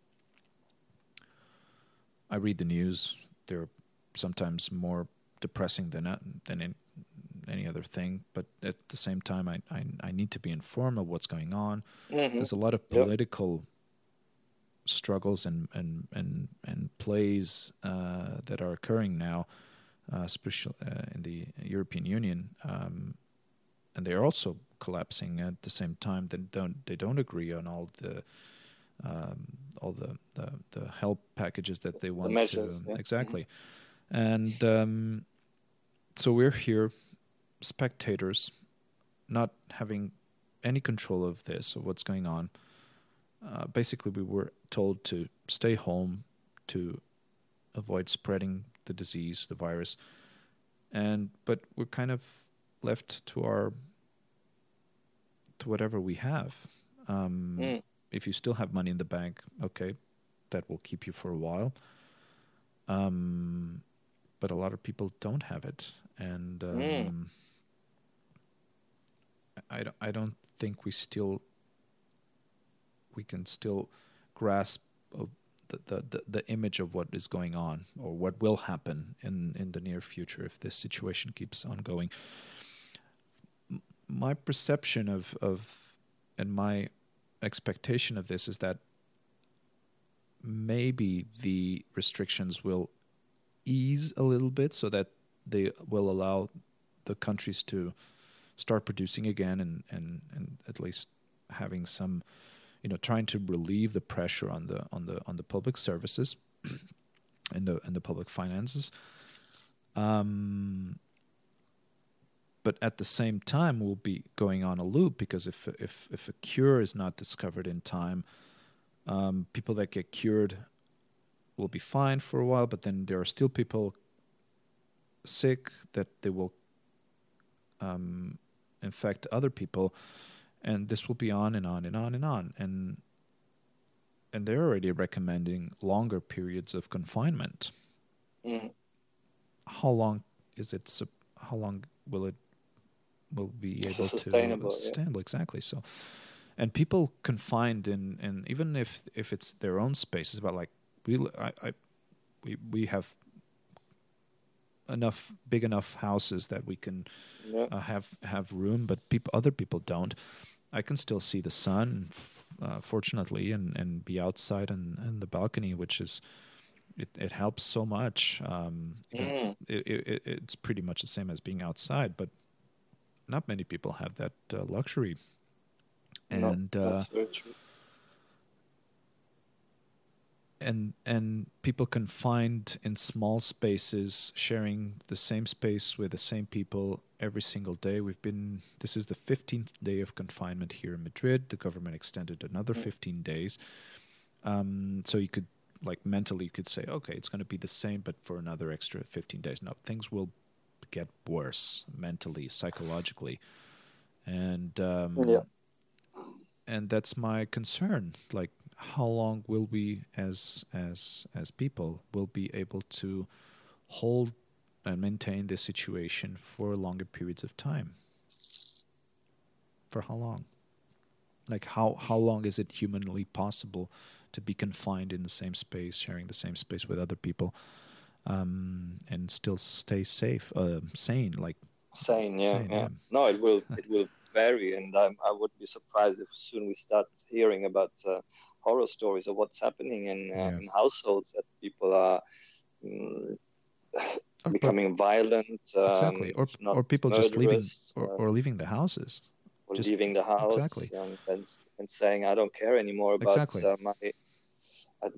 [SPEAKER 1] I read the news they're sometimes more depressing than uh, than in, any other thing. But at the same time, I I, I need to be informed of what's going on. Mm-hmm. There's a lot of political yep. struggles and and and and plays uh, that are occurring now, uh, especially uh, in the European Union, um, and they are also collapsing at the same time. They don't they don't agree on all the. Um, all the, the, the help packages that they want
[SPEAKER 2] the measures,
[SPEAKER 1] to yeah. exactly, mm-hmm. and um, so we're here spectators, not having any control of this, of what's going on. Uh, basically, we were told to stay home to avoid spreading the disease, the virus, and but we're kind of left to our to whatever we have. Um, mm. If you still have money in the bank, okay, that will keep you for a while. Um, but a lot of people don't have it, and mm. um, mm. I don't, I don't think we still we can still grasp the, the, the, the image of what is going on or what will happen in, in the near future if this situation keeps on going. My perception of, of and my expectation of this is that maybe the restrictions will ease a little bit so that they will allow the countries to start producing again and, and, and at least having some you know trying to relieve the pressure on the on the on the public services [clears throat] and the and the public finances. Um, but at the same time we'll be going on a loop because if if if a cure is not discovered in time Um, people that get cured will be fine for a while, but then there are still people sick that they will um, infect other people, and this will be on and on and on and on. And and they're already recommending longer periods of confinement.
[SPEAKER 2] Mm.
[SPEAKER 1] How long is it? How long will it will be able to
[SPEAKER 2] sustainable,
[SPEAKER 1] sustainable? Exactly. So, and people confined in, and even if if it's their own spaces, but like we, I, I we we have enough big enough houses that we can
[SPEAKER 2] yeah.
[SPEAKER 1] uh, have have room, but people other people don't. I can still see the sun, uh, fortunately, and, and be outside and in, in the balcony, which is it, it helps so much. Um,
[SPEAKER 2] mm.
[SPEAKER 1] it, it, it's pretty much the same as being outside, but not many people have that uh, luxury. And
[SPEAKER 2] no,
[SPEAKER 1] uh,
[SPEAKER 2] that's very true.
[SPEAKER 1] and and people confined in small spaces sharing the same space with the same people every single day. We've been this is the 15th day of confinement here in madrid. The government extended another
[SPEAKER 2] Mm.
[SPEAKER 1] 15 days. Um, so you could like mentally you could say okay it's going to be the same but for another extra 15 days. No things will get worse mentally psychologically. And um,
[SPEAKER 2] Yeah.
[SPEAKER 1] and that's my concern. Like how long will we as as as people will be able to hold and maintain this situation for longer periods of time? For how long? Like how how long is it humanly possible to be confined in the same space sharing the same space with other people um, and still stay safe uh, sane like
[SPEAKER 2] sane yeah,
[SPEAKER 1] Sane,
[SPEAKER 2] yeah.
[SPEAKER 1] yeah.
[SPEAKER 2] no it will [laughs] it will vary and um, i would be surprised if soon we start hearing about uh, horror stories of what's happening in, uh,
[SPEAKER 1] Yeah.
[SPEAKER 2] in households that people are mm, [laughs] becoming violent um,
[SPEAKER 1] exactly or,
[SPEAKER 2] not
[SPEAKER 1] or people just leaving or,
[SPEAKER 2] uh,
[SPEAKER 1] or leaving the houses
[SPEAKER 2] or
[SPEAKER 1] just-
[SPEAKER 2] leaving the house
[SPEAKER 1] exactly.
[SPEAKER 2] and, and and saying I don't care anymore about
[SPEAKER 1] Exactly.
[SPEAKER 2] uh, my. I,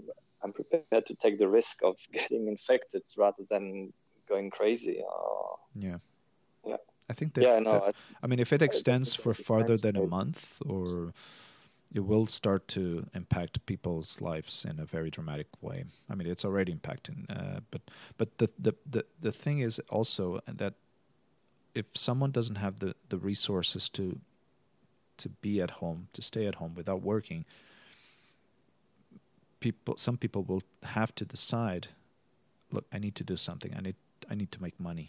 [SPEAKER 2] I'm prepared to take the risk of [laughs] getting infected rather than going crazy. Uh,
[SPEAKER 1] yeah
[SPEAKER 2] Yeah.
[SPEAKER 1] i think that,
[SPEAKER 2] yeah, no,
[SPEAKER 1] that-
[SPEAKER 2] I,
[SPEAKER 1] I mean, if it extends for farther than a month, or it will start to impact people's lives in a very dramatic way. I mean, it's already impacting. Uh, but but the, the the the thing is also that if someone doesn't have the the resources to to be at home, to stay at home without working, people some people will have to decide, look, I need to do something. I need I need to make money,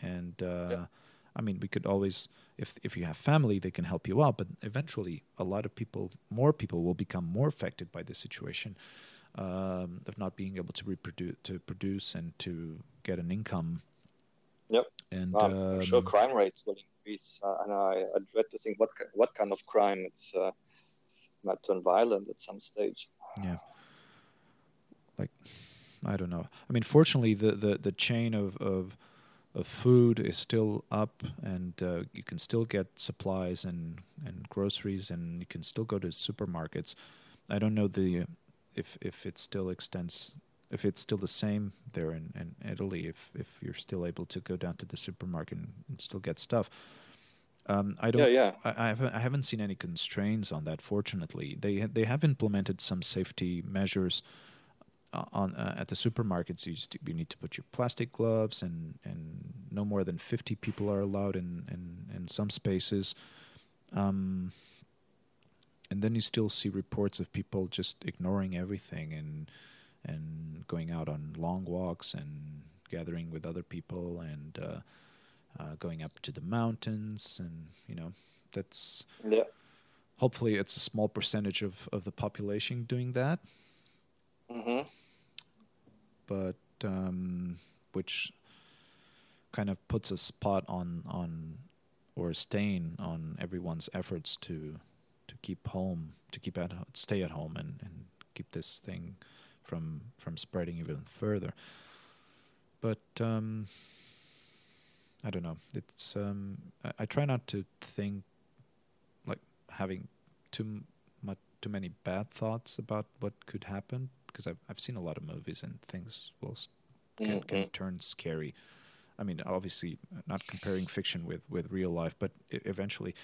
[SPEAKER 1] and uh,
[SPEAKER 2] Yeah.
[SPEAKER 1] I mean, we could always, if if you have family, they can help you out. But eventually, a lot of people, more people, will become more affected by this situation um, of not being able to reproduce, to produce, and to get an income.
[SPEAKER 2] Yep.
[SPEAKER 1] And
[SPEAKER 2] I'm, I'm sure
[SPEAKER 1] um,
[SPEAKER 2] crime rates will increase, uh, and I, I dread to think what what kind of crime it's uh, might turn violent at some stage.
[SPEAKER 1] yeah, like I don't know. I mean, fortunately, the the the chain of of of food is still up, and uh, you can still get supplies and and groceries, and you can still go to supermarkets. I don't know the if if it still extends if it's still the same there in, in Italy if if you're still able to go down to the supermarket and, and still get stuff. Um, I don't.
[SPEAKER 2] Yeah, yeah.
[SPEAKER 1] I, I haven't I haven't seen any constraints on that. Fortunately, they ha- they have implemented some safety measures on uh, at the supermarkets. You, st- you need to put your plastic gloves, and, and no more than fifty people are allowed in in, in some spaces. Um, and then you still see reports of people just ignoring everything and and going out on long walks and gathering with other people and uh, uh, going up to the mountains and you know that's
[SPEAKER 2] Yeah,
[SPEAKER 1] hopefully it's a small percentage of, of the population doing that
[SPEAKER 2] hmm
[SPEAKER 1] but um, which kind of puts a spot on on or a stain on everyone's efforts to to keep home to keep at stay at home and, and keep this thing from from spreading even further. But um, I don't know. It's um, I, I try not to think like having too much too many bad thoughts about what could happen because I've I've seen a lot of movies and things will can, can
[SPEAKER 2] Mhm.
[SPEAKER 1] turn scary. I mean, obviously, not comparing fiction with, with real life, but eventually,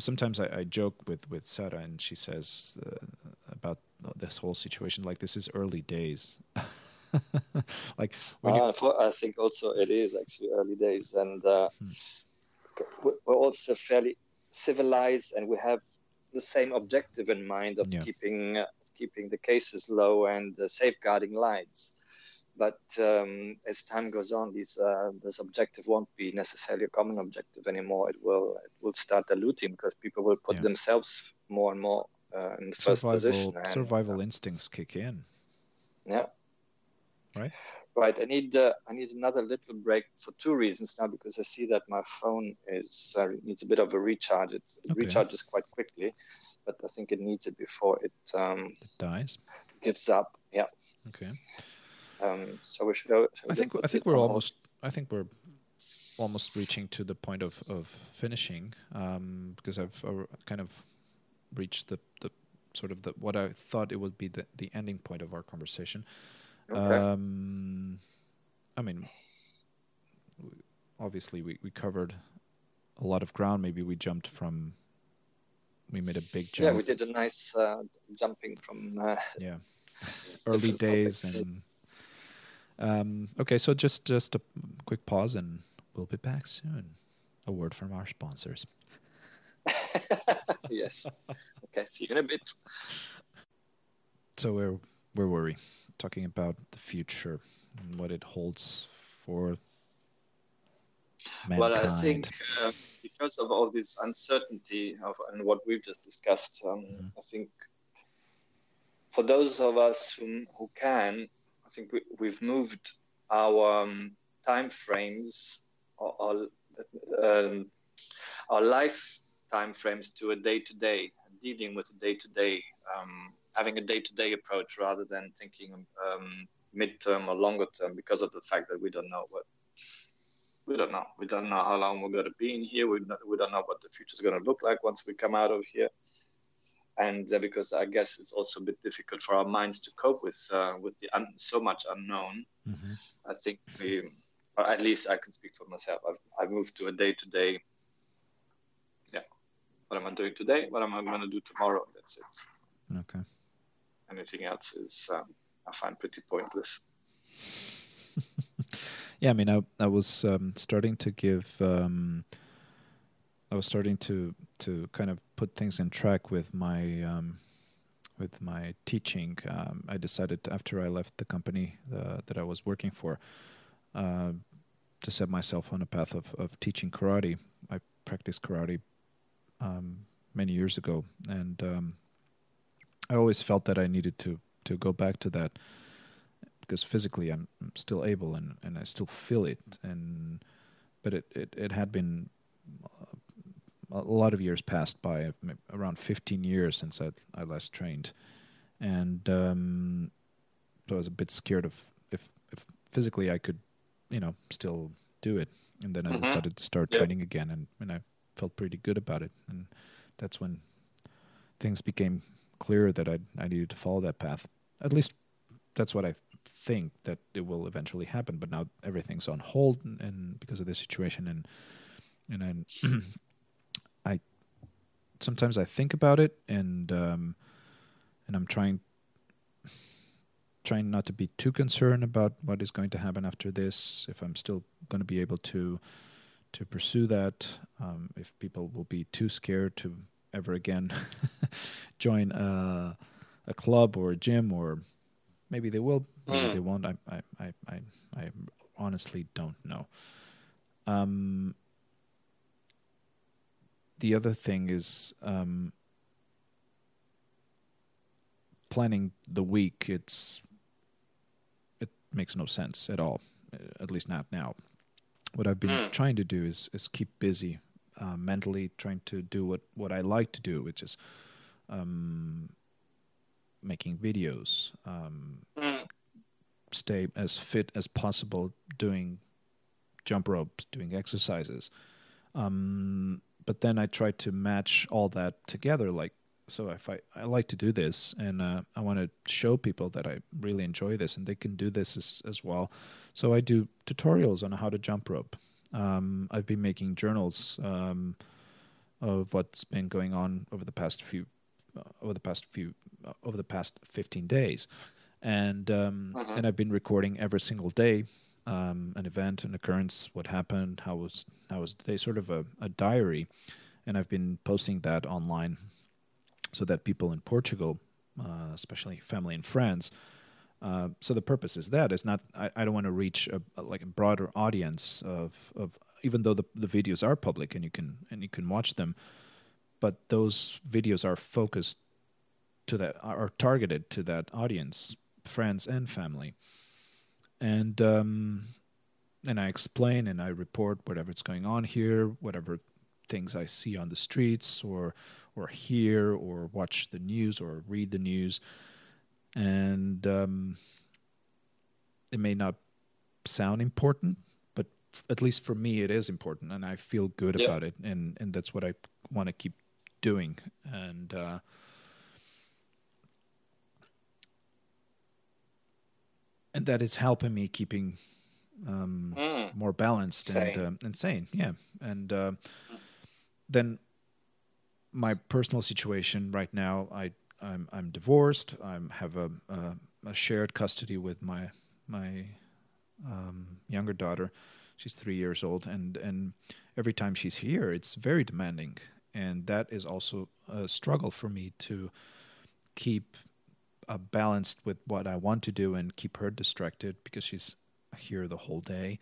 [SPEAKER 1] sometimes I, I joke with with Sarah, and she says uh, about this whole situation. Like this is early days. [laughs] like
[SPEAKER 2] uh, I think also it is actually early days, and uh, hmm. we're also fairly civilized, and we have the same objective in mind of yeah. keeping keeping the cases low and uh, safeguarding lives. But um, as time goes on, these, uh, this objective won't be necessarily a common objective anymore. It will it will start diluting because people will put yeah. themselves more and more uh, in the first position.
[SPEAKER 1] And, survival uh, instincts kick in.
[SPEAKER 2] Yeah.
[SPEAKER 1] Right.
[SPEAKER 2] Right. I need uh, I need another little break for two reasons now because I see that my phone is uh, needs a bit of a recharge. It okay. recharges quite quickly, but I think it needs it before it, um,
[SPEAKER 1] it dies.
[SPEAKER 2] Gives up. Yeah.
[SPEAKER 1] Okay.
[SPEAKER 2] Um, so we should go.
[SPEAKER 1] I think I think we're almost. I think we're almost reaching to the point of of finishing um, because I've uh, kind of reached the the sort of the what I thought it would be the the ending point of our conversation. Okay. Um, I mean, obviously we we covered a lot of ground. Maybe we jumped from. We made a big jump.
[SPEAKER 2] Yeah, we did a nice uh, jumping from. Uh,
[SPEAKER 1] yeah, [laughs] early days topics. and um, okay, so just just a quick pause, and we'll be back soon. A word from our sponsors. [laughs]
[SPEAKER 2] yes. Okay. See you in a bit.
[SPEAKER 1] So where where were we? Talking about the future and what it holds for mankind.
[SPEAKER 2] Well, I think uh, because of all this uncertainty of and what we've just discussed, um, mm. I think for those of us who who can, I think we, we've moved our um, time frames, our, um, our life time frames to a day to day, dealing with a day to day, having a day to day approach rather than thinking um, midterm or longer term because of the fact that we don't know what. We don't know. We don't know how long we're going to be in here. We don't, we don't know what the future is going to look like once we come out of here and uh, because I guess it's also a bit difficult for our minds to cope with uh, with the un- so much unknown. Mm-hmm. I think we, or at least I can speak for myself. I've I've moved to a day to day. Yeah, what am I doing today? What am I going to do tomorrow? That's it.
[SPEAKER 1] Okay.
[SPEAKER 2] Anything else is um, I find pretty pointless. [laughs]
[SPEAKER 1] yeah, I mean, I I was um, starting to give. Um, I was starting to to kind of put things in track with my um, with my teaching. Um, I decided after I left the company uh, that I was working for uh, to set myself on a path of, of teaching karate. I practiced karate um, many years ago, and I always felt that I needed to to go back to that because physically I'm still able and, and I still feel it and but it, it, it had been a lot of years passed by, around 15 years since I, I last trained, and um, so I was a bit scared of if if physically I could, you know, still do it. And then I mm-hmm. decided to start yep. training again, and, and I felt pretty good about it. And that's when things became clear that I I needed to follow that path. At least that's what I think that it will eventually happen. But now everything's on hold, and, and because of this situation, and and then [clears throat] sometimes I think about it and um, and I'm trying trying not to be too concerned about what is going to happen after this. If I'm still going to be able to to pursue that, um, if people will be too scared to ever again [laughs] join a, a club or a gym, or maybe they will, maybe mm. they won't. I, I I I I honestly don't know. Um, the other thing is um, planning the week. It's it makes no sense at all, at least not now. What I've been mm. trying to do is is keep busy uh, mentally, trying to do what what I like to do, which is um, making videos, um, mm. stay as fit as possible, doing jump ropes, doing exercises. Um, but then I try to match all that together. Like, so if I, I like to do this and uh, I want to show people that I really enjoy this and they can do this as, as well. So I do tutorials on how to jump rope. Um, I've been making journals um, of what's been going on over the past few uh, over the past few uh, over the past 15 days, and um,
[SPEAKER 2] Mhm.
[SPEAKER 1] and I've been recording every single day um, an event, an occurrence, what happened, how was how was the day, sort of a, a diary, and I've been posting that online so that people in Portugal, uh, especially family and friends. Uh, so the purpose is that is not. I, I don't want to reach a, a, like a broader audience of, of even though the, the videos are public and you can and you can watch them, but those videos are focused to that are targeted to that audience, friends and family, and um, and I explain and I report whatever's going on here, whatever things I see on the streets or or hear or watch the news or read the news, and um, it may not sound important, but at least for me, it is important, and I feel good
[SPEAKER 2] Yeah.
[SPEAKER 1] about it, and and that's what I want to keep doing, and. Uh, and that is helping me keeping um,
[SPEAKER 2] Mm.
[SPEAKER 1] more balanced and
[SPEAKER 2] Sane.
[SPEAKER 1] um, and sane. Yeah, and uh, then my personal situation right now, I I'm I'm divorced. I have a shared custody with my my um, younger daughter. She's three years old, and and every time she's here, it's very demanding, and that is also a struggle for me to keep uh, balanced with what I want to do and keep her distracted because she's here the whole day,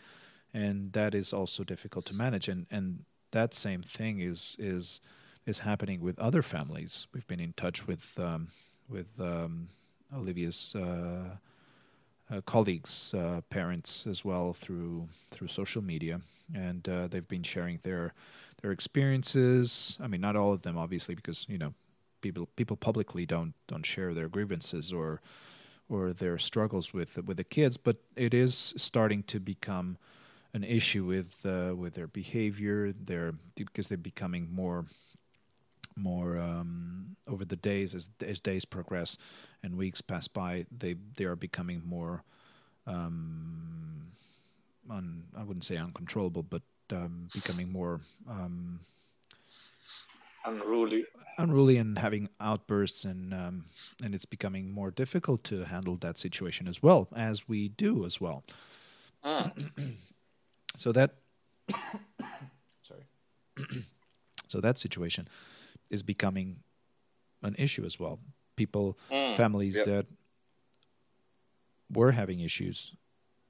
[SPEAKER 1] and that is also difficult to manage. And and that same thing is is is happening with other families. We've been in touch with um, with um, Olivia's uh, uh, colleagues' uh, parents as well through through social media, and they've been sharing their their experiences. I mean, not all of them, obviously, because you know people people publicly don't don't share their grievances or or their struggles with with the kids, but it is starting to become an issue with uh, with their behavior. Their because they're becoming more more um, over the days as as days progress and weeks pass by. They they are becoming more. Um, un, I wouldn't say uncontrollable, but um, becoming more um,
[SPEAKER 2] Unruly.
[SPEAKER 1] unruly and having outbursts and um, and it's becoming more difficult to handle that situation as well as we do as well
[SPEAKER 2] Mm.
[SPEAKER 1] so that [coughs] sorry [coughs] so that situation is becoming an issue as well people
[SPEAKER 2] Mm.
[SPEAKER 1] families
[SPEAKER 2] Yep.
[SPEAKER 1] that were having issues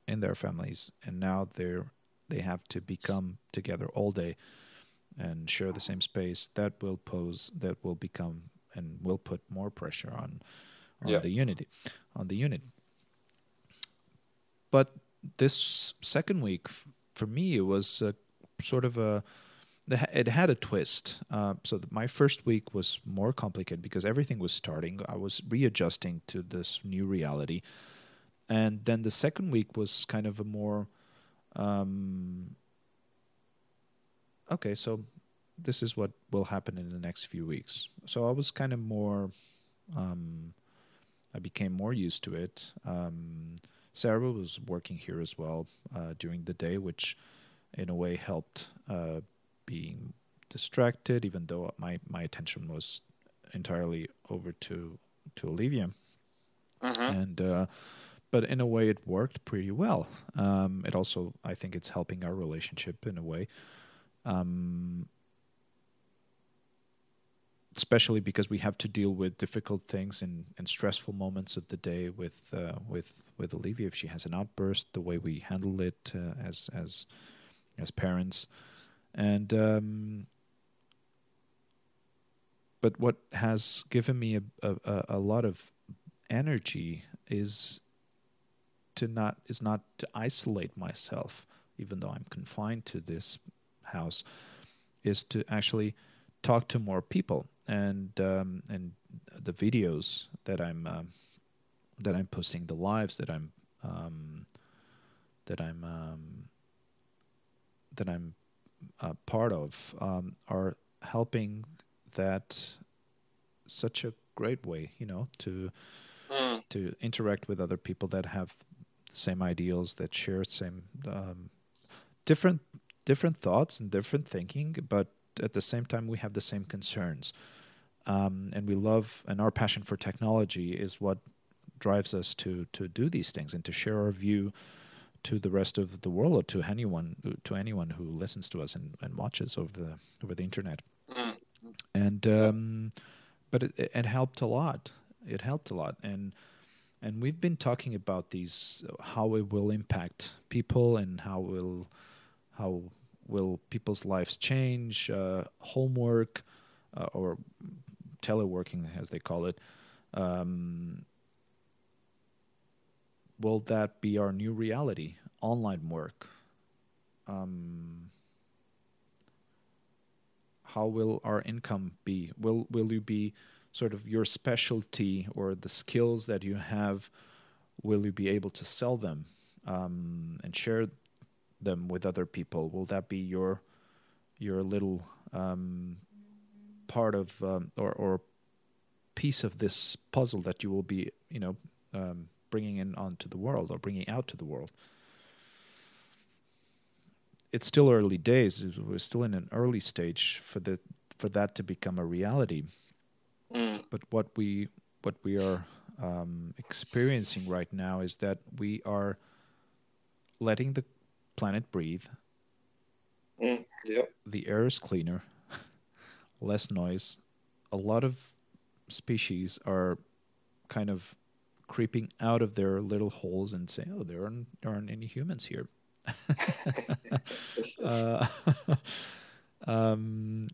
[SPEAKER 1] in their families and now they're they have to become together all day and share the same space that will pose that will become and will put more pressure on on
[SPEAKER 2] Yeah.
[SPEAKER 1] the unity on the unit but this second week f- for me it was uh, sort of a it had a twist. Uh, so my first week was more complicated because everything was starting. I was readjusting to this new reality, and then the second week was kind of a more, um, okay, so this is what will happen in the next few weeks. So I was kind of more, um, I became more used to it. Um, Sarah was working here as well uh, during the day, which in a way helped uh, being distracted, even though my, my attention was entirely over to to Olivia.
[SPEAKER 2] Mhm.
[SPEAKER 1] And uh, but in a way, it worked pretty well. Um, it also, I think, it's helping our relationship in a way. Um, especially because we have to deal with difficult things and, and stressful moments of the day with uh, with with Olivia if she has an outburst, the way we handle it uh, as as as parents, and um, but what has given me a, a, a- lot of energy is to not is not to isolate myself, even though I'm confined to this house, is to actually talk to more people and um, and the videos that I'm um, that I'm posting, the lives that I'm um, that I'm um, that I'm uh, part of um, are helping that such a great way, you know, to
[SPEAKER 2] Mm.
[SPEAKER 1] to interact with other people that have the same ideals, that share same um, different different thoughts and different thinking, but at the same time we have the same concerns. um, and we love and our passion for technology is what drives us to to do these things and to share our view to the rest of the world or to anyone to anyone who listens to us and, and watches over the over the internet. Mm. And um, but it, it helped a lot. It helped a lot, and and we've been talking about these how it will impact people and how will how will people's lives change, uh, homework uh, or teleworking as they call it. Um, will that be our new reality? Online work. Um, how will our income be? Will will you be sort of your specialty or the skills that you have? Will you be able to sell them um, and share them with other people? Will that be your your little um, part of um, or or piece of this puzzle that you will be you know um, bringing in onto the world or bringing out to the world? It's still early days. We're still in an early stage for the for that to become a reality. Mm. But what we what we are um, experiencing right now is that we are letting the planet breathe.
[SPEAKER 2] Mm, yeah.
[SPEAKER 1] The air is cleaner, [laughs] less noise. A lot of species are kind of creeping out of their little holes and saying, "Oh, there aren't, there aren't any humans here." [laughs] uh, [laughs] um,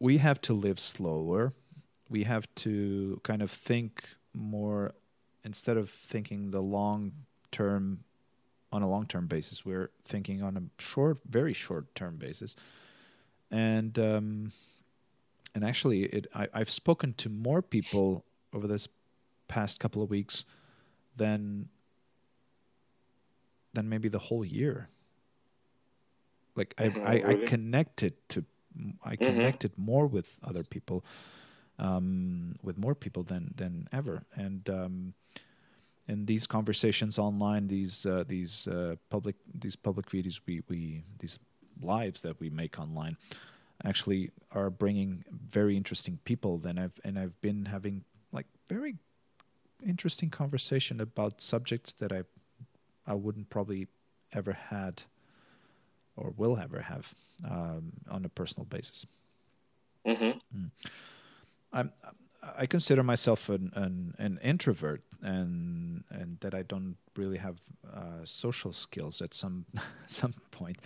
[SPEAKER 1] we have to live slower. We have to kind of think more instead of thinking the long term on a long term basis. We're thinking on a short, very short term basis, and um, and actually, it I, I've spoken to more people over this past couple of weeks than than maybe the whole year. Like I, I, I connected to, I mm-hmm. connected mm-hmm. more with other people, um, with more people than than ever, and um, in these conversations online, these uh, these uh, public these public videos we we these lives that we make online actually are bringing very interesting people. Then I've and I've been having like very interesting conversation about subjects that I I wouldn't probably ever had or will ever have um, on a personal basis.
[SPEAKER 2] Mm-hmm. Mm.
[SPEAKER 1] I'm I consider myself an, an, an introvert and and that I don't really have uh, social skills at some [laughs] some point.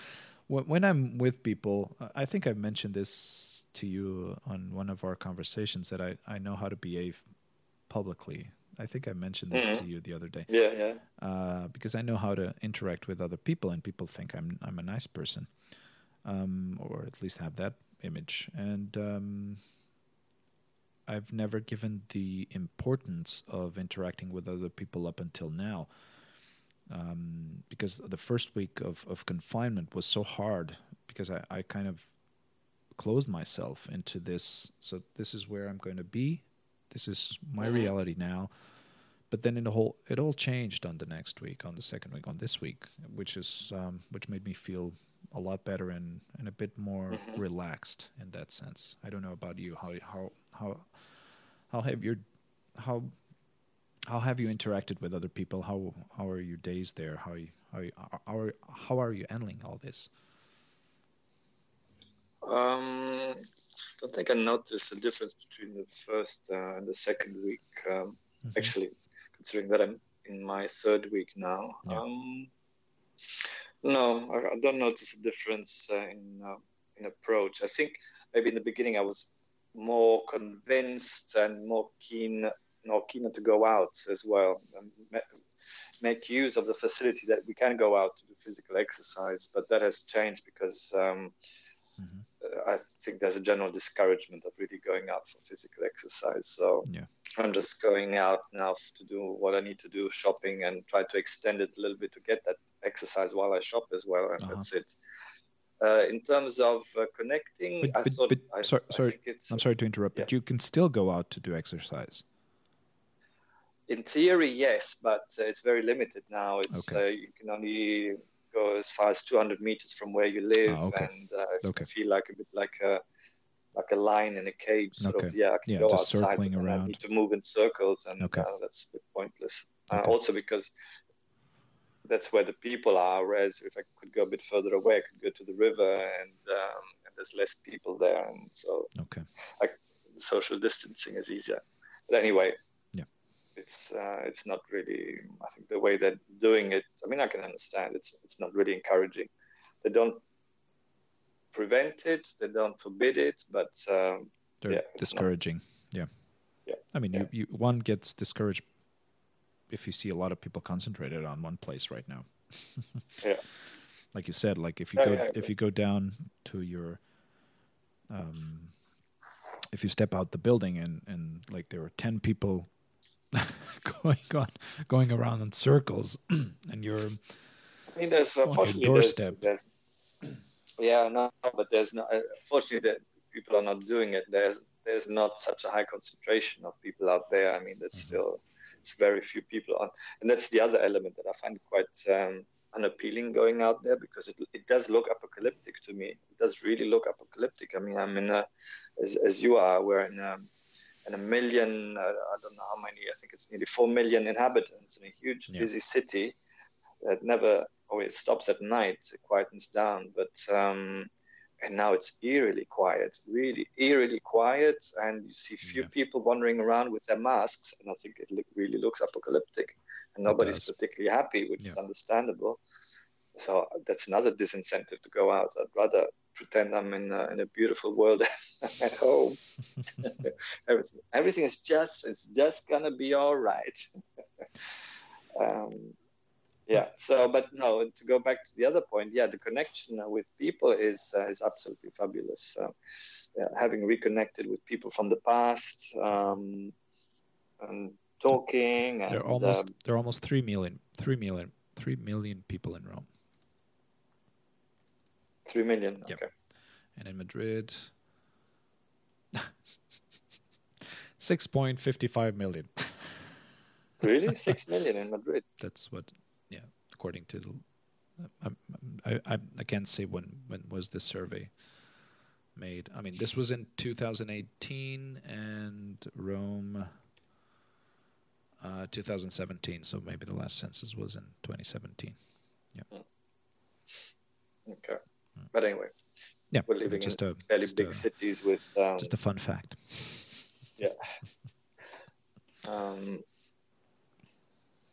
[SPEAKER 1] When, when I'm with people, I think I've mentioned this to you on one of our conversations that I, I know how to behave publicly. I think I mentioned this mm-hmm. to you the other day.
[SPEAKER 2] Yeah, yeah.
[SPEAKER 1] Uh, because I know how to interact with other people, and people think I'm I'm a nice person, um, or at least have that image. And um, I've never given the importance of interacting with other people up until now. Um, because the first week of, of confinement was so hard because I, I kind of closed myself into this. So this is where I'm going to be. This is my mm-hmm. reality now. But then in the whole, it all changed on the next week, on the second week, on this week, which is um, which made me feel a lot better and, and a bit more mm-hmm. relaxed in that sense. I don't know about you. How how how how have your how how have you interacted with other people? How how are your days there? How you, how you, how are how are you handling all this?
[SPEAKER 2] Um, I think I noticed a difference between the first uh, and the second week. Um, mm-hmm. Actually, considering that I'm in my third week now. Yeah. Um, no, I, I, don't notice a difference uh, in uh, in approach. I think maybe in the beginning I was more convinced and more keen, more keen to go out as well, and make use of the facility that we can go out to do physical exercise. But that has changed because um, mm-hmm. I think there's a general discouragement of really going out for physical exercise. So
[SPEAKER 1] yeah.
[SPEAKER 2] I'm just going out now to do what I need to do, shopping, and try to extend it a little bit to get that exercise while I shop as well, and uh-huh. that's it. Uh, in terms of uh, connecting,
[SPEAKER 1] but, but,
[SPEAKER 2] thought,
[SPEAKER 1] but
[SPEAKER 2] I,
[SPEAKER 1] sorry, I sorry I'm sorry to interrupt, yeah. but you can still go out to do exercise.
[SPEAKER 2] In theory, yes, but uh, it's very limited now. It's okay. Uh, you can only go as far as 200 meters from where you live,
[SPEAKER 1] ah, okay.
[SPEAKER 2] and uh, okay. I feel like a bit like a like a line in a cage, sort
[SPEAKER 1] Okay.
[SPEAKER 2] of. Yeah, I can
[SPEAKER 1] Yeah,
[SPEAKER 2] go
[SPEAKER 1] just
[SPEAKER 2] outside,
[SPEAKER 1] circling
[SPEAKER 2] then I
[SPEAKER 1] around.
[SPEAKER 2] need to move in circles, and
[SPEAKER 1] Okay.
[SPEAKER 2] uh, that's a bit pointless. Uh, also because that's where the people are. Whereas if I could go a bit further away, I could go to the river, and, um, and there's less people there, and so
[SPEAKER 1] Okay.
[SPEAKER 2] social distancing is easier. But anyway. It's uh, it's not really. I think the way they're doing it. I mean, I can understand. It's it's not really encouraging. They don't prevent it. They don't forbid it, but um,
[SPEAKER 1] They're
[SPEAKER 2] Yeah, it's not-
[SPEAKER 1] discouraging. Yeah.
[SPEAKER 2] Yeah.
[SPEAKER 1] I mean,
[SPEAKER 2] Yeah.
[SPEAKER 1] you, you one gets discouraged if you see a lot of people concentrated on one place right now. [laughs]
[SPEAKER 2] Yeah.
[SPEAKER 1] Like you said, like if you
[SPEAKER 2] Yeah,
[SPEAKER 1] go
[SPEAKER 2] yeah,
[SPEAKER 1] if you go down to your um if you step out the building and and like there are 10 people [laughs] going on going around in circles [clears throat] and you're
[SPEAKER 2] I mean, there's
[SPEAKER 1] your
[SPEAKER 2] unfortunately there's,
[SPEAKER 1] doorstep.
[SPEAKER 2] there's yeah no, but there's not. Unfortunately, that people are not doing it. There's there's not such a high concentration of people out there. I mean, there's
[SPEAKER 1] Mhm.
[SPEAKER 2] still it's very few people on, and that's the other element that I find quite um, unappealing going out there because it it does look apocalyptic to me. It does really look apocalyptic. I mean, I'm in a as as you are, we're in a in a million. Uh, I don't know how many. I think it's nearly four million inhabitants in a huge
[SPEAKER 1] Yeah.
[SPEAKER 2] busy city that never always stops at night. It quietens down, but um, and now it's eerily quiet, really eerily quiet, and you see few
[SPEAKER 1] Yeah.
[SPEAKER 2] people wandering around with their masks, and I think it look, really looks apocalyptic, and nobody's particularly happy, which is understandable. So that's another disincentive to go out. I'd rather pretend I'm in a, in a beautiful world [laughs] at home. [laughs] everything, everything is just it's just gonna be all right. [laughs] um, yeah. So, but no. To go back to the other point, yeah, the connection with people is uh, is absolutely fabulous. Uh, yeah, having reconnected with people from the past um, and talking and
[SPEAKER 1] There are almost
[SPEAKER 2] um,
[SPEAKER 1] there are almost three million, three million, three million people in Rome,
[SPEAKER 2] three million.
[SPEAKER 1] Yep.
[SPEAKER 2] Okay.
[SPEAKER 1] and in Madrid, [laughs] six point fifty five million. [laughs]
[SPEAKER 2] Really, six million in Madrid.
[SPEAKER 1] That's what, yeah, according to. the- I, I, I, can't say when when was this survey made. I mean, this was in 2018 and Rome. Uh, 2017, so maybe the last census was in 2017.
[SPEAKER 2] Okay. But anyway,
[SPEAKER 1] Yeah,
[SPEAKER 2] we're living
[SPEAKER 1] just
[SPEAKER 2] in
[SPEAKER 1] a
[SPEAKER 2] fairly
[SPEAKER 1] just
[SPEAKER 2] big
[SPEAKER 1] a,
[SPEAKER 2] cities with um,
[SPEAKER 1] just a fun fact. Yeah. [laughs]
[SPEAKER 2] um,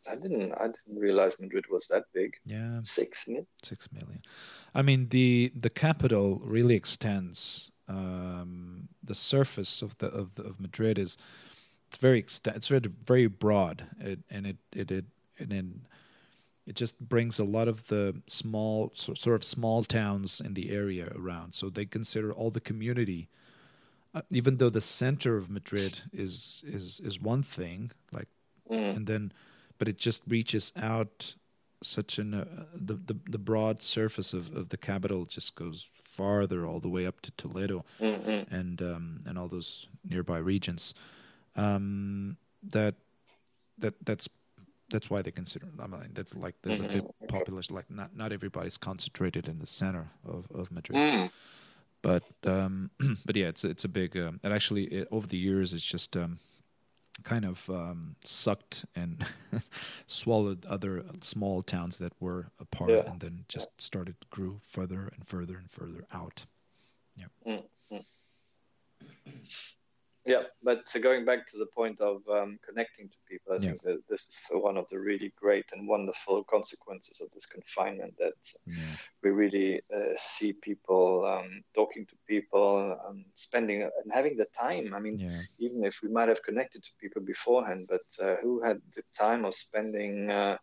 [SPEAKER 2] I didn't I didn't realize Madrid was that big.
[SPEAKER 1] Yeah,
[SPEAKER 2] Six million.
[SPEAKER 1] six million. I mean, the the capital really extends. Um, the surface of the of, the, of Madrid is it's very ext- it's very very broad, it, and it it it and then it just brings a lot of the small sort of small towns in the area around. So they consider all the community. Uh, even though the center of Madrid is is is one thing, like
[SPEAKER 2] Mm,
[SPEAKER 1] and then but it just reaches out such an uh, the, the the broad surface of, of the capital just goes farther all the way up to Toledo
[SPEAKER 2] mm, mm.
[SPEAKER 1] and um, and all those nearby regions um, that that that's that's why they consider I mean that's like there's a big population like not not everybody's concentrated in the center of, of Madrid
[SPEAKER 2] Mm.
[SPEAKER 1] but um, [clears throat] but yeah, it's it's a big. Um, and actually, it, over the years, it's just um, kind of um, sucked and [laughs] swallowed other small towns that were apart,
[SPEAKER 2] Yeah.
[SPEAKER 1] and then just started grew further and further and further out.
[SPEAKER 2] Yeah, but uh, going back to the point of um, connecting to people, I
[SPEAKER 1] Yeah.
[SPEAKER 2] think that this is one of the really great and wonderful consequences of this confinement. That
[SPEAKER 1] Yeah,
[SPEAKER 2] we really uh, see people um, talking to people, um, spending and having the time. I mean,
[SPEAKER 1] yeah,
[SPEAKER 2] even if we might have connected to people beforehand, but uh, who had the time of spending uh,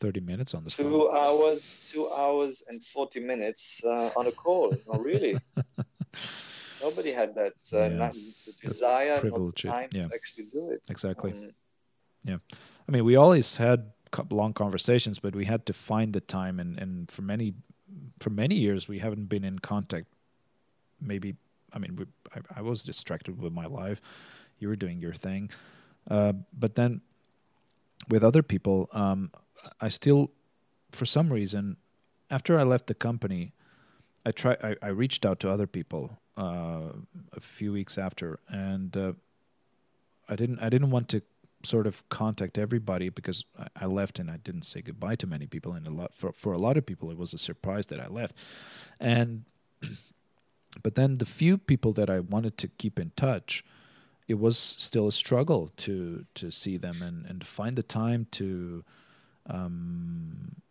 [SPEAKER 1] thirty minutes on the
[SPEAKER 2] two
[SPEAKER 1] phone.
[SPEAKER 2] hours, two hours and forty minutes uh, on a call? no, really. [laughs] Nobody had that uh,
[SPEAKER 1] Yeah.
[SPEAKER 2] not the desire, the
[SPEAKER 1] privilege,
[SPEAKER 2] time
[SPEAKER 1] yeah.
[SPEAKER 2] to actually do it.
[SPEAKER 1] Exactly.
[SPEAKER 2] Um,
[SPEAKER 1] I mean, we always had long conversations, but we had to find the time, and and for many for many years we haven't been in contact. Maybe I mean, we, I, I was distracted with my life. You were doing your thing, uh, but then with other people, um, I still, for some reason, after I left the company, I try. I, I reached out to other people uh, a few weeks after, and uh, I didn't. I didn't want to sort of contact everybody because I, I left and I didn't say goodbye to many people. And a lot for for a lot of people, it was a surprise that I left. And [clears throat] but then the few people that I wanted to keep in touch, it was still a struggle to to see them and and find the time to um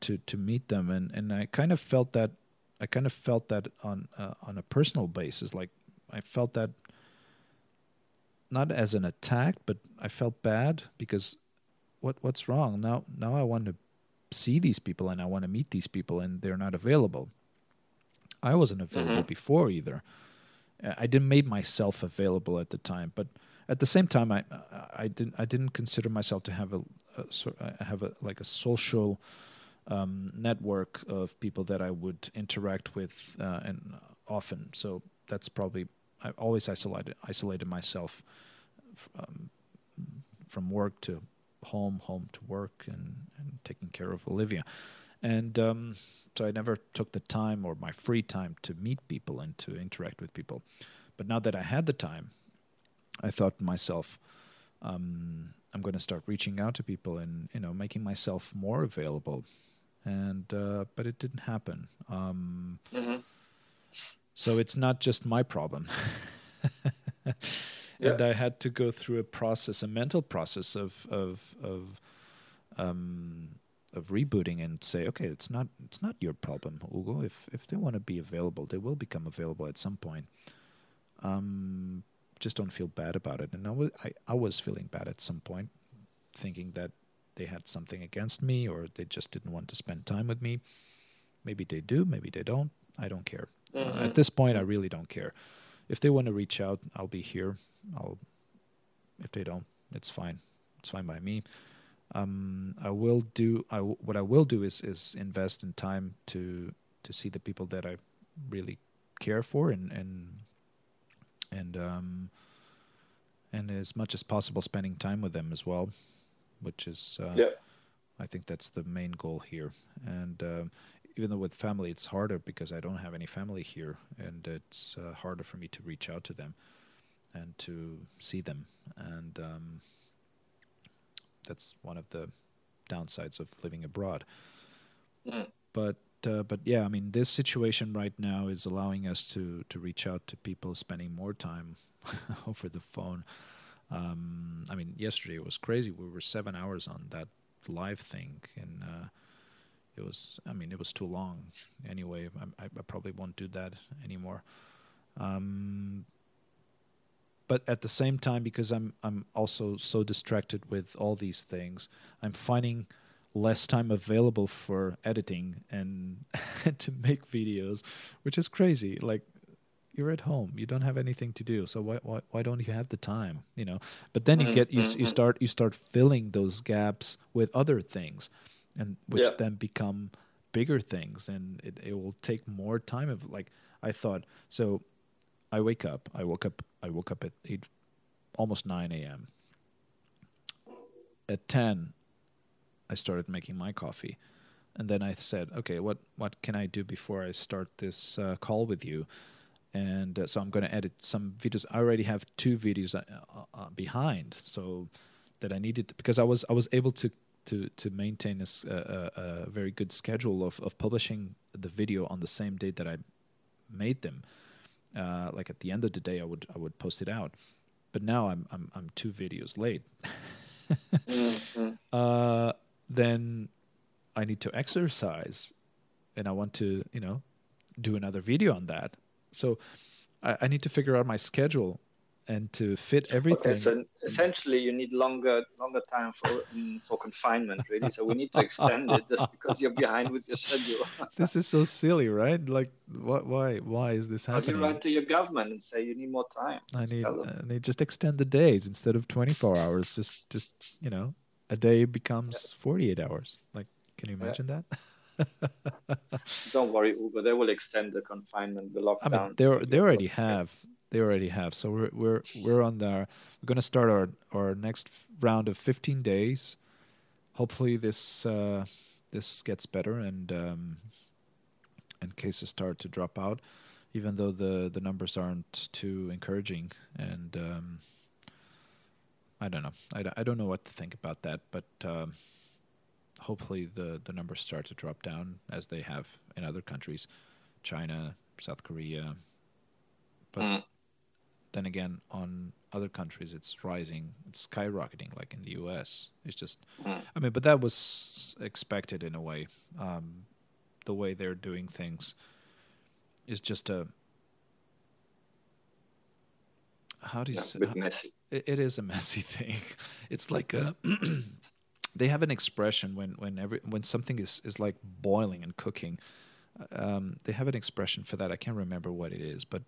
[SPEAKER 1] to to meet them and and I kind of felt that I kind of felt that on uh, on a personal basis like I felt that not as an attack but I felt bad because what what's wrong? Now now I want to see these people and I want to meet these people and they're not available. I wasn't available mm-hmm. before either. I didn't make myself available at the time but at the same time I I didn't I didn't consider myself to have a, a have a like a social um, network of people that I would interact with uh, and often. So that's probably I always isolated isolated myself um, from work to home, home to work, and, and taking care of Olivia. And um, so I never took the time or my free time to meet people and to interact with people. But now that I had the time, I thought to myself, um, I'm going to start reaching out to people and you know making myself more available and uh, but it didn't happen. Um, mm-hmm. So it's not just my problem. [laughs] yeah. And I had to go through a process, a mental process of of of um, of rebooting and say, okay, it's not it's not your problem, Hugo. If if they want to be available, they will become available at some point. Um, just don't feel bad about it. And I was I, I was feeling bad at some point, thinking that they had something against me or they just didn't want to spend time with me. Maybe they do, maybe they don't. I don't care. Mm-hmm. Uh, at this point, I really don't care. If they want to reach out, I'll be here. I'll. If they don't, it's fine. It's fine by me. Um, I will do. I w- what I will do is is invest in time to to see the people that I really care for and and and um and as much as possible spending time with them as well which is uh, yeah. I think that's the main goal here. And um, even though with family it's harder because I don't have any family here, and it's uh, harder for me to reach out to them and to see them, and um, that's one of the downsides of living abroad. Mm. But uh, but yeah, I mean, this situation right now is allowing us to to reach out to people, spending more time [laughs] over the phone um, I mean, yesterday it was crazy. We were seven hours on that live thing, and uh, it was. I mean, it was too long. Anyway, I, I probably won't do that anymore. Um, but at the same time, because I'm I'm also so distracted with all these things, I'm finding less time available for editing and [laughs] to make videos, which is crazy. Like you're at home you don't have anything to do so why why, why don't you have the time you know but then you mm-hmm, get you, you mm-hmm. start you start filling those gaps with other things and which yeah. then become bigger things and it, it will take more time of like i thought so i wake up i woke up i woke up at 8 almost 9 a.m at 10 i started making my coffee and then i said okay what what can i do before i start this uh, call with you and uh, so I'm going to edit some videos. I already have two videos uh, uh, uh, behind, so that I needed because I was I was able to to to maintain a, a, a, very good schedule of of publishing the video on the same date that I made them. Uh, like at the end of the day, I would I would post it out, but now I'm I'm I'm two videos late. mm-hmm. [laughs] uh, then I need to exercise, and I want to you know do another video on that so I, I need to figure out my schedule and to fit everything. Okay,
[SPEAKER 2] so essentially, you need longer longer time for um, for confinement, really. So we need to extend it just because you're behind with your schedule. [laughs]
[SPEAKER 1] this is so silly, right? Like, what? Why? Why is this happening?
[SPEAKER 2] you write to your government and say you need more time.
[SPEAKER 1] I need. I need just extend the days instead of 24 hours. Just, just you know, a day becomes yeah. 48 hours. Like, can you imagine yeah. that? [laughs] [laughs]
[SPEAKER 2] Don't worry, Hugo. They will extend the confinement, the lockdown. I
[SPEAKER 1] mean, they they already have. They already have. So we're we're we're on the. We're going to start our our next round of 15 days. Hopefully this uh, this gets better and um, and cases start to drop out, even though the the numbers aren't too encouraging. And um, I don't know. I, I don't know what to think about that, but um, hopefully the the numbers start to drop down as they have in other countries, China, South Korea. But
[SPEAKER 2] Mm.
[SPEAKER 1] then again, on other countries, it's rising, it's skyrocketing, like in the U.S. It's just,
[SPEAKER 2] Mm.
[SPEAKER 1] I mean, but that was expected in a way. Um, the way they're doing things is just a how do you
[SPEAKER 2] Yeah,
[SPEAKER 1] say?
[SPEAKER 2] a bit messy.
[SPEAKER 1] it, it is a messy [laughs] thing. It's like a [clears throat] [clears throat] they have an expression when when every when something is is like boiling and cooking. Um, they have an expression for that. I can't remember what it is, but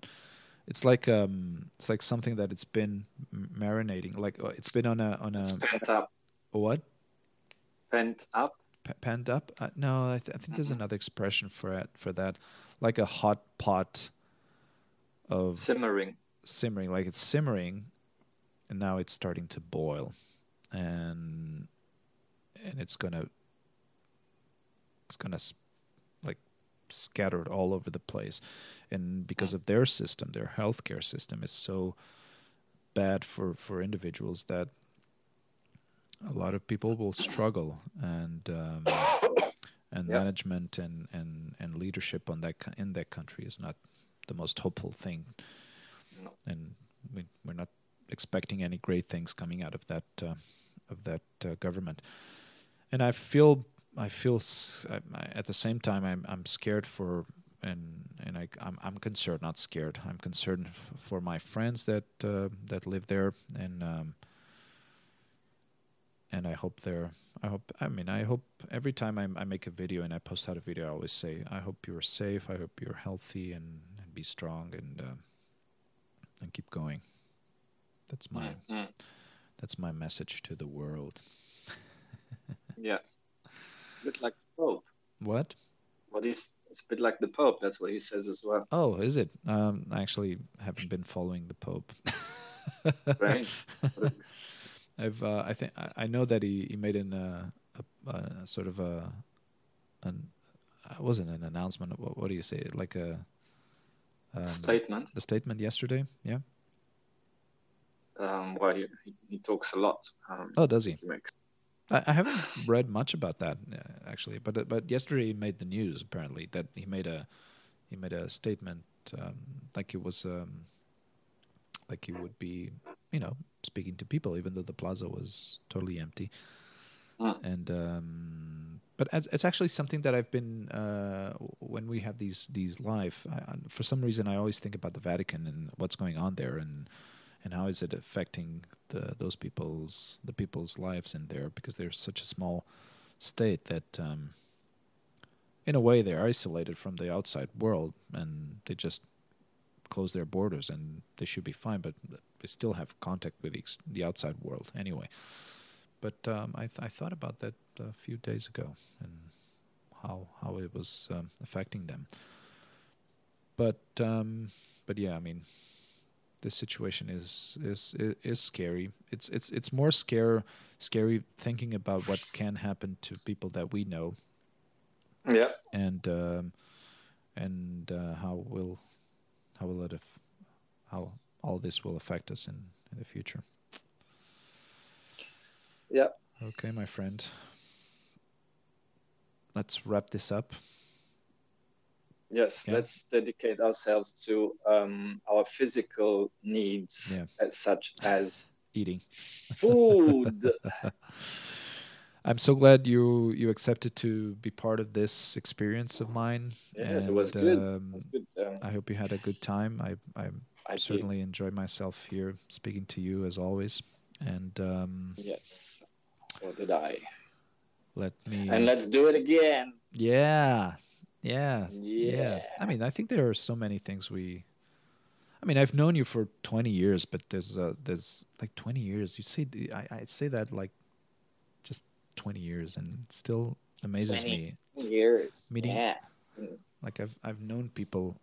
[SPEAKER 1] it's like um it's like something that it's been marinating. Like uh, it's been on a on a
[SPEAKER 2] It's pent up.
[SPEAKER 1] what
[SPEAKER 2] Pent up.
[SPEAKER 1] P- panned up. Uh, no, I, th- I think there's
[SPEAKER 2] Mhm.
[SPEAKER 1] another expression for it for that, like a hot pot of
[SPEAKER 2] Simmering.
[SPEAKER 1] simmering like it's simmering and now it's starting to boil and and it's gonna it's gonna like scatter it all over the place and because of their system their healthcare system is so bad for for individuals that a lot of people will struggle and um, [coughs] and
[SPEAKER 2] Yeah.
[SPEAKER 1] management and, and, and leadership on that in that country is not the most hopeful thing
[SPEAKER 2] No.
[SPEAKER 1] and we, we're not expecting any great things coming out of that uh, of that uh, government. And I feel I feel I, I- at the same time I'm I'm scared for and and I I'm I'm concerned not scared I'm concerned f- for my friends that uh, that live there and um, and I hope they're I hope I mean I hope every time I, I make a video and I post out a video I always say I hope you're safe I hope you're healthy and, and be strong and uh, and keep going. That's my
[SPEAKER 2] Mm, mm.
[SPEAKER 1] that's my message to the world.
[SPEAKER 2] Yeah. A bit like the Pope.
[SPEAKER 1] What?
[SPEAKER 2] What is it's a bit like the Pope, that's what he says as well.
[SPEAKER 1] Oh, is it? Um, I actually haven't been following the Pope. [laughs]
[SPEAKER 2] Right?
[SPEAKER 1] I've uh, I think I, I know that he, he made an uh, a, a sort of a an it wasn't an announcement. What, what do you say? Like a um,
[SPEAKER 2] Statement.
[SPEAKER 1] a statement yesterday. Yeah.
[SPEAKER 2] Um, well, he, he, he talks a lot. Um,
[SPEAKER 1] Oh, does he?
[SPEAKER 2] he makes
[SPEAKER 1] I, I haven't read much about that uh, actually, but uh, but yesterday he made the news apparently that he made a he made a statement um, like it was um, like he would be you know speaking to people even though the plaza was totally empty,
[SPEAKER 2] Mm.
[SPEAKER 1] and um, but it's, it's actually something that I've been uh, when we have these these live I- for some reason I always think about the Vatican and what's going on there and and how is it affecting the those people's the people's lives in there? Because they're such a small state that um, in a way they're isolated from the outside world and they just close their borders and they should be fine but they still have contact with the, ex- the outside world anyway. But um, I, th- I thought about that a few days ago and how how it was um, affecting them. But um, but yeah I mean this situation is is is, scary. It's it's it's more scare scary thinking about what can happen to people that we know
[SPEAKER 2] Yeah.
[SPEAKER 1] and um, and uh, how will how will it af- how all this will affect us in, in the future.
[SPEAKER 2] Yeah.
[SPEAKER 1] Okay, my friend. Let's wrap this up.
[SPEAKER 2] Yes, let's dedicate ourselves to um, our physical needs,
[SPEAKER 1] Yeah.
[SPEAKER 2] as such as
[SPEAKER 1] Eating.
[SPEAKER 2] food. [laughs]
[SPEAKER 1] I'm so glad you you accepted to be part of this experience of mine.
[SPEAKER 2] yes, it was
[SPEAKER 1] and,
[SPEAKER 2] good.
[SPEAKER 1] um,
[SPEAKER 2] it was good. Um,
[SPEAKER 1] I hope you had a good time. I I
[SPEAKER 2] I did.
[SPEAKER 1] certainly enjoyed myself here speaking to you as always. And um,
[SPEAKER 2] Yes, so did I.
[SPEAKER 1] let me.
[SPEAKER 2] And let's do it again.
[SPEAKER 1] yeah, yeah,
[SPEAKER 2] Yeah.
[SPEAKER 1] I mean, I think there are so many things we. I mean, I've known you for twenty years, but there's uh, there's like twenty years. You say I I say that like just twenty years, and still amazes
[SPEAKER 2] 20.
[SPEAKER 1] me.
[SPEAKER 2] Years.
[SPEAKER 1] Meeting-
[SPEAKER 2] Yeah.
[SPEAKER 1] Like I've I've known people.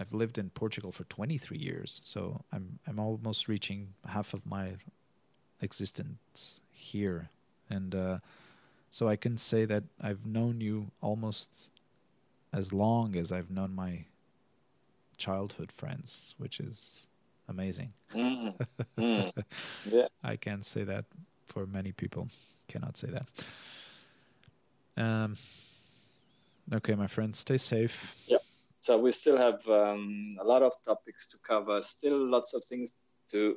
[SPEAKER 1] I've lived in Portugal for 23 years, so I'm I'm almost reaching half of my existence here, and uh, so I can say that I've known you almost as long as I've known my childhood friends, which is amazing.
[SPEAKER 2] Mm. [laughs] Mm. Yeah.
[SPEAKER 1] I can't say that for many people. Cannot say that. Um. Okay, my friends, stay safe. Yeah.
[SPEAKER 2] So we still have um, a lot of topics to cover. Still lots of things to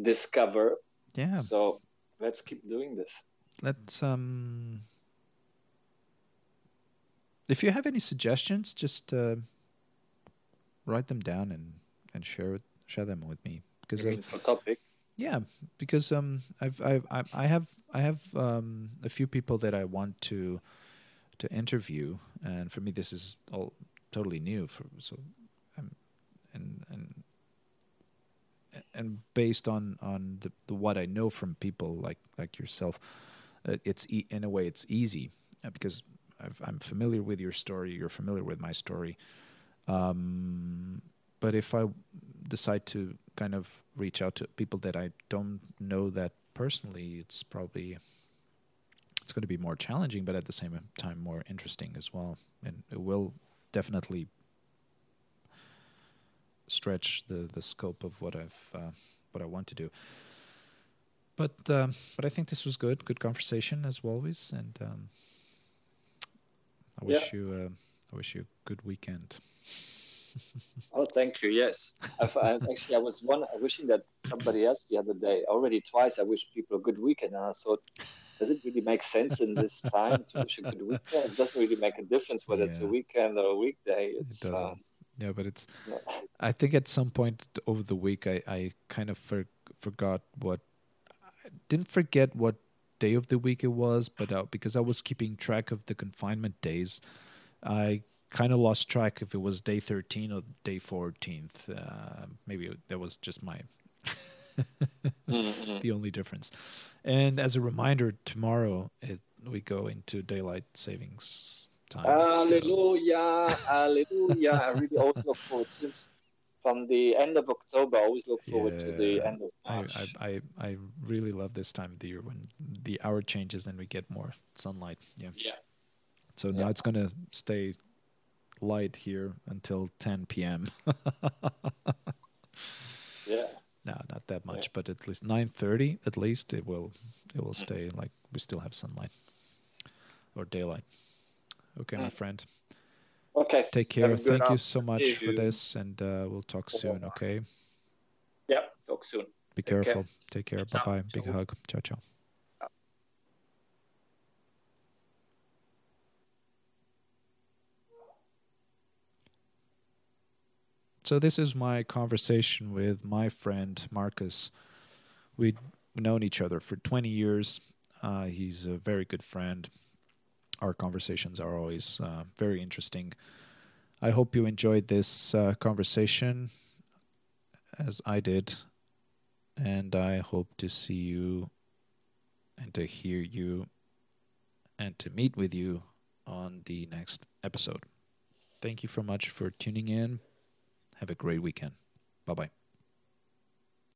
[SPEAKER 2] discover.
[SPEAKER 1] Yeah.
[SPEAKER 2] So let's keep doing this.
[SPEAKER 1] Let's um. If you have any suggestions, just uh, write them down and and share it, share them with me because
[SPEAKER 2] for topic.
[SPEAKER 1] Yeah, because um, I've, I've I I have I have um a few people that I want to to interview, and for me this is all totally new. For so, um, and and and based on on the, the what I know from people like like yourself, it's e- in a way it's easy uh, because I've, I'm familiar with your story. You're familiar with my story. Um, but if I decide to kind of reach out to people that I don't know that personally, it's probably it's going to be more challenging, but at the same time more interesting as well, and it will definitely stretch the the scope of what I've uh, what I want to do. But um, but I think this was good, good conversation as always, and um, I wish you uh, I wish you a good weekend. [laughs]
[SPEAKER 2] Oh, thank you. Yes, I, I, actually, I was one wishing that somebody else the other day. Already twice, I wish people a good weekend, and I thought, does it really make sense in this time to wish a good weekend? It doesn't really make a difference whether it's a weekend or a weekday. It's
[SPEAKER 1] doesn't.
[SPEAKER 2] uh,
[SPEAKER 1] Yeah, but it's
[SPEAKER 2] no.
[SPEAKER 1] I think at some point over the week, I, I kind of for, forgot what didn't forget what day of the week it was, but uh, because I was keeping track of the confinement days, I kind of lost track if it was day 13 or day 14th. Uh, maybe that was just my [laughs]
[SPEAKER 2] Mm,
[SPEAKER 1] the only difference. And as a reminder, tomorrow it, we go into daylight savings time. so-
[SPEAKER 2] Hallelujah, hallelujah. I really always look forward since from the end of October, I always look forward to the end of
[SPEAKER 1] I,
[SPEAKER 2] March.
[SPEAKER 1] I, I, I really love this time of the year when the hour changes and we get more sunlight. Yeah.
[SPEAKER 2] yeah.
[SPEAKER 1] So
[SPEAKER 2] Yeah.
[SPEAKER 1] now it's going to stay light here until 10 p.m. [laughs]
[SPEAKER 2] Yeah.
[SPEAKER 1] no, not that much, but at least 9:30 at least it will it will stay like we still have sunlight or daylight. Okay, my
[SPEAKER 2] Mm.
[SPEAKER 1] friend.
[SPEAKER 2] Okay.
[SPEAKER 1] Take care. Thank you so much
[SPEAKER 2] See
[SPEAKER 1] for this and uh, we'll talk soon, okay?
[SPEAKER 2] Yeah. Talk soon.
[SPEAKER 1] Be
[SPEAKER 2] Take care.
[SPEAKER 1] careful. Take care. Bye-bye. Big hug. Ciao ciao. So this is my conversation with my friend Markus. We've known each other for 20 years. Uh, he's a very good friend. Our conversations are always uh, very interesting. I hope you enjoyed this uh, conversation as I did. And I hope to see you and to hear you and to meet with you on the next episode. Thank you so much for tuning in. Have a great weekend. Bye bye.